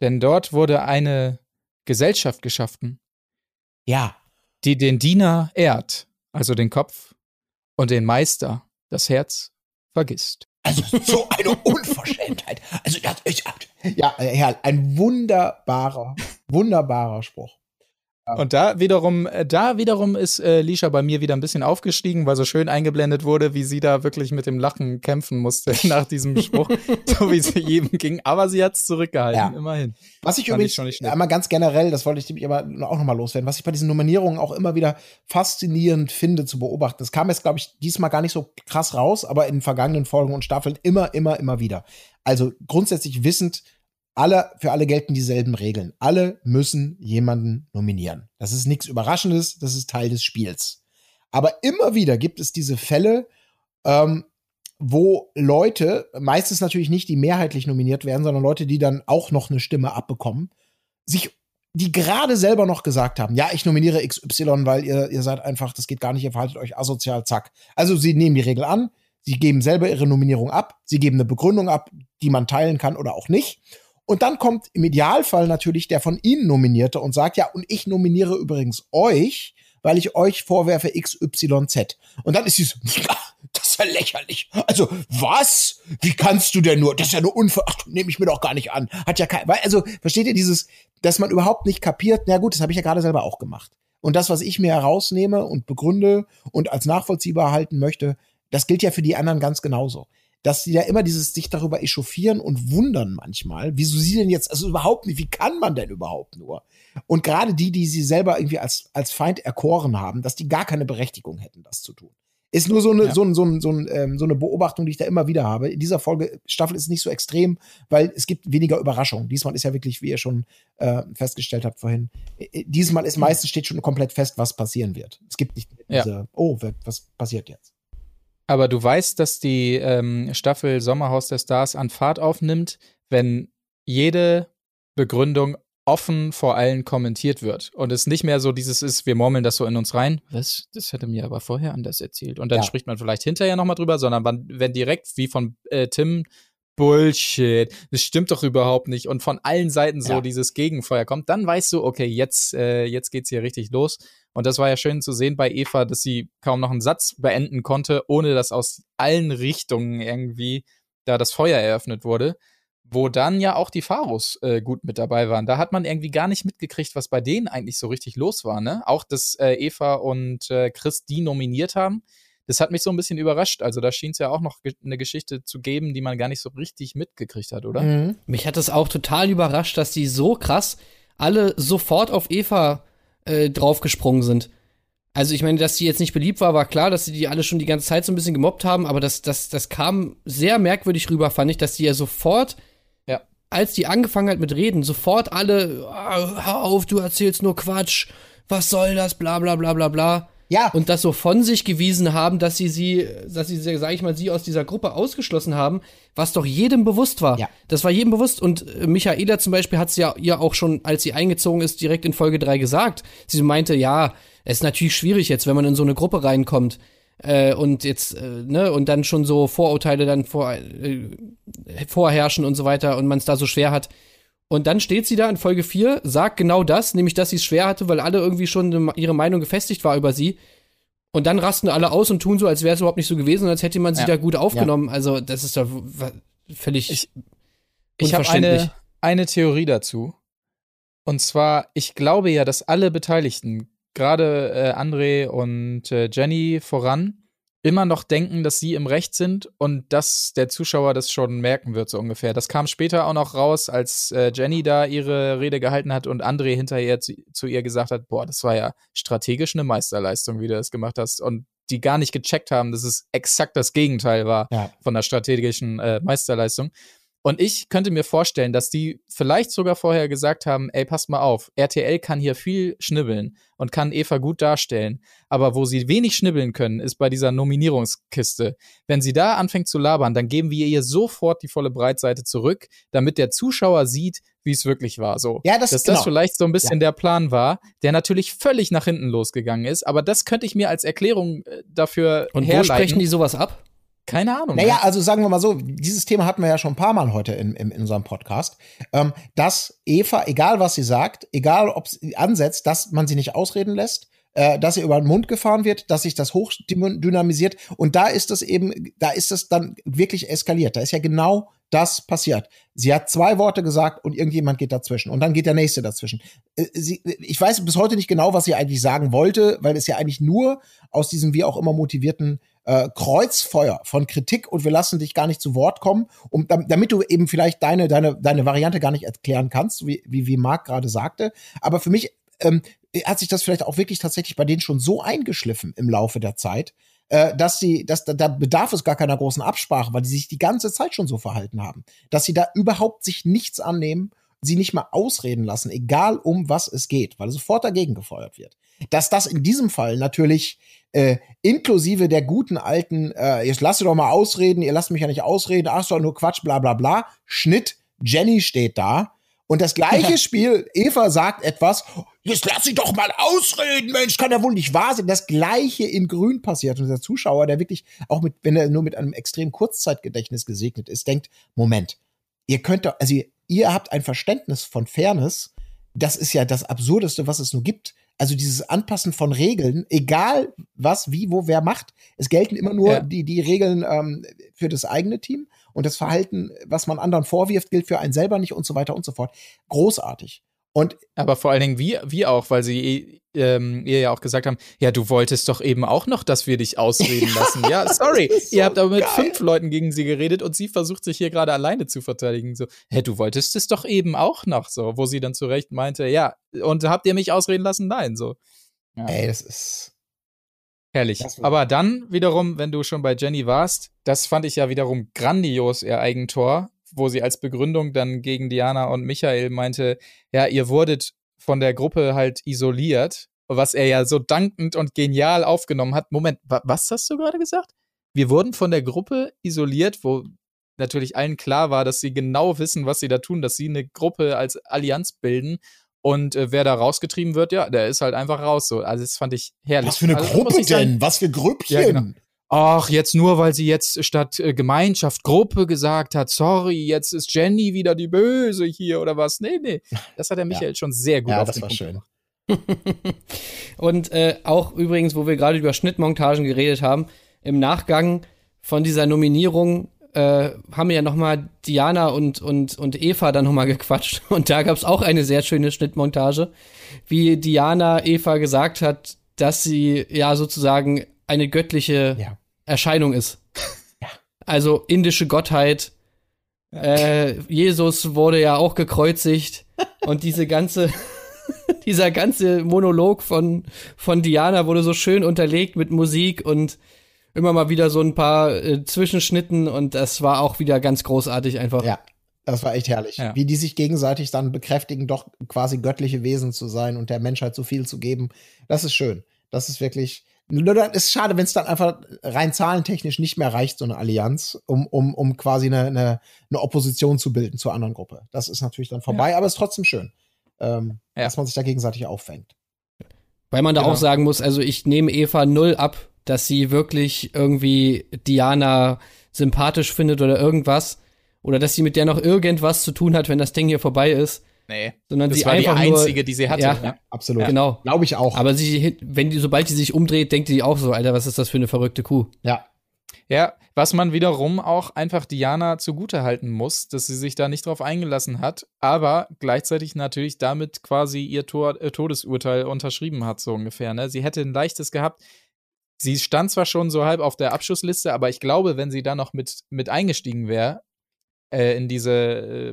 Denn dort wurde eine Gesellschaft geschaffen, Ja. Die den Diener ehrt, also den Kopf, und den Meister, das Herz, vergisst. Also so eine Unverschämtheit. Also das ist ja, Herr, ein wunderbarer, wunderbarer Spruch. Und da wiederum, äh, da wiederum ist äh, Lisha bei mir wieder ein bisschen aufgestiegen, weil so schön eingeblendet wurde, wie sie da wirklich mit dem Lachen kämpfen musste [LAUGHS] nach diesem Spruch, [LAUGHS] so wie sie jedem ging. Aber sie hat es zurückgehalten, Ja. immerhin. Was ich Fand übrigens ich schlecht. einmal ganz generell, das wollte ich nämlich aber auch nochmal loswerden, was ich bei diesen Nominierungen auch immer wieder faszinierend finde zu beobachten. Das kam jetzt, glaube ich, diesmal gar nicht so krass raus, aber in vergangenen Folgen und Staffeln immer, immer, immer wieder. Also grundsätzlich wissend, alle, für alle gelten dieselben Regeln. Alle müssen jemanden nominieren. Das ist nichts Überraschendes, das ist Teil des Spiels. Aber immer wieder gibt es diese Fälle, ähm, wo Leute, meistens natürlich nicht die mehrheitlich nominiert werden, sondern Leute, die dann auch noch eine Stimme abbekommen, sich, die gerade selber noch gesagt haben, ja, ich nominiere XY, weil ihr, ihr seid einfach, das geht gar nicht, ihr verhaltet euch asozial, zack. Also sie nehmen die Regel an, sie geben selber ihre Nominierung ab, sie geben eine Begründung ab, die man teilen kann oder auch nicht. Und dann kommt im Idealfall natürlich der von Ihnen Nominierte und sagt, ja, und ich nominiere übrigens euch, weil ich euch vorwerfe XYZ. Und dann ist sie so, [LAUGHS] das ist ja lächerlich. Also, was? Wie kannst du denn nur? Das ist ja nur unver... Ach, nehme ich mir doch gar nicht an. Hat ja kein... Also, versteht ihr dieses, dass man überhaupt nicht kapiert? Na gut, das habe ich ja gerade selber auch gemacht. Und das, was ich mir herausnehme und begründe und als nachvollziehbar halten möchte, das gilt ja für die anderen ganz genauso. Dass sie ja immer dieses sich darüber echauffieren und wundern manchmal, wieso sie denn jetzt, also überhaupt nicht, wie kann man denn überhaupt nur? Und gerade die, die sie selber irgendwie als, als Feind erkoren haben, dass die gar keine Berechtigung hätten, das zu tun. Ist nur so eine, Ja. so, ein, so, ein, so, ein, ähm, so eine Beobachtung, die ich da immer wieder habe. In dieser Folge, Staffel ist nicht so extrem, weil es gibt weniger Überraschungen. Diesmal ist ja wirklich, wie ihr schon äh, festgestellt habt vorhin, diesmal ist meistens steht schon komplett fest, was passieren wird. Es gibt nicht Ja. diese, oh, was passiert jetzt? Aber du weißt, dass die ähm, Staffel Sommerhaus der Stars an Fahrt aufnimmt, wenn jede Begründung offen vor allen kommentiert wird und es nicht mehr so dieses ist, wir murmeln das so in uns rein. Was? Das hätte mir aber vorher anders erzählt. Und dann Ja. spricht man vielleicht hinterher nochmal drüber, sondern wenn direkt wie von äh, Tim Bullshit, das stimmt doch überhaupt nicht und von allen Seiten so Ja. dieses Gegenfeuer kommt, dann weißt du, okay, jetzt, äh, jetzt geht's hier richtig los. Und das war ja schön zu sehen bei Eva, dass sie kaum noch einen Satz beenden konnte, ohne dass aus allen Richtungen irgendwie da das Feuer eröffnet wurde. wo dann ja auch die Pharos äh, gut mit dabei waren. Da hat man irgendwie gar nicht mitgekriegt, was bei denen eigentlich so richtig los war. Ne? Auch, dass äh, Eva und äh, Chris die nominiert haben. Das hat mich so ein bisschen überrascht. Also da schien es ja auch noch ge eine Geschichte zu geben, die man gar nicht so richtig mitgekriegt hat, oder? Mhm. Mich hat es auch total überrascht, dass die so krass alle sofort auf Eva äh, draufgesprungen sind. Also ich meine, dass die jetzt nicht beliebt war, war klar, dass sie die alle schon die ganze Zeit so ein bisschen gemobbt haben, aber das, das, das kam sehr merkwürdig rüber, fand ich, dass die ja sofort, Ja. als die angefangen hat mit Reden, sofort alle, "Ah, hör auf, du erzählst nur Quatsch, was soll das, bla bla bla bla bla. Ja, Und das so von sich gewiesen haben, dass sie sie, dass sie, sag ich mal, sie aus dieser Gruppe ausgeschlossen haben, was doch jedem bewusst war. Ja. Das war jedem bewusst. Und äh, Michaela zum Beispiel hat es ja ihr auch schon, als sie eingezogen ist, direkt in Folge 3 gesagt. Sie meinte, ja, es ist natürlich schwierig jetzt, wenn man in so eine Gruppe reinkommt. Äh, und jetzt, äh, ne, und dann schon so Vorurteile dann vor, äh, vorherrschen und so weiter und man es da so schwer hat. Und dann steht sie da in Folge 4, sagt genau das, nämlich, dass sie es schwer hatte, weil alle irgendwie schon ihre Meinung gefestigt war über sie. Und dann rasten alle aus und tun so, als wäre es überhaupt nicht so gewesen und als hätte man sie Ja. da gut aufgenommen. Also, das ist doch völlig Ich- Ich habe eine, eine Theorie dazu. Und zwar, ich glaube ja, dass alle Beteiligten, gerade äh, André und äh, Jenny voran, immer noch denken, dass sie im Recht sind und dass der Zuschauer das schon merken wird, so ungefähr. Das kam später auch noch raus, als äh, Jenny da ihre Rede gehalten hat und André hinterher zu, zu ihr gesagt hat, boah, das war ja strategisch eine Meisterleistung, wie du das gemacht hast. Und die gar nicht gecheckt haben, dass es exakt das Gegenteil war Ja. von der strategischen äh, Meisterleistung. Und ich könnte mir vorstellen, dass die vielleicht sogar vorher gesagt haben, ey, passt mal auf, RTL kann hier viel schnibbeln und kann Eva gut darstellen. Aber wo sie wenig schnibbeln können, ist bei dieser Nominierungskiste. Wenn sie da anfängt zu labern, dann geben wir ihr sofort die volle Breitseite zurück, damit der Zuschauer sieht, wie es wirklich war. So. Ja, das- Dass genau. das vielleicht so ein bisschen der Plan war, der natürlich völlig nach hinten losgegangen ist. Aber das könnte ich mir als Erklärung äh, dafür Und wo herleiten. sprechen die sowas ab? Keine Ahnung. Naja, also sagen wir mal so, dieses Thema hatten wir ja schon ein paar Mal heute in, in, in unserem Podcast, ähm, dass Eva, egal was sie sagt, egal ob sie ansetzt, dass man sie nicht ausreden lässt, äh, dass ihr über den Mund gefahren wird, dass sich das hochdynamisiert und da ist es eben, da ist es dann wirklich eskaliert. Da ist ja genau das passiert. Sie hat zwei Worte gesagt und irgendjemand geht dazwischen und dann geht der nächste dazwischen. Äh, Sie, ich weiß bis heute nicht genau, was sie eigentlich sagen wollte, weil es ja eigentlich nur aus diesem wie auch immer motivierten äh, Kreuzfeuer von Kritik und wir lassen dich gar nicht zu Wort kommen, um, dam- damit du eben vielleicht deine, deine, deine Variante gar nicht erklären kannst, wie, wie, wie Marc gerade sagte. Aber für mich ähm, hat sich das vielleicht auch wirklich tatsächlich bei denen schon so eingeschliffen im Laufe der Zeit, äh, dass sie, dass da, da bedarf es gar keiner großen Absprache, weil die sich die ganze Zeit schon so verhalten haben, dass sie da überhaupt sich nichts annehmen, sie nicht mal ausreden lassen, egal um was es geht, weil sofort dagegen gefeuert wird. Dass das in diesem Fall natürlich äh, inklusive der guten alten, äh, jetzt lasst ihr doch mal ausreden, ihr lasst mich ja nicht ausreden, ach, doch nur Quatsch, bla bla bla. Schnitt, Jenny steht da. Und das gleiche [LAUGHS] Spiel, Eva sagt etwas, jetzt lass sie doch mal ausreden, Mensch, kann ja wohl nicht wahr sein. Das gleiche in Grün passiert. Und der Zuschauer, der wirklich, auch mit, wenn er nur mit einem extrem Kurzzeitgedächtnis gesegnet ist, denkt, Moment, ihr könnt doch, also ihr, ihr habt ein Verständnis von Fairness, das ist ja das Absurdeste, was es nur gibt. Also dieses Anpassen von Regeln, egal was, wie, wo, wer macht. Es gelten immer nur Ja. die, die Regeln ähm, für das eigene Team und das Verhalten, was man anderen vorwirft, gilt für einen selber nicht und so weiter und so fort. Großartig. Und Aber vor allen Dingen, wie, wie auch, weil sie ähm, ihr ja auch gesagt haben, ja, du wolltest doch eben auch noch, dass wir dich ausreden [LAUGHS] lassen. Ja, sorry, so ihr habt aber mit geil. fünf Leuten gegen sie geredet und sie versucht sich hier gerade alleine zu verteidigen. So, hä, du wolltest es doch eben auch noch, so, wo sie dann zu Recht meinte, ja, und habt ihr mich ausreden lassen? Nein, so. Ja. ey, das ist. Herrlich. Das Aber dann wiederum, wenn du schon bei Jenny warst, das fand ich ja wiederum grandios, ihr Eigentor, wo sie als Begründung dann gegen Diana und Michael meinte, ja, ihr wurdet von der Gruppe halt isoliert, was er ja so dankend und genial aufgenommen hat. Moment, wa was hast du gerade gesagt? Wir wurden von der Gruppe isoliert, wo natürlich allen klar war, dass sie genau wissen, was sie da tun, dass sie eine Gruppe als Allianz bilden. Und äh, wer da rausgetrieben wird, ja, der ist halt einfach raus. So. Also das fand ich herrlich. Was für eine also, Gruppe denn? Was für Grüppchen? Ja, genau. Ach, jetzt nur, weil sie jetzt statt äh, Gemeinschaft Gruppe gesagt hat, sorry, jetzt ist Jenny wieder die Böse hier oder was. Nee, nee. Das hat der [LAUGHS] Michael schon sehr gut Ja, auf das den war Punkt schön. gebracht. [LAUGHS] Und äh, auch übrigens, wo wir gerade über Schnittmontagen geredet haben, im Nachgang von dieser Nominierung, äh, haben ja noch mal Diana und, und, und Eva dann noch mal gequatscht. [LAUGHS] Und da gab es auch eine sehr schöne Schnittmontage, wie Diana Eva gesagt hat, dass sie ja sozusagen eine göttliche Ja. Erscheinung ist. Also indische Gottheit. Äh, Jesus wurde ja auch gekreuzigt. und diese ganze, [LAUGHS] dieser ganze Monolog von, von Diana wurde so schön unterlegt mit Musik und immer mal wieder so ein paar äh, Zwischenschnitten und das war auch wieder ganz großartig einfach. Ja, das war echt herrlich. Ja. Wie die sich gegenseitig dann bekräftigen, doch quasi göttliche Wesen zu sein und der Menschheit so viel zu geben. Das ist schön. Das ist wirklich. Nur dann ist schade, wenn es dann einfach rein zahlentechnisch nicht mehr reicht, so eine Allianz, um, um, um quasi eine, eine, eine Opposition zu bilden zur anderen Gruppe. Das ist natürlich dann vorbei, aber ist trotzdem schön, ähm, Ja. dass man sich da gegenseitig auffängt. Weil man da Genau. auch sagen muss, also ich nehme Eva null ab, dass sie wirklich irgendwie Diana sympathisch findet oder irgendwas. Oder dass sie mit der noch irgendwas zu tun hat, wenn das Ding hier vorbei ist. Nee. Sondern Das sie war die einfach einzige, nur, die sie hatte. Ja. Ja. Absolut. Genau. Glaube ich auch. Aber sie, wenn die, sobald die sich umdreht, denkt die auch so, Alter, was ist das für eine verrückte Kuh? ja. Ja, was man wiederum auch einfach Diana zugutehalten muss, dass sie sich da nicht drauf eingelassen hat, aber gleichzeitig natürlich damit quasi ihr Tor, äh, Todesurteil unterschrieben hat, so ungefähr. Ne? Sie hätte ein leichtes gehabt. Sie stand zwar schon so halb auf der Abschussliste, aber ich glaube, wenn sie da noch mit, mit eingestiegen wäre, äh, in diese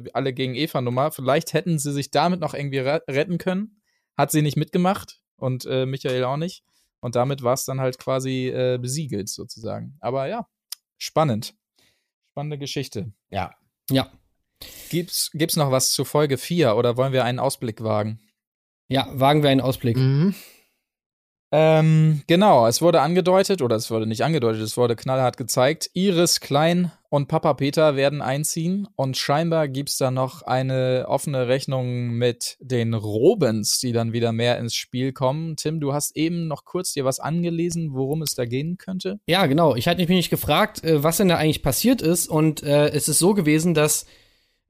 äh, Alle gegen Eva-Nummer, vielleicht hätten sie sich damit noch irgendwie re retten können. Hat sie nicht mitgemacht und äh, Michael auch nicht. Und damit war es dann halt quasi äh, besiegelt sozusagen. Aber ja, spannend. Spannende Geschichte. Ja. Ja. Gibt's, gibt's noch was zu Folge 4 oder wollen wir einen Ausblick wagen? Ja, wagen wir einen Ausblick. Mhm. Ähm, genau, es wurde angedeutet, oder es wurde nicht angedeutet, es wurde knallhart gezeigt. Iris Klein und Papa Peter werden einziehen und scheinbar gibt's da noch eine offene Rechnung mit den Robens, die dann wieder mehr ins Spiel kommen. Tim, du hast eben noch kurz dir was angelesen, worum es da gehen könnte. Ja, genau. Ich hatte mich nämlich gefragt, äh, was denn da eigentlich passiert ist. Und äh, es ist so gewesen, dass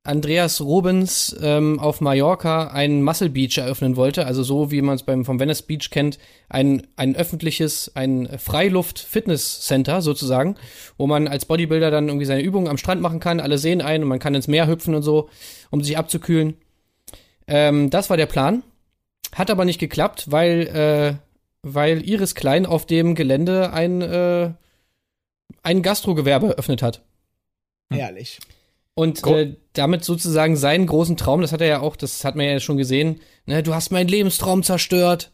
Andreas Robens ähm, auf Mallorca einen Muscle Beach eröffnen wollte. Also so, wie man es beim vom Venice Beach kennt, ein, ein öffentliches, ein Freiluft-Fitness-Center sozusagen, wo man als Bodybuilder dann irgendwie seine Übungen am Strand machen kann. Alle sehen einen und man kann ins Meer hüpfen und so, um sich abzukühlen. Ähm, das war der Plan. Hat aber nicht geklappt, weil, äh, weil Iris Klein auf dem Gelände ein, äh, ein Gastrogewerbe eröffnet hat. Herrlich. Und äh, damit sozusagen seinen großen Traum, das hat er ja auch, das hat man ja schon gesehen, ne, du hast meinen Lebenstraum zerstört.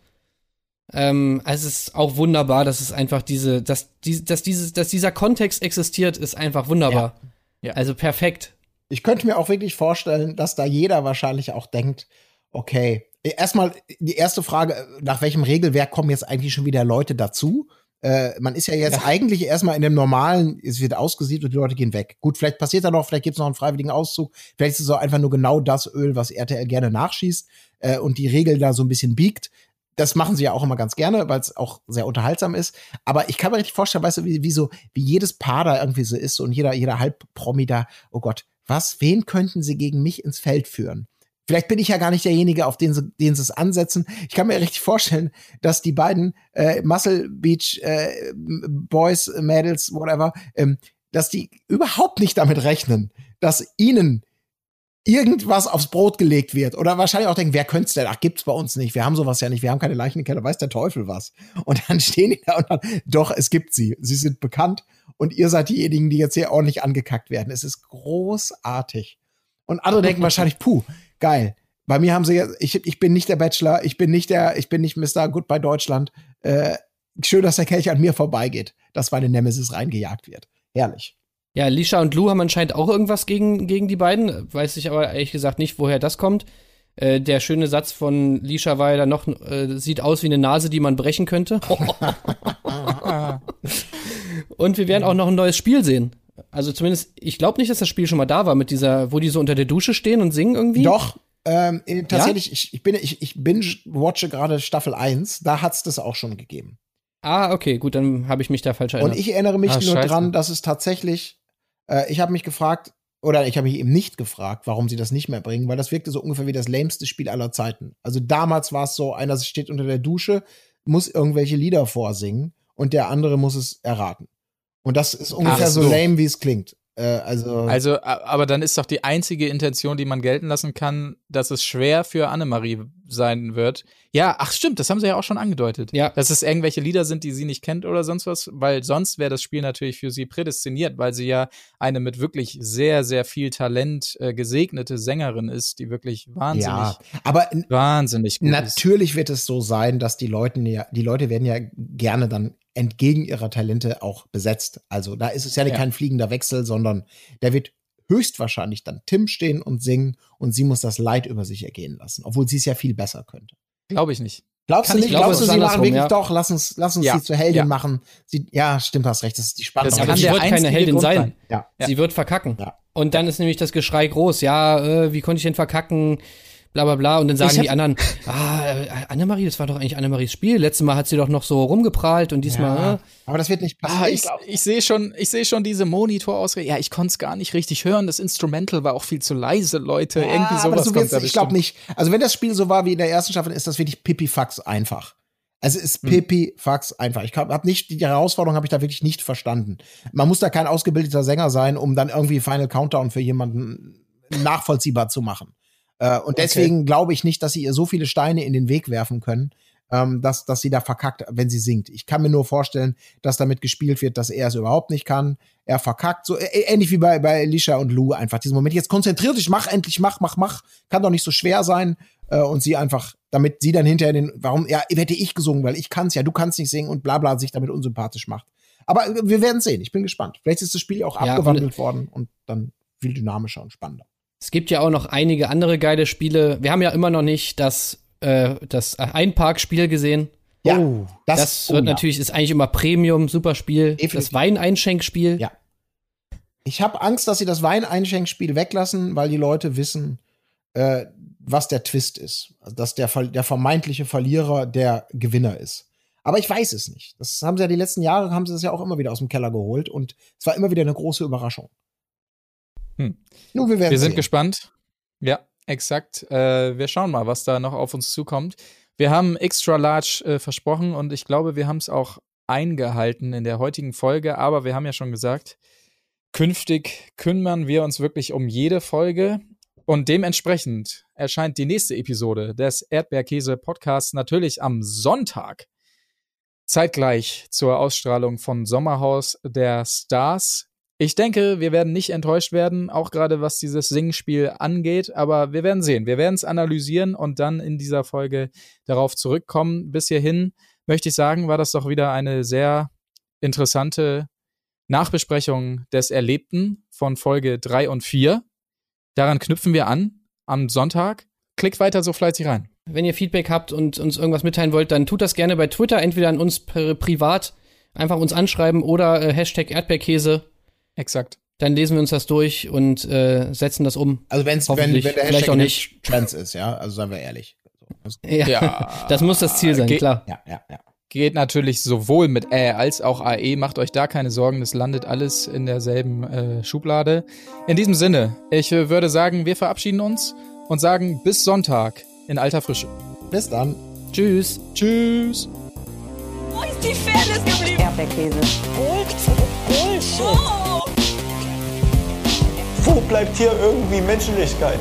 Ähm, also es ist auch wunderbar, dass es einfach diese, dass, die, dass, dieses, dass dieser Kontext existiert, ist einfach wunderbar. Ja. Ja. Also perfekt. Ich könnte mir auch wirklich vorstellen, dass da jeder wahrscheinlich auch denkt, okay, erstmal die erste Frage, nach welchem Regelwerk kommen jetzt eigentlich schon wieder Leute dazu? Äh, man ist ja jetzt eigentlich erstmal in dem normalen, es wird ausgesiebt und die Leute gehen weg. Gut, vielleicht passiert da noch, vielleicht gibt es noch einen freiwilligen Auszug, vielleicht ist es auch einfach nur genau das Öl, was RTL gerne nachschießt äh, und die Regel da so ein bisschen biegt. Das machen sie ja auch immer ganz gerne, weil es auch sehr unterhaltsam ist. Aber ich kann mir richtig vorstellen, weißt du, wie, wie so, wie jedes Paar da irgendwie so ist und jeder, jeder Halbpromi da, oh Gott, was, wen könnten sie gegen mich ins Feld führen? Vielleicht bin ich ja gar nicht derjenige, auf den sie, den sie es ansetzen. Ich kann mir richtig vorstellen, dass die beiden äh, Muscle Beach äh, Boys, Mädels, whatever, ähm, dass die überhaupt nicht damit rechnen, dass ihnen irgendwas aufs Brot gelegt wird. Oder wahrscheinlich auch denken, wer könnte denn? Ach, gibt's bei uns nicht. Wir haben sowas ja nicht. Wir haben keine Leichen im Keller. Weiß der Teufel was. Und dann [LAUGHS] stehen die da und dann, doch, es gibt sie. Sie sind bekannt. Und ihr seid diejenigen, die jetzt hier ordentlich angekackt werden. Es ist großartig. Und andere denken wahrscheinlich, puh, geil. Bei mir haben sie jetzt, ich, ich bin nicht der Bachelor, ich bin nicht der, ich bin nicht Mr. Goodbye Deutschland. Äh, schön, dass der Kelch an mir vorbeigeht, dass meine Nemesis reingejagt wird. Herrlich. Ja, Lisha und Lou haben anscheinend auch irgendwas gegen, gegen die beiden. Weiß ich aber ehrlich gesagt nicht, woher das kommt. Äh, der schöne Satz von Lisha war ja dann noch, äh, sieht aus wie eine Nase, die man brechen könnte. [LAUGHS] Und wir werden auch noch ein neues Spiel sehen. Also zumindest, ich glaube nicht, dass das Spiel schon mal da war mit dieser, wo die so unter der Dusche stehen und singen irgendwie. Doch, ähm, äh, tatsächlich, ich, ich bin, ich, ich binge-watche gerade Staffel 1, da hat's das auch schon gegeben. Ah, okay, gut, dann habe ich mich da falsch erinnert. Und ich erinnere mich Ah, nur scheiße. dran, dass es tatsächlich, äh, ich habe mich gefragt, oder ich habe mich eben nicht gefragt, warum sie das nicht mehr bringen, weil das wirkte so ungefähr wie das lämste Spiel aller Zeiten. Also damals war es so, einer steht unter der Dusche, muss irgendwelche Lieder vorsingen und der andere muss es erraten. Und das ist ungefähr Ach so so. lame, wie es klingt. Äh, also, Also, aber dann ist doch die einzige Intention, die man gelten lassen kann, dass es schwer für Annemarie sein wird. Ja, ach stimmt, das haben sie ja auch schon angedeutet. Ja. Dass es irgendwelche Lieder sind, die sie nicht kennt oder sonst was, weil sonst wäre das Spiel natürlich für sie prädestiniert, weil sie ja eine mit wirklich sehr, sehr viel Talent äh, gesegnete Sängerin ist, die wirklich wahnsinnig, ja, aber wahnsinnig gut ist. natürlich wird es so sein, dass die Leute ja, die Leute werden ja gerne dann entgegen ihrer Talente auch besetzt. Also da ist es ja, Ja. kein fliegender Wechsel, sondern da wird höchstwahrscheinlich dann Tim stehen und singen und sie muss das Leid über sich ergehen lassen, obwohl sie es ja viel besser könnte. Glaube ich nicht. Glaubst Kann du ich nicht? glauben, Glaubst du, sie machen wirklich ja. doch? Lass uns, lass uns Ja. sie zur Heldin Ja. machen. Sie, ja, stimmt, hast recht. Das ist die Spannung. Das Aber kann sie der wird keine Heldin Grund sein. Sie wird verkacken. Ja. Und dann ist nämlich das Geschrei groß. Ja, äh, wie konnte ich denn verkacken? Bla bla bla. Und dann sagen die anderen, ah, äh, Annemarie, das war doch eigentlich Annemaries Spiel. Letztes Mal hat sie doch noch so rumgeprahlt und diesmal, ja. äh, Aber das wird nicht passieren. Ah, ich, ich sehe schon, ich sehe schon diese Monitorausrede. Ja, ich konnte es gar nicht richtig hören. Das Instrumental war auch viel zu leise, Leute. Irgendwie aber sowas so kommt wird's- da Ich glaube nicht. Also wenn das Spiel so war wie in der ersten Staffel, ist das wirklich pipifax einfach. Also es ist Hm. pipifax einfach. Ich habe nicht die Herausforderung habe ich da wirklich nicht verstanden. Man muss da kein ausgebildeter Sänger sein, um dann irgendwie Final Countdown für jemanden nachvollziehbar zu machen. Äh, und deswegen glaube ich nicht, dass sie ihr so viele Steine in den Weg werfen können, ähm, dass, dass sie da verkackt, wenn sie singt. Ich kann mir nur vorstellen, dass damit gespielt wird, dass er es überhaupt nicht kann. Er verkackt, so äh, ähnlich wie bei, bei Alicia und Lou einfach diesen Moment. Jetzt konzentrier dich, mach endlich, mach, mach, mach. Kann doch nicht so schwer sein. Äh, und sie einfach, damit sie dann hinterher den, warum, ja, hätte ich gesungen, weil ich kann's ja, du kannst nicht singen und bla bla sich damit unsympathisch macht. Aber wir werden sehen. Ich bin gespannt. Vielleicht ist das Spiel auch Ja, abgewandelt worden und dann viel dynamischer und spannender. Es gibt ja auch noch einige andere geile Spiele. Wir haben ja immer noch nicht das, äh, das Einparkspiel gesehen. Ja, Oh, Das, oh wird ja. natürlich, ist eigentlich immer Premium, super Spiel. Definitiv. Das Weineinschenkspiel. Ja. Ich habe Angst, dass sie das Weineinschenkspiel weglassen, weil die Leute wissen, äh, was der Twist ist. Also, dass der, der vermeintliche Verlierer der Gewinner ist. Aber ich weiß es nicht. Das haben sie ja die letzten Jahre, haben sie das ja auch immer wieder aus dem Keller geholt und es war immer wieder eine große Überraschung. Hm. Nun, wir werden Wir sind sehen. gespannt. Ja, exakt. Äh, wir schauen mal, was da noch auf uns zukommt. Wir haben Extra Large äh, versprochen und ich glaube, wir haben es auch eingehalten in der heutigen Folge, aber wir haben ja schon gesagt, künftig kümmern wir uns wirklich um jede Folge und dementsprechend erscheint die nächste Episode des Erdbeerkäse Podcasts natürlich am Sonntag. Zeitgleich zur Ausstrahlung von Sommerhaus der Stars. Ich denke, wir werden nicht enttäuscht werden, auch gerade was dieses Singspiel angeht, aber wir werden sehen. Wir werden es analysieren und dann in dieser Folge darauf zurückkommen. Bis hierhin möchte ich sagen, war das doch wieder eine sehr interessante Nachbesprechung des Erlebten von Folge 3 und 4. Daran knüpfen wir an am Sonntag. Klickt weiter so fleißig rein. Wenn ihr Feedback habt und uns irgendwas mitteilen wollt, dann tut das gerne bei Twitter, entweder an uns pri- privat, einfach uns anschreiben oder äh, Hashtag Erdbeerkäse. Exakt. Dann lesen wir uns das durch und äh, setzen das um. Also wenn's, wenn, wenn der vielleicht Hashtag auch in nicht. Trends ist, ja, also seien wir ehrlich. So, Ja, Ja. [LAUGHS] das muss das Ziel sein, Ge- klar. Ja, ja, ja. Geht natürlich sowohl mit Ä als auch AE. Macht euch da keine Sorgen, das landet alles in derselben äh, Schublade. In diesem Sinne, ich äh, würde sagen, wir verabschieden uns und sagen bis Sonntag in alter Frische. Bis dann. Tschüss. Tschüss. Wo ist die Fairness geblieben? Erdbeerkäse. Gold, Bullshit. Oh. Wo bleibt hier irgendwie Menschlichkeit?